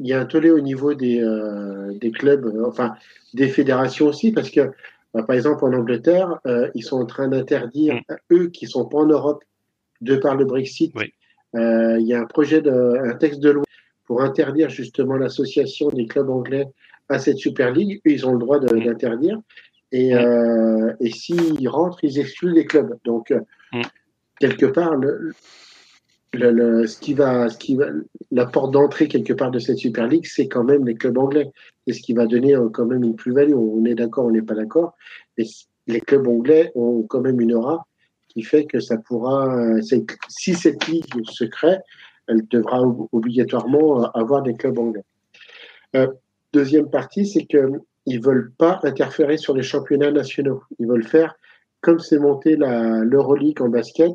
il y a un tollé au niveau des, euh, des clubs, euh, enfin des fédérations aussi, parce que bah, par exemple en Angleterre, euh, ils sont en train d'interdire mm. eux qui sont pas en Europe, de par le Brexit. il y a un projet de, un texte de loi pour interdire justement l'association des clubs anglais à cette Super League. Eux, ils ont le droit mm. d'interdire. Et, mm. et s'ils rentrent, ils excluent les clubs. Donc, quelque part, le, le, le- ce qui va, ce qui va, la porte d'entrée quelque part de cette Super League, c'est quand même les clubs anglais. C'est ce qui va donner euh, quand même une plus-value. On est d'accord, on n'est pas d'accord. Mais les clubs anglais ont quand même une aura qui fait que ça pourra, euh, si cette ligue se crée, elle devra ob- obligatoirement euh, avoir des clubs anglais. Deuxième partie, c'est que ils veulent pas interférer sur les championnats nationaux. Ils veulent faire comme c'est monté l'Euroleague en basket,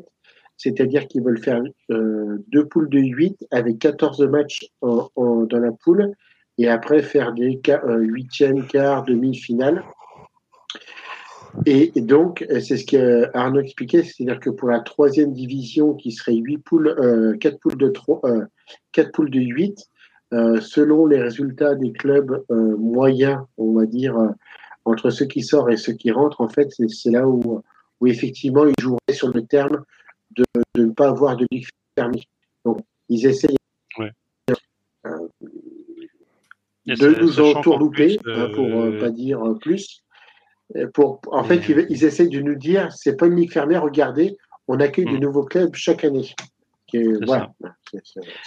c'est-à-dire qu'ils veulent faire euh, deux poules de 8 avec 14 matchs dans la poule et après faire des euh, huitièmes, quarts, demi-finales. Et, donc, c'est ce que Arnaud expliquait, c'est-à-dire que pour la troisième division, qui serait huit poules, euh, quatre poules de trois, quatre poules de 8, euh, selon les résultats des clubs moyens, on va dire, entre ceux qui sortent et ceux qui rentrent, en fait, c'est c'est là où, où effectivement ils joueraient sur le terme de, de ne pas avoir de ligue fermée. Donc, ils essayent Ouais. euh, de nous entourlouper, hein, pour euh, euh, pas dire plus. Pour, en fait, ils, ils essayent de nous dire, c'est pas une ligue fermée, regardez, on accueille de Mm. nouveaux clubs chaque année. Est-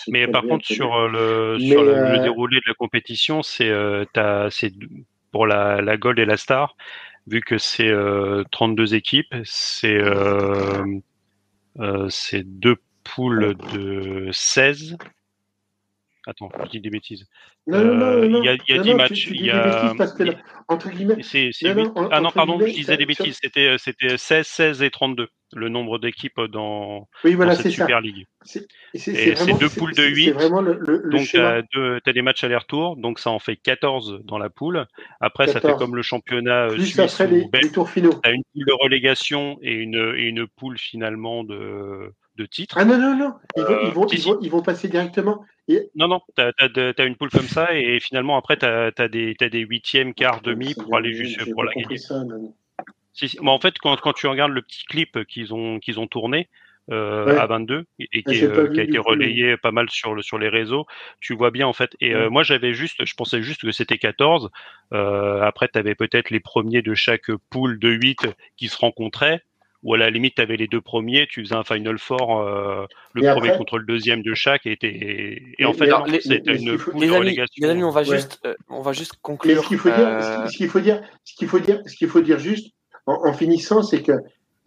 Mais par contre, sur le, Mais, sur le, le déroulé de la compétition, c'est euh, pour la, la Gold et la Star, vu que c'est euh, 32 équipes, c'est c'est deux poules de 16. Attends, je dis des bêtises. Non, non, non, Euh, non, non. il y a- il y a Non, 10 non, matchs, Tu, tu il y a- parce que, là, entre guillemets, en- ah non, pardon, je disais des ça- bêtises. C'était, c'était 16, 16 et 32, le nombre d'équipes dans, oui, voilà, dans cette ça. Super League. C'est deux poules de c'est- huit. C'est vraiment le, le, Donc, tu as, des matchs aller-retour, donc ça en fait 14 dans la poule. Après, ça fait 14. comme le championnat euh, Plus suisse après les, les tours finaux. Tu as une poule de relégation et une, et une poule finalement de, de titre. Ah non, non, non. Ils vont, Euh, ils vont, si, ils si. vont, ils vont passer directement. Et, Non, non, tu as, une poule comme ça et finalement, après, tu as, des, t'as des huitièmes, quarts, demi pour aller juste pour la compris gagner. ça, Nani. Si, si. Mais en fait, quand, quand tu regardes le petit clip qu'ils ont, qu'ils ont tourné euh, Ouais. à 22 et, et Ah, qui, pas euh, qui a été coup, relayé pas mal sur, le, sur les réseaux, tu vois bien en fait. Et euh, moi, j'avais juste, je pensais juste que c'était 14. Euh, après, tu avais peut-être les premiers de chaque poule de 8 qui se rencontraient. Ou à la limite, tu avais les deux premiers, tu faisais un Final Four, euh, le Et premier après- contre le deuxième de chaque, et, était- et, Mais- en fait, c'était une faut- Les de amis, relégation. les amis, on va Ouais. juste, euh, on va juste conclure. ce qu'il faut dire, euh, ce qu'il- faut dire, ce qu'il faut dire, ce qu'il faut dire juste en, en finissant, c'est que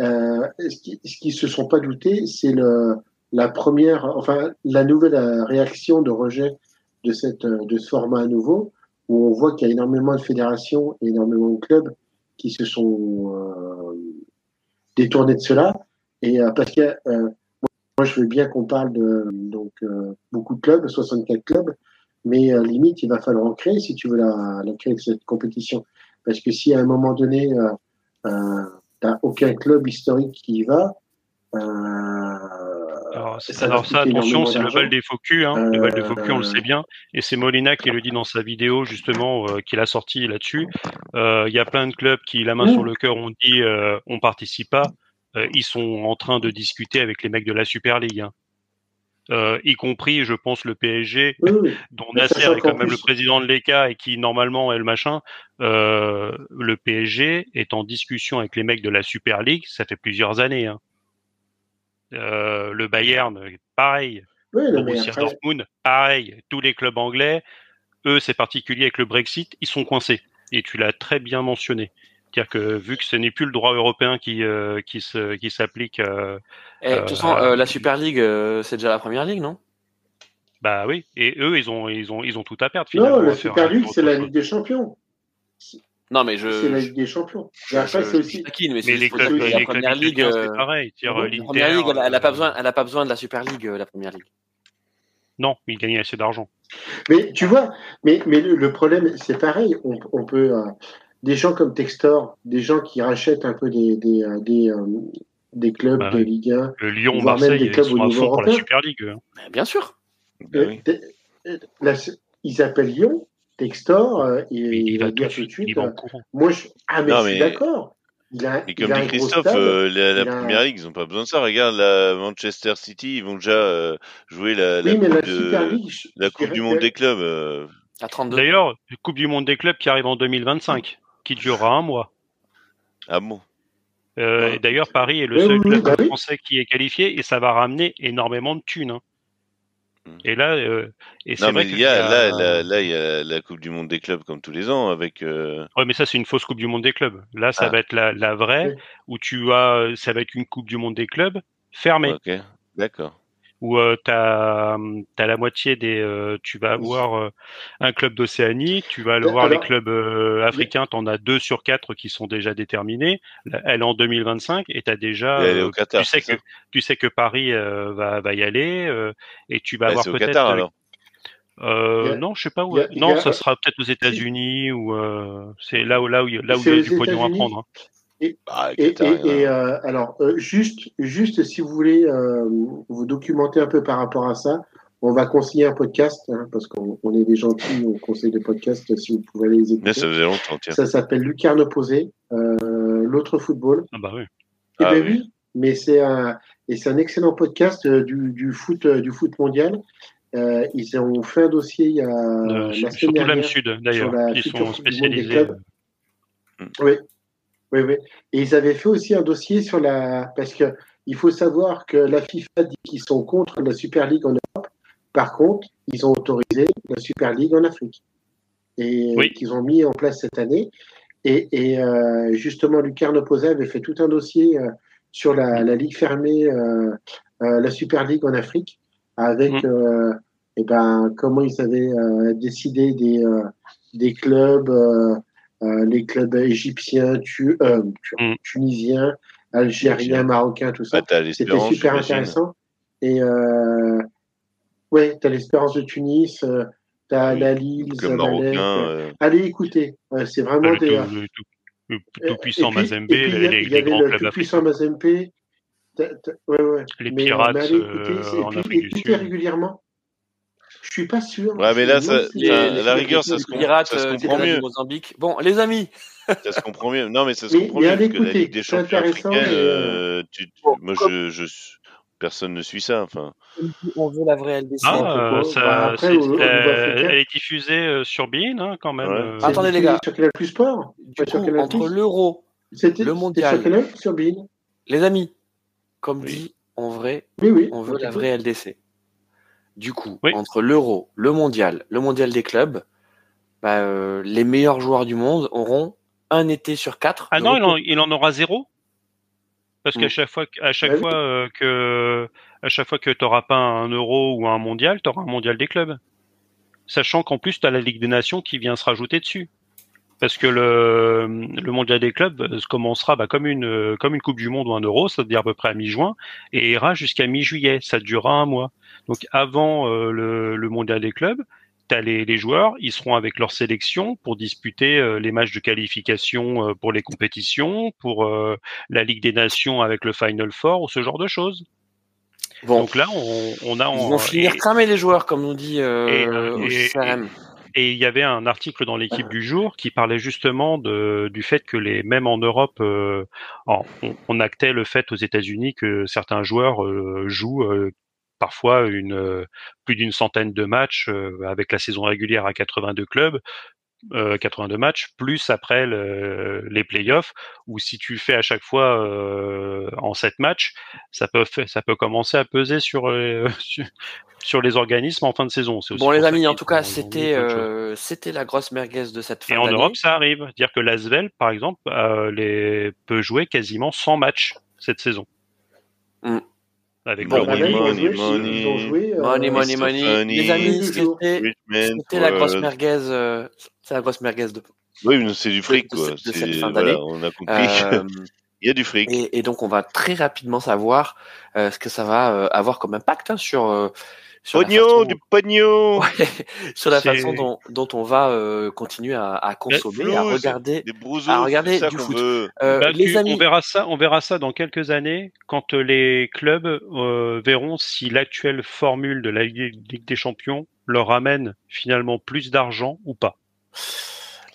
euh, ce qui, ce qui se sont pas doutés, c'est le la première, enfin la nouvelle euh, réaction de rejet de cette euh, de ce format à nouveau, où on voit qu'il y a énormément de fédérations, et énormément de clubs qui se sont détournés de cela, et euh, parce que euh, moi je veux bien qu'on parle de donc euh, beaucoup de clubs, 64 clubs, mais limite, il va falloir en créer si tu veux la, la créer cette compétition. Parce que si à un moment donné, euh, t'as aucun club historique qui y va, Alors, c'est- ça alors ça, attention, c'est le bal des faux culs. Hein. le bal des faux culs, on le Euh, sait bien. Et c'est Molina qui le dit dans sa vidéo, justement, euh, qu'il a sorti là-dessus. Euh, Il y a plein de clubs qui, la main Mmh. sur le cœur, ont dit euh, on participe pas. Euh, ils sont en train de discuter avec les mecs de la Super League. Hein. Euh, y compris, je pense, le PSG, oui, oui. dont Mais Nasser est quand même plus- le président de l'ECA et qui normalement est le machin, euh, le PSG est en discussion avec les mecs de la Super League, ça fait plusieurs années. Hein. Euh, le Bayern, pareil. Oui, mais Borussia après, Dortmund, pareil. Tous les clubs anglais, eux, c'est particulier avec le Brexit, ils sont coincés. Et tu l'as très bien mentionné. C'est-à-dire que vu que ce n'est plus le droit européen qui euh, qui se qui s'applique, euh, eh, de toute façon, la Super League, euh, c'est déjà la première ligue, non? Bah oui. Et eux, ils ont ils ont ils ont tout à perdre finalement. non, la faire Super League, c'est la. Ligue des Champions. Non, mais je. C'est la Ligue des Champions. Et après, c'est aussi. taquine, mais, les clubs, la les clubs première ligue, italiens, euh, c'est pareil. Dire, la euh, la première ligue, elle, a- elle a pas euh, besoin, elle a pas besoin de la Super League, euh, la première ligue. Non, ils gagnent assez d'argent. Mais tu vois, mais, mais le, le problème, c'est pareil. On, on peut. euh, des gens comme Textor, des gens qui rachètent un peu des, des, euh, des, euh, des clubs Bah de. Ligue 1. Le Lyon, Voire même Marseille, des ils clubs sont au à niveau fond pour la européen. Super League. eux. Mais bien sûr. Oui. Euh, euh, la- ils appellent Lyon, Textor, euh, Mais il il va tout dire de tout de suite, il va euh, courant. moi, je, ah, mais Non, je suis mais- d'accord. Il a, Et il comme a dit Christophe, euh, la, la il a un- première ligue, ils ont pas besoin de ça. Regarde, la Manchester City, ils vont déjà euh, jouer la, la oui, mais la coupe, de, je- la coupe du monde que- des clubs. euh, À 32. D'ailleurs, Coupe du Monde des clubs qui arrive en 2025, qui durera un mois. Ah bon? Euh, Ouais. et D'ailleurs, Paris est le Oui, seul oui, club oui, bah oui. français qui est qualifié et ça va ramener énormément de thunes. hein. Mm. Et là, euh, et c'est Non, vrai il y a, là, là, là, il y a la Coupe du Monde des clubs comme tous les ans avec. euh, Ouais, mais ça c'est une fausse Coupe du Monde des clubs. Là, ça Ah. va être la, la vraie Oui. où tu as, ça va être une Coupe du Monde des clubs fermée Ok, d'accord. Où euh, t'as as la moitié des, euh, tu vas avoir euh, un club d'Océanie, tu vas Mais avoir les clubs euh, africains, t'en as deux sur quatre qui sont déjà déterminés. Elle est en 2025 et t'as déjà, Et elle est au euh, Qatar, tu sais que tu sais que Paris euh, va va y aller euh, et tu vas Bah, avoir peut-être Qatar alors. Euh, a- non, je sais pas où. a- non, a- ça sera peut-être aux États-Unis ou euh, c'est là où là où il y a- là où il y a du pognon à prendre. hein. Et, et- et, hein. euh, alors, euh, juste, juste si vous voulez euh, vous documenter un peu par rapport à ça, on va conseiller un podcast, hein, parce qu'on on est des gentils, on conseille des podcasts si vous pouvez aller les Mais écouter. ça faisait longtemps, tiens. Ça s'appelle Lucarne opposé, euh, l'autre football. Ah bah oui. Eh Ah ben oui. oui, mais c'est un et c'est un excellent podcast du, du foot du foot mondial. Euh, ils ont fait un dossier il y a Euh, la semaine dernière. sud d'ailleurs, la qui sont spécialisés. clubs. Oui, oui, oui. Et ils avaient fait aussi un dossier sur la parce que il faut savoir que la FIFA dit qu'ils sont contre la Super League en Europe. Par contre, ils ont autorisé la Super League en Afrique et Oui. qu'ils ont mis en place cette année. Et, et euh, justement, Lucarne Opposé avait fait tout un dossier euh, sur la, la Ligue fermée, euh, euh, la Super League en Afrique, avec Mm. euh, eh ben, comment ils avaient euh, décidé des, euh, des clubs, les clubs égyptiens, tu, euh, tu- Mm. tunisiens, algériens, marocains, tout ça. Bah, C'était super intéressant. Et euh, ouais, t'as l'espérance de Tunis, euh, t'as Oui. la Lille, Zamalek. euh, euh, Allez écouter, Ouais, c'est vraiment Le des. tout, le tout- le tout puissant Mazembe, les, les grands le clubs tout puissant africains. Mazembe. Ouais, ouais. Les Mais, euh, Pirates, mais allez écouter, euh, c'est- en et puis Afrique du Sud. régulièrement. Je suis pas sûr. Ouais, mais Je là, me demande ça- si les- enfin, les- la les- rigueur, ça se comprend- pirates ça se euh, comprend mieux. Mozambique. Bon, les amis, Ça se comprend mieux. Non, mais ça se Mais- comprend mais mieux. Parce que la Ligue des c'est champions africaine, euh, tu- Bon, moi, comme- je, je, personne ne suit ça. Enfin, on veut la vraie LDC. Ah, euh, Bah, après, au- euh, elle est diffusée euh, sur Bein, hein, quand même. Ouais. euh, Attendez, les gars. Sur Canal Plus Sport. Entre l'euro, le mondial. sur Bein les amis, comme dit en vrai, Oui, oui. on veut la vraie LDC. Du coup, Oui. entre l'euro, le mondial, le mondial des clubs, bah, euh, les meilleurs joueurs du monde auront un été sur quatre. Ah non, il en, il en aura zéro? Parce qu'à chaque fois, que- à chaque Bah fois euh, que, à chaque fois que t'auras pas un euro ou un mondial, t'auras un mondial des clubs. Sachant qu'en plus, t'as la Ligue des Nations qui vient se rajouter dessus. Parce que le, le mondial des clubs euh, commencera bah, comme une, comme une Coupe du Monde ou un euro, c'est-à-dire à peu près à mi-juin, et ira jusqu'à mi-juillet. Ça durera un mois. Donc avant euh, le, le mondial des clubs, t'as les, les joueurs, ils seront avec leur sélection pour disputer euh, les matchs de qualification euh, pour les compétitions, pour euh, la Ligue des Nations avec le Final Four ou ce genre de choses. Bon, Donc là, on, on a ils en- vont finir et- cramés les joueurs, comme nous dit euh, Et- au et- CRM. Et il y avait un article dans l'équipe du jour qui parlait justement de, du fait que les même en Europe, euh, on, on actait le fait aux États-Unis que certains joueurs euh, jouent euh, parfois une plus d'une centaine de matchs avec la saison régulière à 82 clubs. euh, 82 matchs plus après le- les playoffs où si tu fais à chaque fois euh, en 7 matchs ça peut fa- ça peut commencer à peser sur les, sur, sur les organismes en fin de saison Bon, les amis, en tout cas, c'était euh, la grosse merguez de cette fin Et en. Europe, ça arrive. Dire que l'Asvel, par exemple, euh, les... peut jouer quasiment 100 matchs cette saison. Mm. Avec Bon, money, money. ils ont joué, euh, Money, money, money. Les amis, Tous les jours. c'était la grosse merguez. euh, c'est la grosse merguez de. Oui, mais c'est du fric, de quoi. cette- de C'est- cette fin voilà, d'année. on a compris. Euh, Il y a du fric. et, et donc, on va très rapidement savoir euh, ce que ça va euh, avoir comme impact hein, sur euh, sur Pognon, du pognon. Ouais, sur la façon dont, dont on va euh, continuer à, à consommer, à regarder. Des Ah, ça du foot. Euh, Bah, les tu- amis, On verra ça, on verra ça dans quelques années quand euh, les clubs euh, verront si l'actuelle formule de la Ligue des Champions leur ramène finalement plus d'argent ou pas.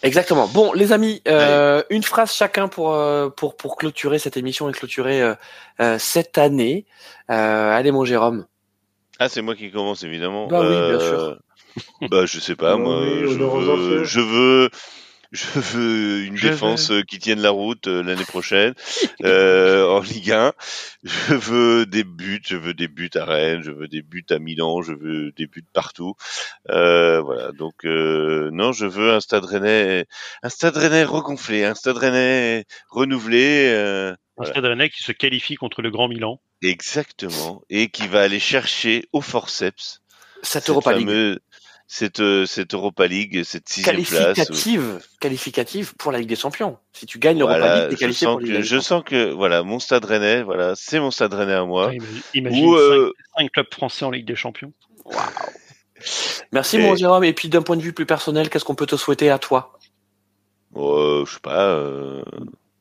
Exactement. Bon, les amis, euh, une phrase chacun pour euh, pour pour clôturer cette émission et clôturer euh, cette année. Euh, allez, mon Jérôme. Ah, c'est moi qui commence, évidemment. Bah oui, bien sûr. Bah, je sais pas, moi, oui, veux, je veux, Je veux une défense euh, qui tienne la route euh, l'année prochaine euh, en Ligue 1. Je veux des buts, je veux des buts à Rennes, je veux des buts à Milan, je veux des buts partout. Euh, voilà, donc non, je veux un Stade Rennais, un Stade Rennais regonflé, un Stade Rennais renouvelé. Un Stade Rennais qui se qualifie contre le Grand Milan. Exactement, et qui va aller chercher au forceps cette Europa League cette, euh, cette Europa League, cette sixième qualificative, place. Qualificative pour la Ligue des Champions. Si tu gagnes l'Europa voilà, League, t'es qualifié pour la Ligue Je sens que, voilà, mon stade rennais, voilà, c'est mon stade rennais à moi. imagine, Où, euh... cinq, clubs français en Ligue des Champions. Waouh. Merci, et... mon Jérôme. Et puis, d'un point de vue plus personnel, qu'est-ce qu'on peut te souhaiter à toi? Euh, je sais pas, euh,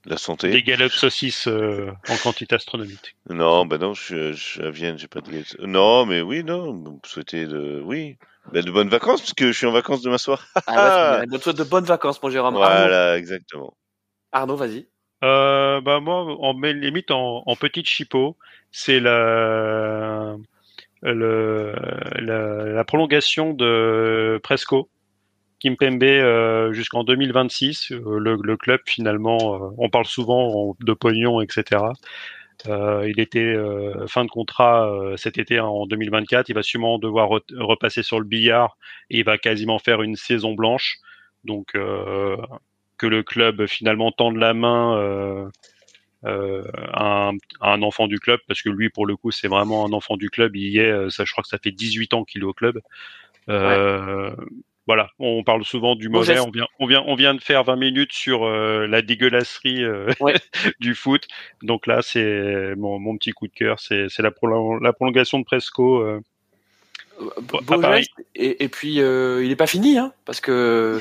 la santé. Des galops saucisses euh, en quantité astronomique. Non, ben non, je, je, à Vienne, j'ai pas de galops. Non, mais oui, non, souhaiter de, oui, ben, de bonnes vacances, parce que je suis en vacances demain soir. ah ouais, de, de bonnes vacances, mon Jérôme. Voilà, Arnaud. exactement. Arnaud, vas-y. Euh, bah moi, on met limite en, en petite chipot, c'est la, le, la, la, prolongation de Presco, Kimpembe euh, jusqu'en 2026. Euh, le, club finalement, euh, on parle souvent de pognon, etc. Il était fin de contrat cet été hein, en 2024. Il va sûrement devoir re repasser sur le billard et il va quasiment faire une saison blanche. Donc que le club finalement tende la main à un, enfant du club parce que lui pour le coup c'est vraiment un enfant du club. Il y est, ça, je crois que ça fait 18 ans qu'il est au club. Voilà, on parle souvent du mauvais. on vient, on vient, on vient de faire 20 minutes sur euh, la dégueulasserie euh, ouais. du foot. Donc là, c'est mon, mon, petit coup de cœur, c'est la, prolong la, prolongation de Presco. Euh, Beau geste, et, et, puis il n'est pas fini, hein, parce que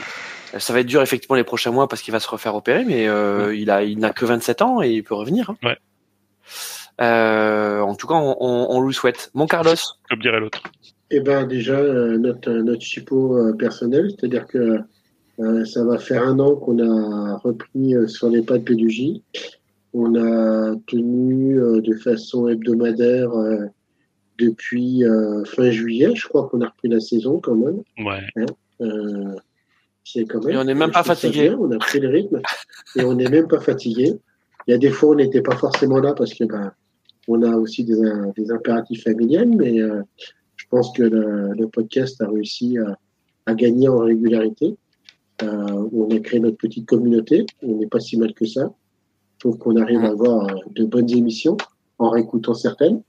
ça va être dur effectivement les prochains mois parce qu'il va se refaire opérer, mais ouais. il a, il n'a que 27 ans et il peut revenir. Hein. Ouais. en tout cas, on, on, on lui souhaite. Mon Carlos. Comme dirait l'autre. Eh ben déjà euh, notre notre chipot euh, personnel, c'est-à-dire que euh, ça va faire un an qu'on a repris sur les pas de P2J. On a tenu de façon hebdomadaire depuis fin juillet. Je crois qu'on a repris la saison quand même. Ouais. Hein c'est quand même. Et on n'est même pas fatigué. On a pris le rythme et on n'est même pas fatigué. Il y a des fois on n'était pas forcément là parce que ben on a aussi des, des impératifs familiales, mais euh, pense que le, le podcast a réussi à, à, gagner en régularité. Euh, on a créé notre petite communauté. On n'est pas si mal que ça. Je trouve qu'on arrive à avoir de bonnes émissions en réécoutant certaines.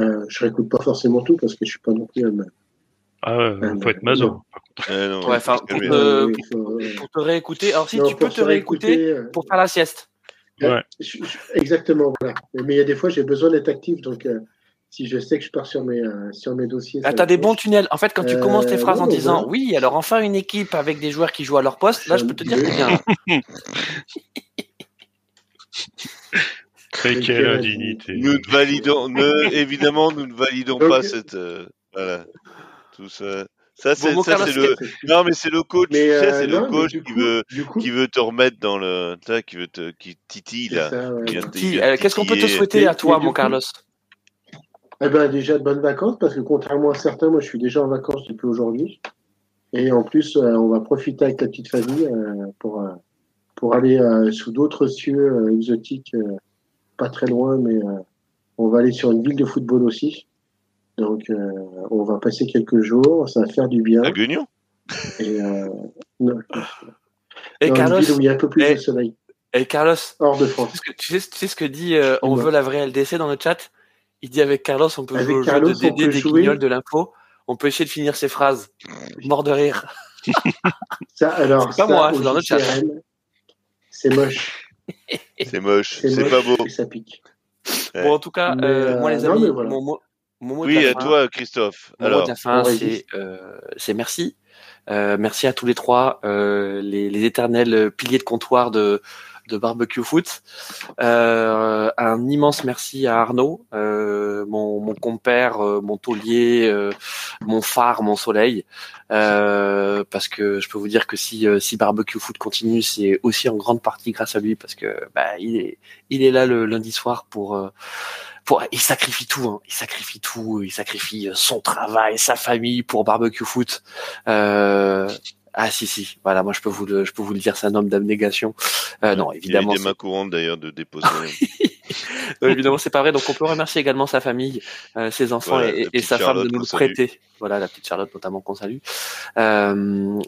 Euh, je réécoute pas forcément tout parce que je suis pas non plus un. Ah ouais, il faut être maso. Euh, ouais, pour, te, pour, pour, te, réécouter. Alors si non, tu peux te réécouter, réécouter euh, pour faire la sieste. Ouais. Exactement, voilà. Mais il y a des fois, j'ai besoin d'être actif, donc euh, si je sais que je pars sur mes, euh, sur mes dossiers. Ah, t'as des bons tunnels. En fait, quand tu euh, commences tes phrases non, en disant oui, alors enfin une équipe avec des joueurs qui jouent à leur poste, là, je peux te dire que bien. Mais quelle indignité. Nous ne validons, ne, évidemment, nous ne validons pas cette, euh, voilà, tout ça. Ça, c'est, bon, ça, c'est le, non, mais c'est le coach, mais, euh, tu sais, c'est le coach qui coup, veut, coup, qui veut te remettre dans le, qui veut te, qui titille, là. Ça, ouais. Qu'est-ce qu'on peut te souhaiter à toi, mon Carlos? Eh ben, déjà de bonnes vacances, parce que contrairement à certains, moi, je suis déjà en vacances depuis aujourd'hui. Et en plus, euh, on va profiter avec la petite famille euh, pour, euh, pour aller sous d'autres cieux exotiques, pas très loin, mais on va aller sur une ville de football aussi. Donc, on va passer quelques jours, ça va faire du bien. À Guignon? Et, non, et Carlos, où il y a un peu plus et, de soleil. Et Carlos, hors de France. Tu sais, tu sais ce que dit On veut la vraie LDC dans le chat? Il dit avec Carlos, on peut avec jouer au Carlos, jeu de DD des guignols de l'info. On peut essayer de finir ses phrases. Mort de rire. ça, alors, c'est pas moi, c'est dans notre chat. C'est moche. C'est moche, c'est pas beau. Ça pique. Ouais. Bon, en tout cas, euh, moi, les amis, non, voilà. mon, mot, mon mot oui, à fin, toi, Christophe. Mon alors, mot de la fin, c'est euh, merci. Euh, merci à tous les trois, euh, les, les, éternels piliers de comptoir de, de barbecue foot. Euh, un immense merci à Arnaud, euh, mon, mon, compère, euh, mon taulier, euh, mon phare, mon soleil, euh, parce que je peux vous dire que si, si barbecue foot continue, c'est aussi en grande partie grâce à lui, parce que bah, il est il est là le lundi soir pour pour, il sacrifie tout, hein. il sacrifie tout, il sacrifie son travail, sa famille pour barbecue foot. Euh, Ah si si, voilà, moi je peux vous le, je peux vous le dire, c'est un homme d'abnégation. Euh, non, évidemment. Il a eu des mains courantes d'ailleurs de déposer. Évidemment, c'est pas vrai. Donc, on peut remercier également sa famille, euh, ses enfants Voilà, et, sa femme de nous le prêter. Voilà, la petite Charlotte notamment qu'on salue. Euh,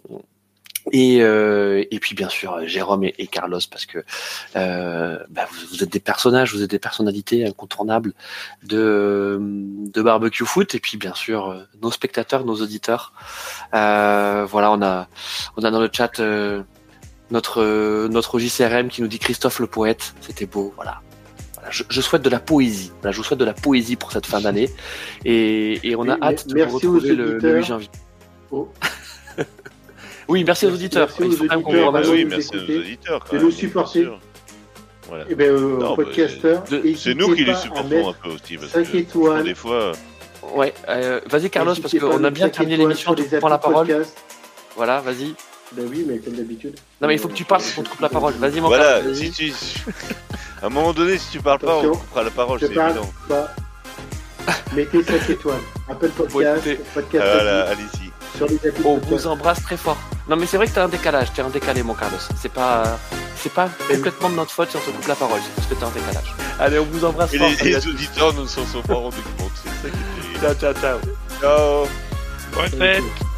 et, euh, et puis bien sûr Jérôme et, et Carlos parce que euh, bah, vous, vous êtes des personnages, vous êtes des personnalités incontournables de, de barbecue foot et puis bien sûr nos spectateurs, nos auditeurs. Euh, voilà, on a on a dans le chat euh, notre notre JCRM qui nous dit Christophe le poète, c'était beau, voilà. Voilà, je, je souhaite de la poésie. Voilà, je vous souhaite de la poésie pour cette fin d'année et, et on a hâte de retrouver le, le auditeurs. 8 janvier. Oh. Oui, merci, aux auditeurs. merci aux qu'on auditeurs. vous Bah oui, nous merci écouter, auditeurs. quand de nous bien supporter. Voilà. Eh ben, euh, Non, podcasteur, bah, C'est nous qui les supportons un peu aussi. Parce cinq que, étoiles. Des fois, Ouais, euh, vas-y Carlos, parce qu'on a bien terminé l'émission, tu prends la parole. podcast. Voilà, vas-y. Ben oui, mais comme d'habitude. Non mais il faut que tu parles, on te coupe la parole. Vas-y mon voilà, si tu... à un moment donné, si tu parles pas, on coupera la parole, Je c'est parle évident. pas. Mettez 5 étoiles. Apple Podcast, Bon. Podcast Voilà, allez-y. Sur les applis On vous embrasse très fort. Non mais c'est vrai que t'as un décalage, t'es un décalé mon Carlos. C'est pas, c'est pas complètement de notre faute si on te coupe la parole, c'est parce que t'as un décalage. Allez, on vous embrasse Et fort. les, les auditeurs ne s'en sont pas rendus compte, c'est ça qui est. Ciao, ciao, ciao. Ciao Bonne fête